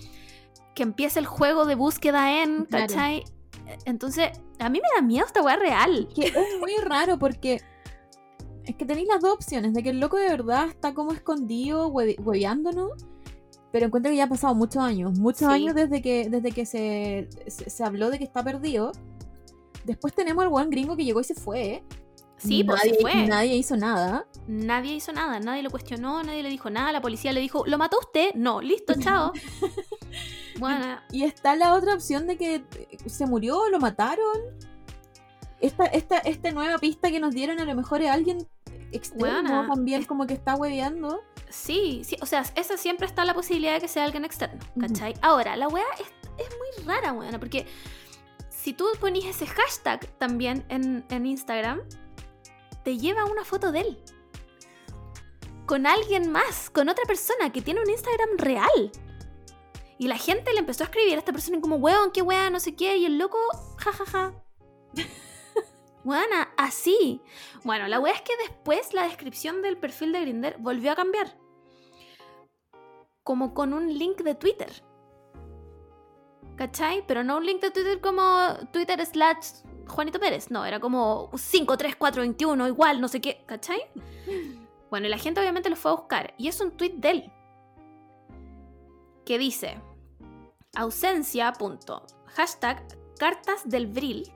que empiece el juego de búsqueda en, Claro. ¿cachai? Entonces, a mí me da miedo esta weá real. Que es muy raro porque es que tenéis las dos opciones, de que el loco de verdad está como escondido, hue- hueveándonos, pero encuentro que ya han pasado muchos años, muchos Sí. años desde que, desde que se, se, se habló de que está perdido. Después tenemos al buen gringo que llegó y se fue. Sí, pues se fue. Nadie hizo nada. Nadie hizo nada, nadie lo cuestionó, nadie le dijo nada. La policía le dijo, ¿lo mató usted? No, listo, chao. bueno, Y está la otra opción de que se murió, lo mataron. Esta, esta, esta nueva pista que nos dieron a lo mejor es alguien externo también como que está hueveando. sí, sí, o sea, esa siempre está la posibilidad de que sea alguien externo. ¿cachai? Ahora, la weá es, es muy rara, weona, porque si tú ponís ese hashtag también en, en Instagram, te lleva una foto de él. Con alguien más, con otra persona que tiene un Instagram real. Y la gente le empezó a escribir a esta persona como, weón, qué weá, no sé qué, y el loco, jajaja. Weona, así. Bueno, la weá es que después la descripción del perfil de Grinder volvió a cambiar. Como con un link de Twitter. ¿Cachai? Pero no un link de Twitter como Twitter slash Juanito Pérez. No, era como 5, 3, 4, 21, igual, no sé qué, ¿cachai? Bueno, y la gente obviamente lo fue a buscar. Y es un tweet de él. Que dice: Ausencia, punto. Hashtag cartas del Vril.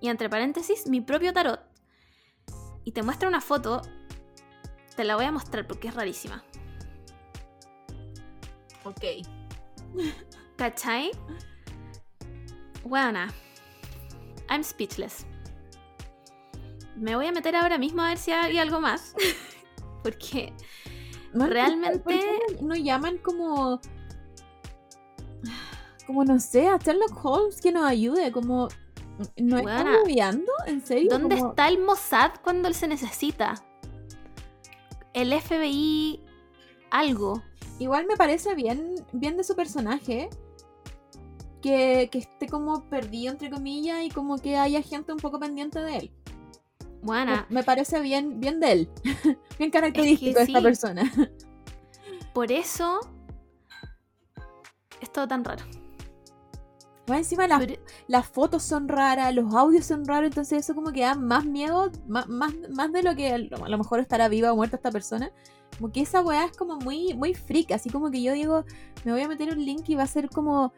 Y entre paréntesis, mi propio tarot. Y te muestra una foto. Te la voy a mostrar porque es rarísima. Ok. ¿Cachai? Buena. I'm speechless. Me voy a meter ahora mismo a ver si hay algo más. Porque No, Realmente- ¿por qué no, no llaman como. Como no sé, a Sherlock Holmes que nos ayude, como. ¿No están moviendo? ¿En serio? ¿dónde está el Mossad cuando él se necesita? El FBI. Algo. Igual me parece bien, bien de su personaje. Que, que esté como perdido, entre comillas, y como que haya gente un poco pendiente de él. Buena. Me, parece bien, bien de él. bien característico de esta persona. Por eso. Es todo tan raro. Más encima las, Pero- las fotos son raras, los audios son raros, entonces eso como que da más miedo, más, más, más de lo que a lo mejor estará viva o muerta esta persona. Como que esa weá es como muy, muy freak, así como que yo digo, me voy a meter un link y va a ser como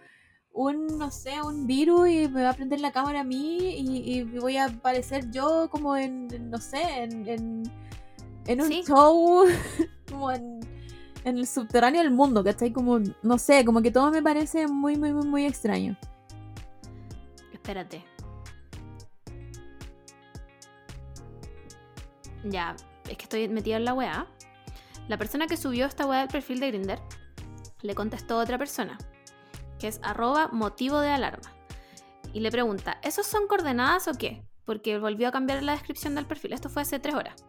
un, no sé, un virus y me va a prender la cámara a mí y, y voy a aparecer yo como en, en, no sé, en, en, en un Sí. show, como en, en el subterráneo del mundo, ¿cachai? Como, no sé, como que todo me parece muy, muy, muy, muy extraño. Espérate. Ya, es que estoy metida en la weá. La persona que subió esta weá del perfil de Grinder le contestó a otra persona, que es arroba motivo de alarma. Y le pregunta, ¿esos son coordenadas o qué? Porque volvió a cambiar la descripción del perfil. Esto fue hace tres horas.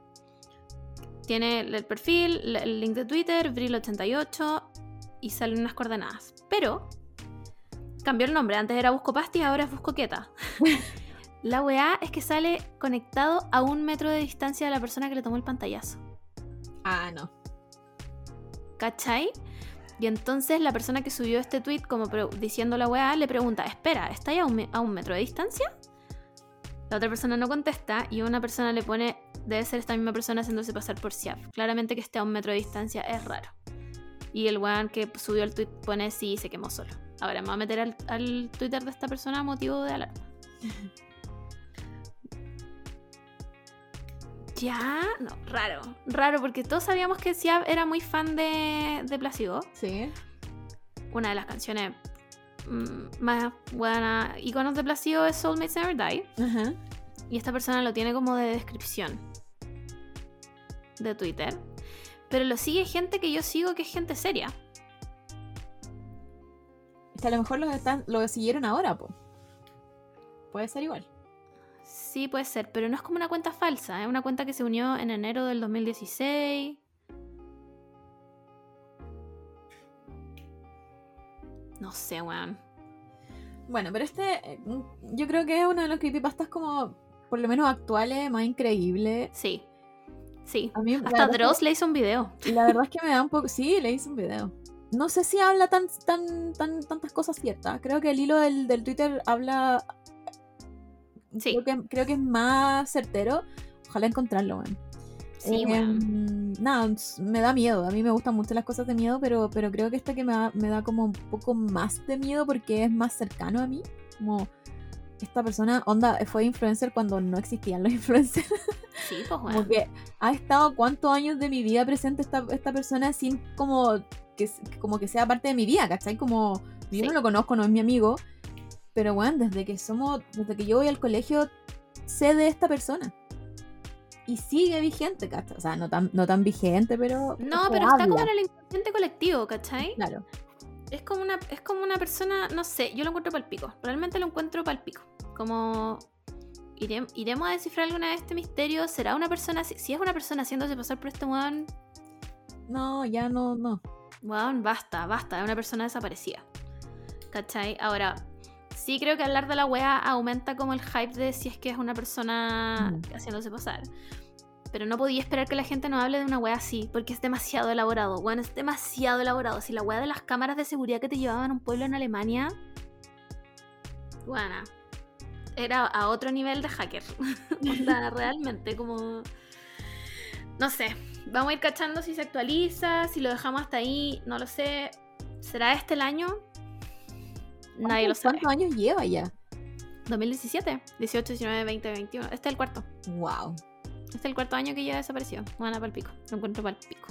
Tiene el perfil, el- link de Twitter, Vril88 y salen unas coordenadas. Pero cambió el nombre. Antes era Busco Pastis, ahora es Busco Quieta. La weá es que sale conectado a un metro de distancia de la persona que le tomó el pantallazo. Ah, no. ¿Cachai? Y entonces la persona que subió este tweet como diciendo la weá le pregunta, espera, ¿está ahí a un, me- a un metro de distancia? La otra persona no contesta y una persona le pone, debe ser esta misma persona haciéndose pasar por Siaf. Claramente que esté a un metro de distancia es raro. Y el weón que subió el tweet pone, sí, se quemó solo. Ahora me voy a meter al, al Twitter de esta persona a motivo de alarma. Ya, no, raro, raro, porque todos sabíamos que Siab era muy fan de, de Placebo Sí. una de las canciones mm, más buenas, iconos de Placido es Soulmates Never Die. Ajá. Y esta persona lo tiene como de descripción de Twitter. Pero lo sigue gente que yo sigo que es gente seria. Que a lo mejor los están, lo siguieron ahora, po. Puede ser igual. Sí, puede ser, pero no es como una cuenta falsa. Es una cuenta que se unió en enero del 2016. No sé, weón. Bueno, pero este, eh, yo creo que es uno de los creepypastas como, por lo menos actuales, más increíble. Sí. Sí. A mí, Hasta es Dross le hizo un video. la verdad es que me da un poco, sí, le hice un video. No sé si habla tan, tan, tan, tantas cosas ciertas. Creo que el hilo del, del Twitter habla, Sí. creo que, creo que es más certero. Ojalá encontrarlo, weón. Sí, Eh, weón. Nada, me da miedo. A mí me gustan mucho las cosas de miedo, pero, pero creo que este que me da, me da como un poco más de miedo porque es más cercano a mí. Como esta persona, onda, fue influencer cuando no existían los influencers. Sí, pues, Como weón. que ha estado cuántos años de mi vida presente esta, esta persona sin como que, como que sea parte de mi vida, ¿cachai? Como yo Sí. no lo conozco, no es mi amigo. Pero bueno, desde que somos, desde que yo voy al colegio, sé de esta persona. Y sigue vigente, ¿cachai? O sea, no tan, no tan vigente, pero. No, pero está como en el inconsciente colectivo, ¿cachai? Claro. Es como una, es como una persona, no sé, yo lo encuentro palpico. Realmente lo encuentro palpico. Como irem- iremos a descifrar alguna vez este misterio. ¿Será una persona? Si, si es una persona haciéndose pasar por este weón, No, ya no, no. Weón, basta, basta. Es una persona desaparecida. ¿Cachai? Ahora, sí creo que hablar de la wea aumenta como el hype de si es que es una persona Mm. haciéndose pasar. Pero no podía esperar que la gente no hable de una wea así, porque es demasiado elaborado. Bueno, es demasiado elaborado. Si la wea de las cámaras de seguridad que te llevaban a un pueblo en Alemania. Buena. era a otro nivel de hacker. Onda, realmente, como. No sé. Vamos a ir cachando si se actualiza, si lo dejamos hasta ahí, no lo sé. ¿Será este el año? Nadie lo sabe. ¿Cuántos años lleva ya? 2017, 18, 19, 20, 21. Este es el cuarto. Wow. Este es el cuarto año que ya desapareció. Bueno, para el pico. Lo encuentro para el pico.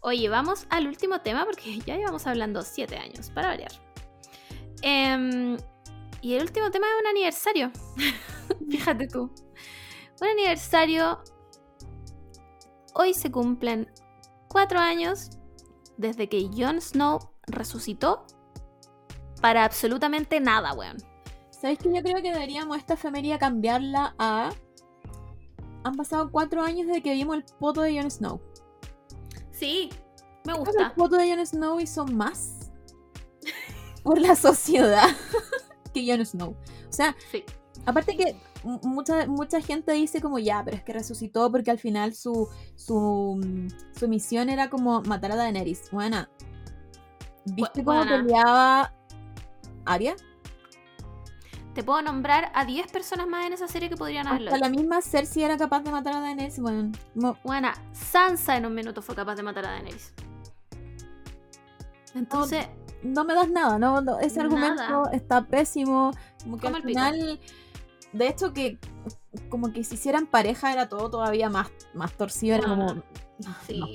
Oye, vamos al último tema porque ya llevamos hablando siete años, para variar. Em, y el último tema es un aniversario. Fíjate tú. Un aniversario. Hoy se cumplen cuatro años desde que Jon Snow resucitó para absolutamente nada, weón. ¿Sabéis que yo creo que deberíamos esta efemería cambiarla a. Han pasado cuatro años desde que vimos el poto de Jon Snow. Sí, me gusta. El poto de Jon Snow hizo más por la sociedad que Jon Snow. O sea, Sí. aparte que mucha, mucha gente dice como ya, pero es que resucitó porque al final su, su, mm, su misión era como matar a Daenerys. Bueno, ¿viste cómo buena. peleaba Arya? Te puedo nombrar a 10 personas más en esa serie que podrían haberlo Hasta la misma Cersei era capaz de matar a Daenerys. Bueno, Buena, Sansa en un minuto fue capaz de matar a Daenerys. Entonces, no me das nada, ¿no? No, ese argumento Nada. está pésimo. Como que al pico. De hecho, que como que si hicieran pareja era todo todavía más, más torcido. Era Ah, como. sí. no.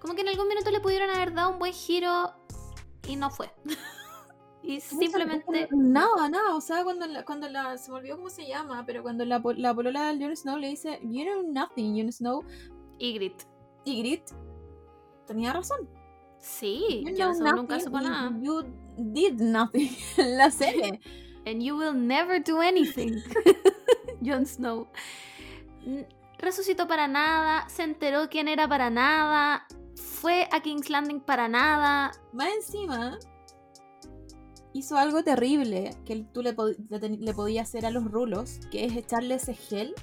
Como que en algún minuto le pudieron haber dado un buen giro y no fue. y simplemente. Nada, nada. O sea, cuando la, cuando la. Se me olvidó cómo se llama, pero cuando la, la polola de Jon Snow le dice, You know nothing, Jon Snow. Ygritte. Y Grit tenía razón. Sí, Snow nunca supo nada. You did nothing en la serie. And you will never do anything. Jon Snow. Resucitó para nada, se enteró quién era para nada, fue a King's Landing para nada. Más encima, hizo algo terrible que tú le, pod- le podías hacer a los rulos, que es echarle ese gel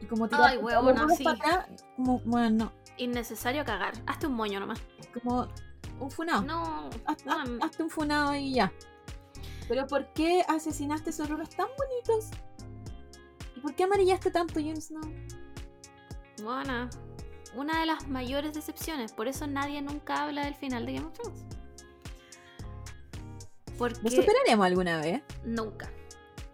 y como tirar Ay, huevona, los sí. para atrás, como, bueno, no, Innecesario cagar. Hazte un moño nomás. como un funado. No. Haz- haz- weón, hazte un funado y ya. Pero ¿por qué asesinaste esos rulos tan bonitos? ¿Y por qué amarillaste tanto, Jon Snow? Buena. Una de las mayores decepciones. Por eso nadie nunca habla del final de Game of Thrones. ¿Lo Porque superaremos alguna vez? nunca.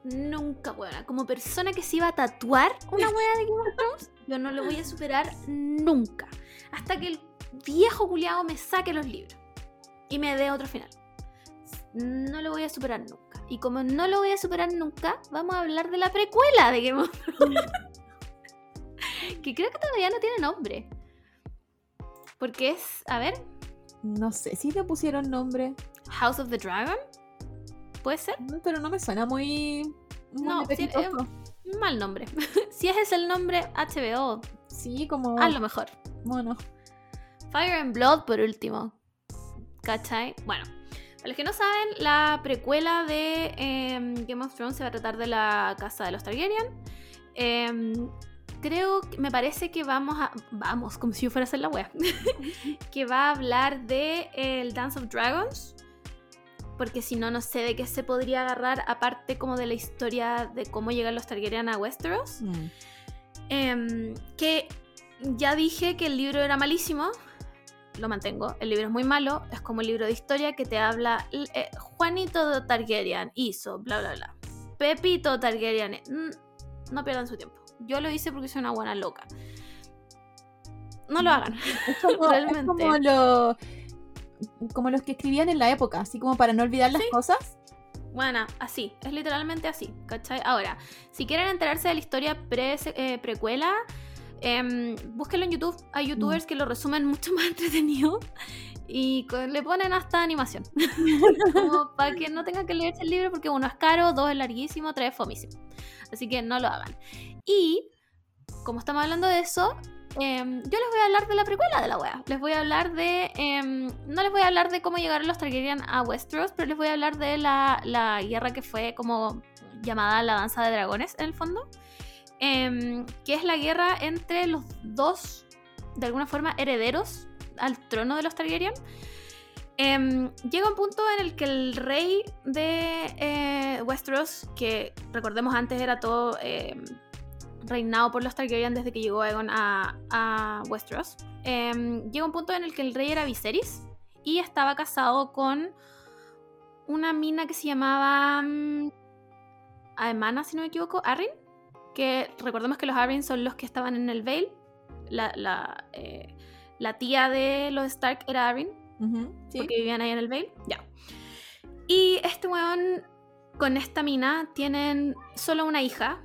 Nunca, buena. Como persona que se iba a tatuar una wea de Game of Thrones, yo no lo voy a superar nunca. Hasta que el viejo culiado me saque los libros y me dé otro final. No lo voy a superar nunca. Y como no lo voy a superar nunca, vamos a hablar de la precuela de Game of Thrones. que creo que todavía no tiene nombre. Porque es, a ver, No sé si le pusieron nombre, House of the Dragon. ¿Puede ser? pero no me suena muy... muy No, sí, apetitoso. Mal nombre. si ese es el nombre, HBO, Sí, como... a lo mejor. Bueno, Fire and Blood por último. ¿Cachai? Bueno, para los que no saben, la precuela de em, Game of Thrones se va a tratar de la casa de los Targaryen. Em, creo, me parece que vamos a. Vamos, como si yo fuera a hacer la wea. que va a hablar de eh, el Dance of Dragons. Porque si no, no sé de qué se podría agarrar, aparte como de la historia de cómo llegan los Targaryen a Westeros. mm, Em, que ya dije que el libro era malísimo. Lo mantengo. El libro es muy malo. Es como un libro de historia que te habla. eh, Juanito Targaryen hizo, bla, bla, bla. Pepito Targaryen. mm, no pierdan su tiempo. Yo lo hice porque soy una buena loca. No lo hagan. Es como, es como lo- como los que escribían en la época, así como para no olvidar las cosas. Bueno, así, es literalmente así, ¿cachai? Ahora, si quieren enterarse de la historia pre, eh, precuela, em, búsquenlo en YouTube. Hay youtubers que lo resumen mucho más entretenido y co- le ponen hasta animación. Como para que no tengan que leerse el libro porque uno es caro, dos es larguísimo, tres es fomísimo. Así que no lo hagan. Y, como estamos hablando de eso, em, yo les voy a hablar de la precuela de la wea. Les voy a hablar de. em, no les voy a hablar de cómo llegaron los Targaryen a Westeros, pero les voy a hablar de la, la guerra que fue como llamada la danza de dragones, en el fondo. Em, que es la guerra entre los dos, de alguna forma, herederos al trono de los Targaryen. Em, llega un punto en el que el rey de eh, Westeros, que recordemos antes era todo em, reinado por los Targaryen desde que llegó Aegon a, a Westeros, llega un punto en el que el rey era Viserys y estaba casado con una mina que se llamaba mm, Aemana, si no me equivoco, Arryn, que recordemos que los Arryn son los que estaban en el Vale, la, la, eh, la tía de los Stark era Arryn, sí. porque vivían ahí en el Vale. Ya. Y este weón con esta mina tienen solo una hija,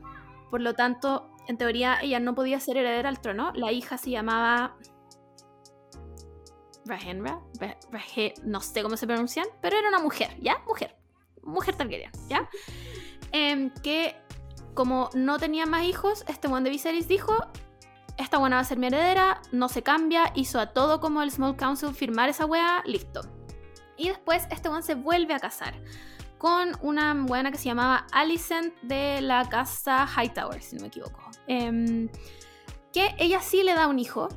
por lo tanto, en teoría ella no podía ser heredera al trono. La hija se llamaba Rhaenra, Ra- Rahe- no sé cómo se pronuncian, pero era una mujer, ¿ya? Mujer, mujer Targaryen, ¿ya? Em, que como no tenía más hijos, este weón de Viserys dijo, esta buena va a ser mi heredera, no se cambia, hizo a todo como el Small Council firmar esa wea, listo. Y después este weón se vuelve a casar con una buena que se llamaba Alicent de la casa Hightower, si no me equivoco. Em, que ella sí le da un hijo,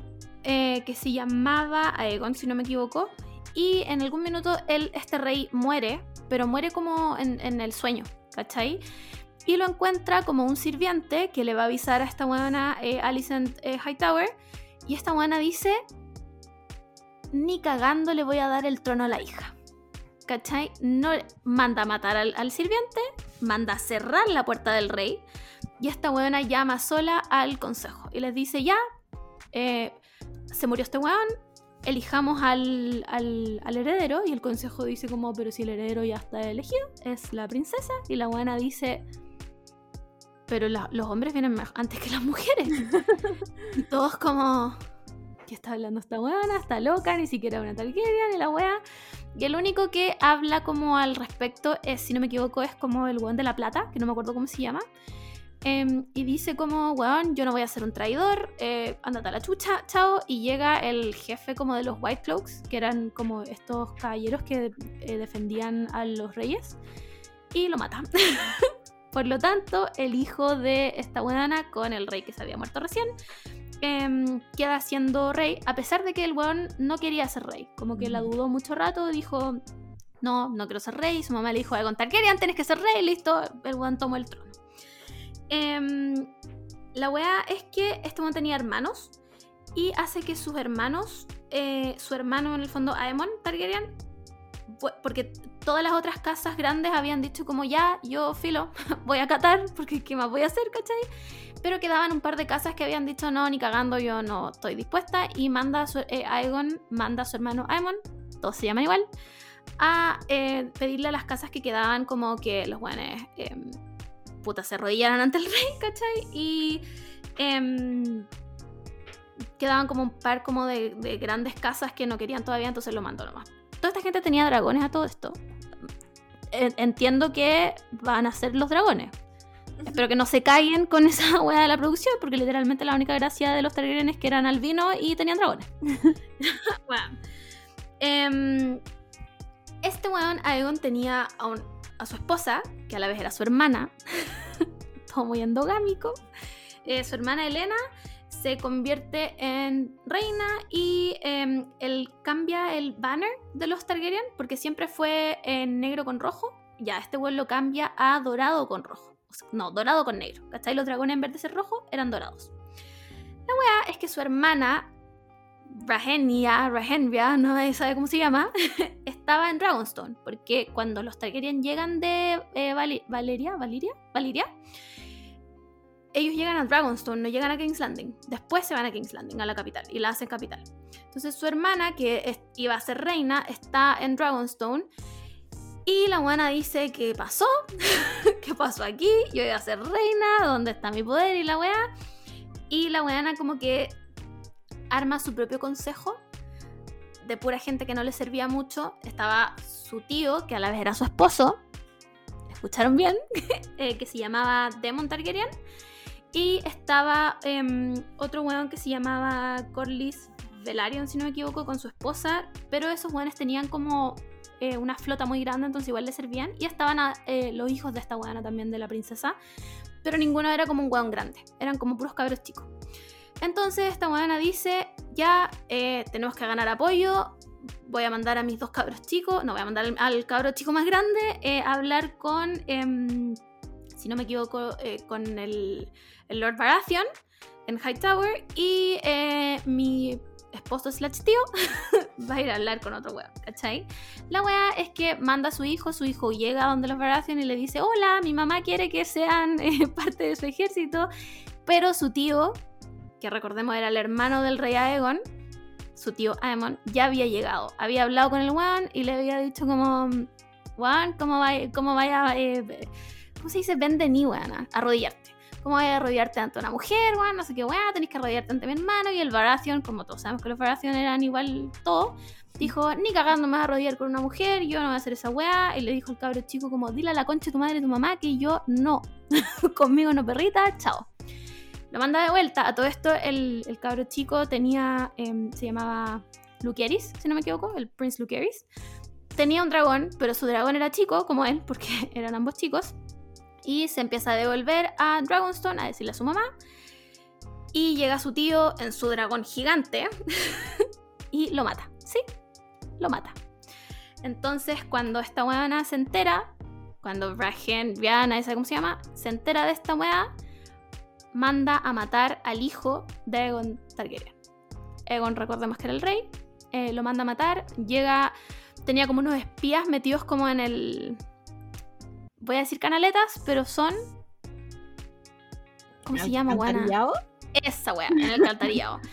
eh, que se llamaba Aegon, si no me equivoco. Y en algún minuto él, este rey muere, pero muere como en, en el sueño, ¿cachai? Y lo encuentra como un sirviente que le va a avisar a esta buena eh, Alicent eh, Hightower. Y esta buena dice, ni cagando le voy a dar el trono a la hija. ¿Cachai? No manda a matar al, al sirviente, manda a cerrar la puerta del rey. Y esta buena llama sola al consejo y les dice, ya, eh, se murió este weón, elijamos al, al- al heredero. Y el consejo dice como, pero si el heredero ya está elegido, es la princesa. Y la buena dice, pero la- los hombres vienen antes que las mujeres. y todos como, ¿qué está hablando esta weona? Está loca, ni siquiera una Targaryen, ni la wea. Y el único que habla como al respecto es, si no me equivoco, es como el weón de la plata, que no me acuerdo cómo se llama. Em, y dice como, weón, yo no voy a ser un traidor, eh, ándate a la chucha, chao. Y llega el jefe como de los White Cloaks, que eran como estos caballeros que eh, defendían a los reyes, y lo mata. Por lo tanto, el hijo de esta weona con el rey que se había muerto recién, em, queda siendo rey, a pesar de que el weón no quería ser rey. Como que la dudó mucho rato, dijo, no, no quiero ser rey. Su mamá le dijo, Aegon Targaryen, tienes que ser rey, listo, el weón tomó el trono. Em, la weá es que este weón tenía hermanos y hace que sus hermanos, eh, su hermano en el fondo, Aemon Targaryen, porque todas las otras casas grandes habían dicho como ya, yo filo, voy a catar, porque ¿qué más voy a hacer, cachai? Pero quedaban un par de casas que habían dicho no, ni cagando, yo no estoy dispuesta. Y manda a su, eh, Aegon, manda a su hermano Aemon, todos se llaman igual, a eh, pedirle a las casas que quedaban como que los buenos em, puta se arrodillaran ante el rey, ¿cachai? Y em, quedaban como un par como de grandes casas que no querían todavía, entonces lo mandó nomás. Toda esta gente tenía dragones a todo esto. En- Entiendo que van a ser los dragones. Espero que no se caigan con esa hueá de la producción, porque literalmente la única gracia de los Targaryen es que eran albinos y tenían dragones. Bueno. Em, este weón, Aegon, tenía a, un- a su esposa, que a la vez era su hermana, todo muy endogámico. Eh, su hermana Elena se convierte en reina y em, él cambia el banner de los Targaryen, porque siempre fue en negro con rojo. Ya, este weón lo cambia a dorado con rojo. No, dorado con negro. ¿Cachai? Los dragones en vez de ser rojos eran dorados. La weá es que su hermana Rahenia, Rahenria, no nadie sabe cómo se llama, estaba en Dragonstone, porque cuando los Targaryen llegan de eh, Valeria, Valiria, Valiria, ellos llegan a Dragonstone, no llegan a King's Landing. Después se van a King's Landing, a la capital, y la hacen capital. Entonces su hermana, que iba a ser reina, está en Dragonstone. Y la buena dice, ¿qué pasó? ¿Qué pasó aquí? Yo iba a ser reina, ¿dónde está mi poder? Y la weá. Y la weana como que arma su propio consejo de pura gente que no le servía mucho. Estaba su tío, que a la vez era su esposo. ¿Escucharon bien? Eh, que se llamaba Demon Targaryen. Y estaba em, otro weón que se llamaba Corlys Velaryon, si no me equivoco, con su esposa. Pero esos weones tenían como eh, una flota muy grande, entonces igual le servían. Y estaban eh, los hijos de esta weona también, de la princesa. Pero ninguno era como un weón grande. Eran como puros cabros chicos. Entonces esta weona dice, ya eh, tenemos que ganar apoyo, voy a mandar a mis dos cabros chicos, no, voy a mandar al, al cabro chico más grande a hablar con, em, si no me equivoco, eh, con el, Lord Baratheon en Hightower y eh, mi esposo slash tío va a ir a hablar con otro weón, ¿cachai? La weá es que manda a su hijo, su hijo llega donde los Baratheon y le dice, hola, mi mamá quiere que sean eh, parte de su ejército, pero su tío, que recordemos era el hermano del rey Aegon, su tío Aemon, ya había llegado, había hablado con el weón y le había dicho como, weón, ¿cómo, vaya, cómo vaya, eh, ¿cómo se dice? Ven de ni, weón, arrodillarte. ¿Cómo voy a arrodillarte ante una mujer, weón? No sé qué, weón, tenés que arrodillarte ante mi hermano. Y el Baratheon, como todos sabemos que los Baratheon eran igual todo, dijo, ni cagando me voy a arrodillar con una mujer, yo no voy a hacer esa weá. Y le dijo el cabro chico como, dile a la concha de tu madre y tu mamá que yo no. Conmigo no, perrita, chao. Lo manda de vuelta. A todo esto, el, el cabro chico tenía, em, se llamaba Luqueris, si no me equivoco, el Prince Luqueris. Tenía un dragón, pero su dragón era chico, como él, porque eran ambos chicos. Y se empieza a devolver a Dragonstone a decirle a su mamá. Y llega su tío en su dragón gigante y lo mata. ¿Sí? Lo mata. Entonces, cuando esta weona se entera, cuando Bragen, Viana, esa cómo se llama, se entera de esta weá, manda a matar al hijo de Aegon Targaryen. Aegon, recordemos que era el rey, eh, lo manda a matar, llega, tenía como unos espías metidos como en el, voy a decir canaletas, pero son, ¿cómo se llama? ¿Alcantarillado? Esa weá, en el alcantarillado.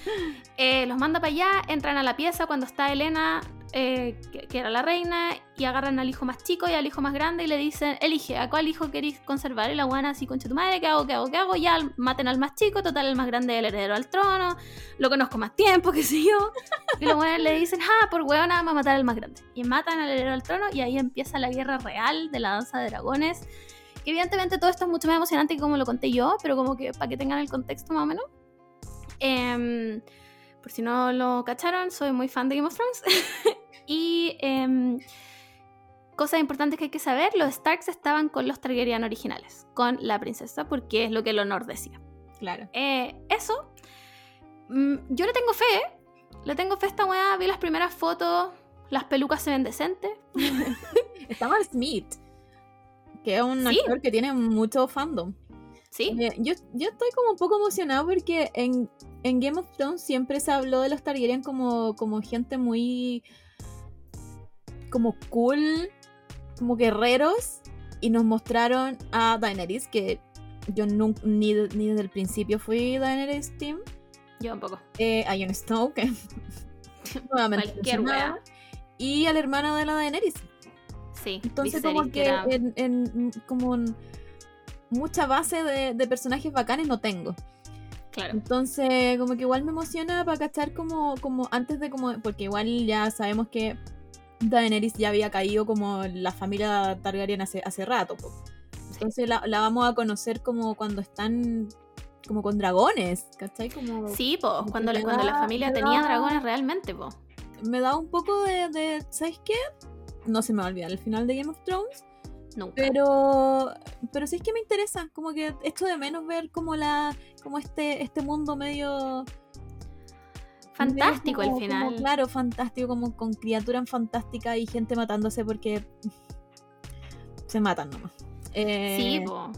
Eh, los manda para allá, entran a la pieza cuando está Elena, eh, que, que era la reina, y agarran al hijo más chico y al hijo más grande y le dicen, elige, ¿a cuál hijo queréis conservar? Y la guana así, concha tu madre, ¿qué hago, qué hago, qué hago? Ya maten al más chico, total, el más grande es el heredero al trono, lo conozco más tiempo, qué sé yo. Y la guana le dicen, ah, por hueona vamos a matar al más grande. Y matan al heredero al trono y ahí empieza la guerra real de la danza de dragones. Que evidentemente todo esto es mucho más emocionante que como lo conté yo, pero como que para que tengan el contexto más o menos. Em, por si no lo cacharon, soy muy fan de Game of Thrones. y em, cosas importantes que hay que saber, los Starks estaban con los Targaryen originales, con la princesa, porque es lo que el honor decía. Claro. Eh, eso, mm, yo le tengo fe, le tengo fe a esta weá, vi las primeras fotos, las pelucas se ven decentes. Está Smith, que es un Sí. actor que tiene mucho fandom. Sí, Eh, yo, yo estoy como un poco emocionado porque en, en Game of Thrones siempre se habló de los Targaryen como, como gente muy. como cool, como guerreros. Y nos mostraron a Daenerys, que yo nun- ni, ni desde el principio fui Daenerys Team. yo un poco. Eh, a Jon Snow, que nuevamente Cualquier wea. Y al hermano de la Daenerys. Sí, Entonces Viserys, como que era- en, en- como en mucha base de, de personajes bacanes no tengo. claro. Entonces como que igual me emociona para cachar como, como antes de como, porque igual ya sabemos que Daenerys ya había caído como la familia Targaryen hace, hace rato. po. Entonces la, la vamos a conocer como cuando están como con dragones, ¿cachai? Como Sí, po, cuando, la- cuando la familia tenía da- dragones realmente, po. me da un poco de, de ¿sabes qué? No se me va a olvidar el final de Game of Thrones. Nunca. Pero, pero sí es que me interesa, como que esto de menos ver como la, como este, este mundo medio Fantástico medio como- como, final. claro, fantástico, como con criaturas fantásticas y gente matándose porque se matan nomás. Eh, Sí, po.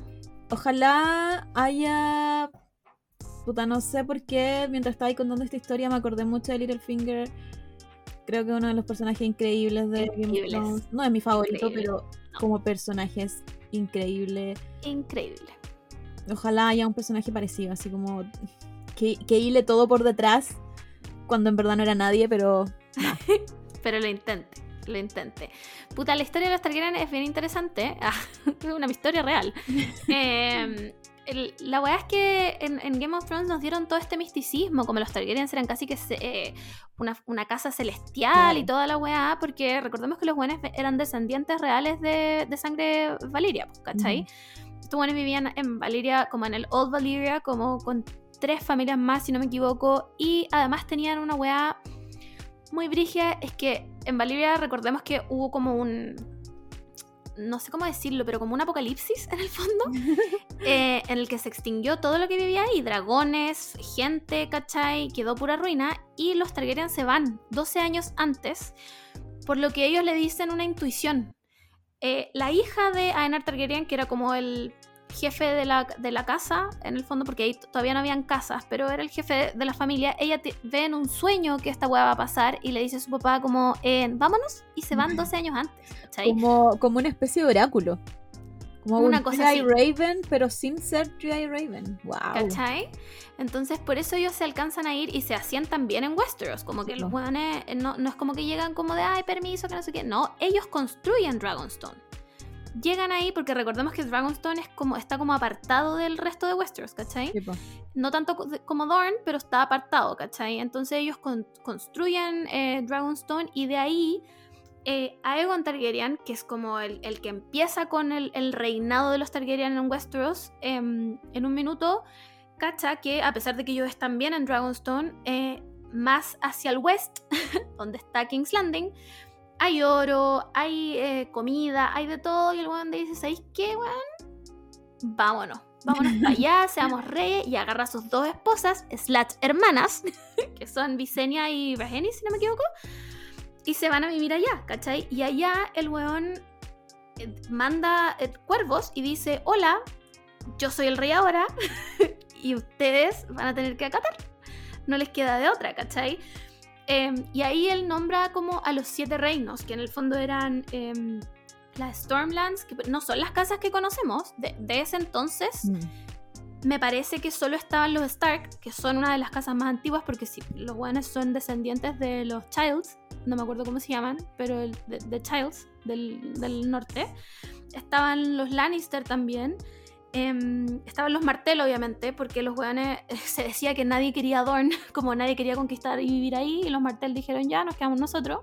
Ojalá haya. Puta, no sé por qué. Mientras estaba ahí contando esta historia, me acordé mucho de Littlefinger. Creo que uno de los personajes increíbles de Game of Increíbles. Thrones. No es mi favorito, Increíble. pero como personaje es increíble. Increíble. Ojalá haya un personaje parecido, así como que, que hile todo por detrás cuando en verdad no era nadie, pero Pero lo intente, lo intente. Puta, la historia de los Targaryen es bien interesante. Ah, es una historia real. Eh, el- la weá es que en, en Game of Thrones nos dieron todo este misticismo, como los Targaryen eran casi que se- eh, una, una casa celestial Claro. y toda la weá, porque recordemos que los buenos eran descendientes reales de, de sangre Valiria, pues, ¿cachai? Estos buenos vivían en Valiria, como en el Old Valyria, como con tres familias más, si no me equivoco, y además tenían una weá muy brigia, es que en Valiria recordemos que hubo como un... no sé cómo decirlo, pero como un apocalipsis en el fondo, eh, en el que se extinguió todo lo que vivía ahí, dragones, gente, ¿cachai? Quedó pura ruina y los Targaryen se van 12 años antes, por lo que ellos le dicen una intuición. Eh, la hija de Aenar Targaryen, que era como el jefe de la, de la, casa, en el fondo, porque ahí todavía no habían casas, pero era el jefe de, la familia, ella ve en un sueño que esta hueá va a pasar y le dice a su papá como, eh, vámonos, y se van 12 años antes. Como, como una especie de oráculo. Como una un cosa así. Raven, pero sin ser G.I. Raven. Wow. ¿Cachai? Entonces, por eso ellos se alcanzan a ir y se asientan bien en Westeros. Como que los hueones no, no es como que llegan como de, ay, permiso, que no sé qué. No, ellos construyen Dragonstone llegan ahí porque recordemos que Dragonstone es como, está como apartado del resto de Westeros, ¿cachai? no tanto como Dorn, pero está apartado, ¿cachai? Entonces ellos construyen eh, Dragonstone y de ahí eh, Aegon Targaryen, que es como el, que empieza con el, reinado de los Targaryen en Westeros, em, en un minuto, cacha que a pesar de que ellos están bien en Dragonstone, eh, más hacia el west, donde está King's Landing, hay oro, hay eh, comida, hay de todo. Y el weón dice, ¿sabéis qué, weón? Vámonos. Vámonos para allá, seamos reyes y agarra a sus dos esposas, slash hermanas, que son Visenya y Virginia, si no me equivoco, y se van a vivir allá, ¿cachai? Y allá el weón eh, manda eh, cuervos y dice, hola, yo soy el rey ahora y ustedes van a tener que acatar. No les queda de otra, ¿cachai? Em, y ahí él nombra como a los siete reinos, que en el fondo eran em, las Stormlands, que no son las casas que conocemos. De, ese entonces, mm. me parece que solo estaban los Stark, que son una de las casas más antiguas, porque si los buenos son descendientes de los Childs, no me acuerdo cómo se llaman, pero de, Childs del, del norte. Estaban los Lannister también. Em, estaban los Martel, obviamente, porque los weones se decía que nadie quería Dorn, como nadie quería conquistar y vivir ahí, y los Martel dijeron ya, nos quedamos nosotros.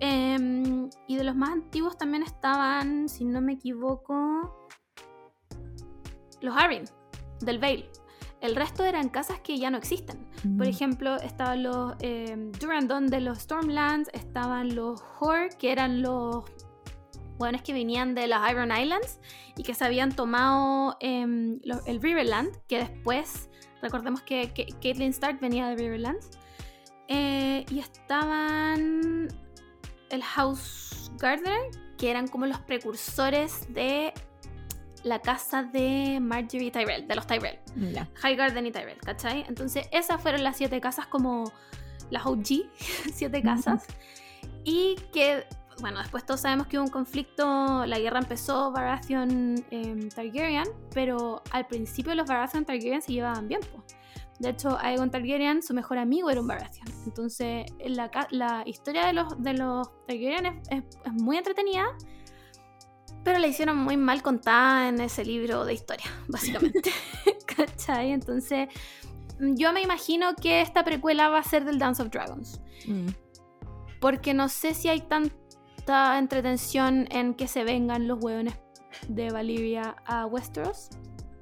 Em, y de los más antiguos también estaban, si no me equivoco, los Arryn, del Vale. El resto eran casas que ya no existen. Por mm. ejemplo, estaban los eh, Durandon de los Stormlands, estaban los Hor, que eran los es que venían de las Iron Islands y que se habían tomado em, el Riverland, que después, recordemos que, Caitlyn Stark venía de Riverland, eh, y estaban el House Gardener, que eran como los precursores de la casa de Marjorie Tyrell, de los Tyrell. High Garden y Tyrell, ¿cachai? Entonces esas fueron las siete casas como las OG, siete casas. Y que bueno, después todos sabemos que hubo un conflicto, la guerra empezó Baratheon eh, Targaryen, pero al principio los Baratheon Targaryen se llevaban bien, pues. De hecho, Aegon Targaryen, su mejor amigo era un Baratheon. Entonces, la, la historia de los, de los Targaryen es, muy entretenida, pero la hicieron muy mal contada en ese libro de historia, básicamente. ¿Cachai? Entonces, yo me imagino que esta precuela va a ser del Dance of Dragons. Mm. Porque no sé si hay tanto entretención en que se vengan los hueones de Valivia a Westeros.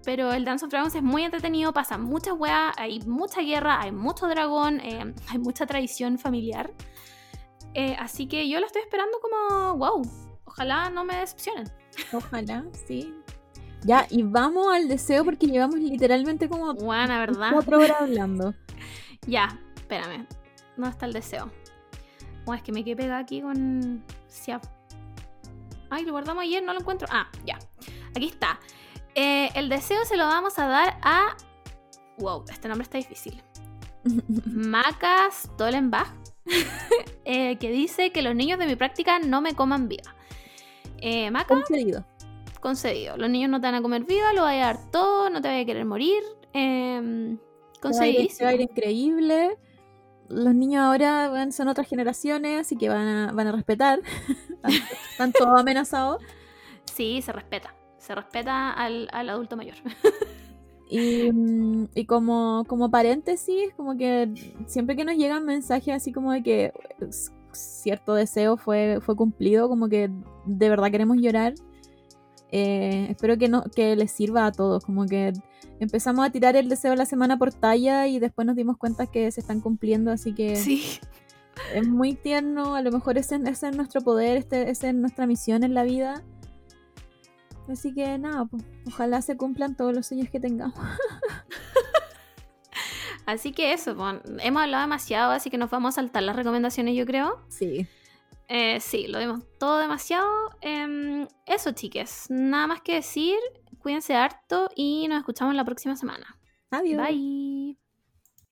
Pero el Dance of Dragons es muy entretenido, pasa muchas weas, hay mucha guerra, hay mucho dragón, eh, hay mucha tradición familiar. Eh, así que yo lo estoy esperando como, wow, ojalá no me decepcionen. Ojalá, sí. Ya, y vamos al deseo porque llevamos literalmente como Buena, ¿verdad? cuatro horas hablando. ya, espérame. ¿Dónde está el deseo? Bueno, es que me quedé pegada aquí con Ay, lo guardamos ayer, no lo encuentro. Ah, ya. Aquí está. Eh, el deseo se lo vamos a dar a. Wow, este nombre está difícil. Macas Tolenbach. Eh, que dice que los niños de mi práctica no me coman viva. Eh, Maca. Concedido. Concedido. Los niños no te van a comer viva, lo voy a dar todo, no te voy a querer morir. Eh, concedidísimo. Va a ir increíble los niños ahora son otras generaciones, así que van a, van a respetar. Están todos amenazados. Sí, se respeta. Se respeta al, adulto mayor. Y, y, como, como paréntesis, como que siempre que nos llegan mensajes así como de que cierto deseo fue, fue cumplido, como que de verdad queremos llorar, eh, espero que, no, que les sirva a todos, como que empezamos a tirar el deseo de la semana por talla y después nos dimos cuenta que se están cumpliendo, así que sí. es muy tierno, a lo mejor ese, ese es nuestro poder, este, esa es nuestra misión en la vida. Así que nada, pues, ojalá se cumplan todos los sueños que tengamos. Así que eso, pues, hemos hablado demasiado, así que nos vamos a saltar las recomendaciones, yo creo. Sí. Eh, sí, lo vimos todo demasiado. Em, eso, chiques. Nada más que decir. Cuídense harto y nos escuchamos la próxima semana. Adiós. Bye.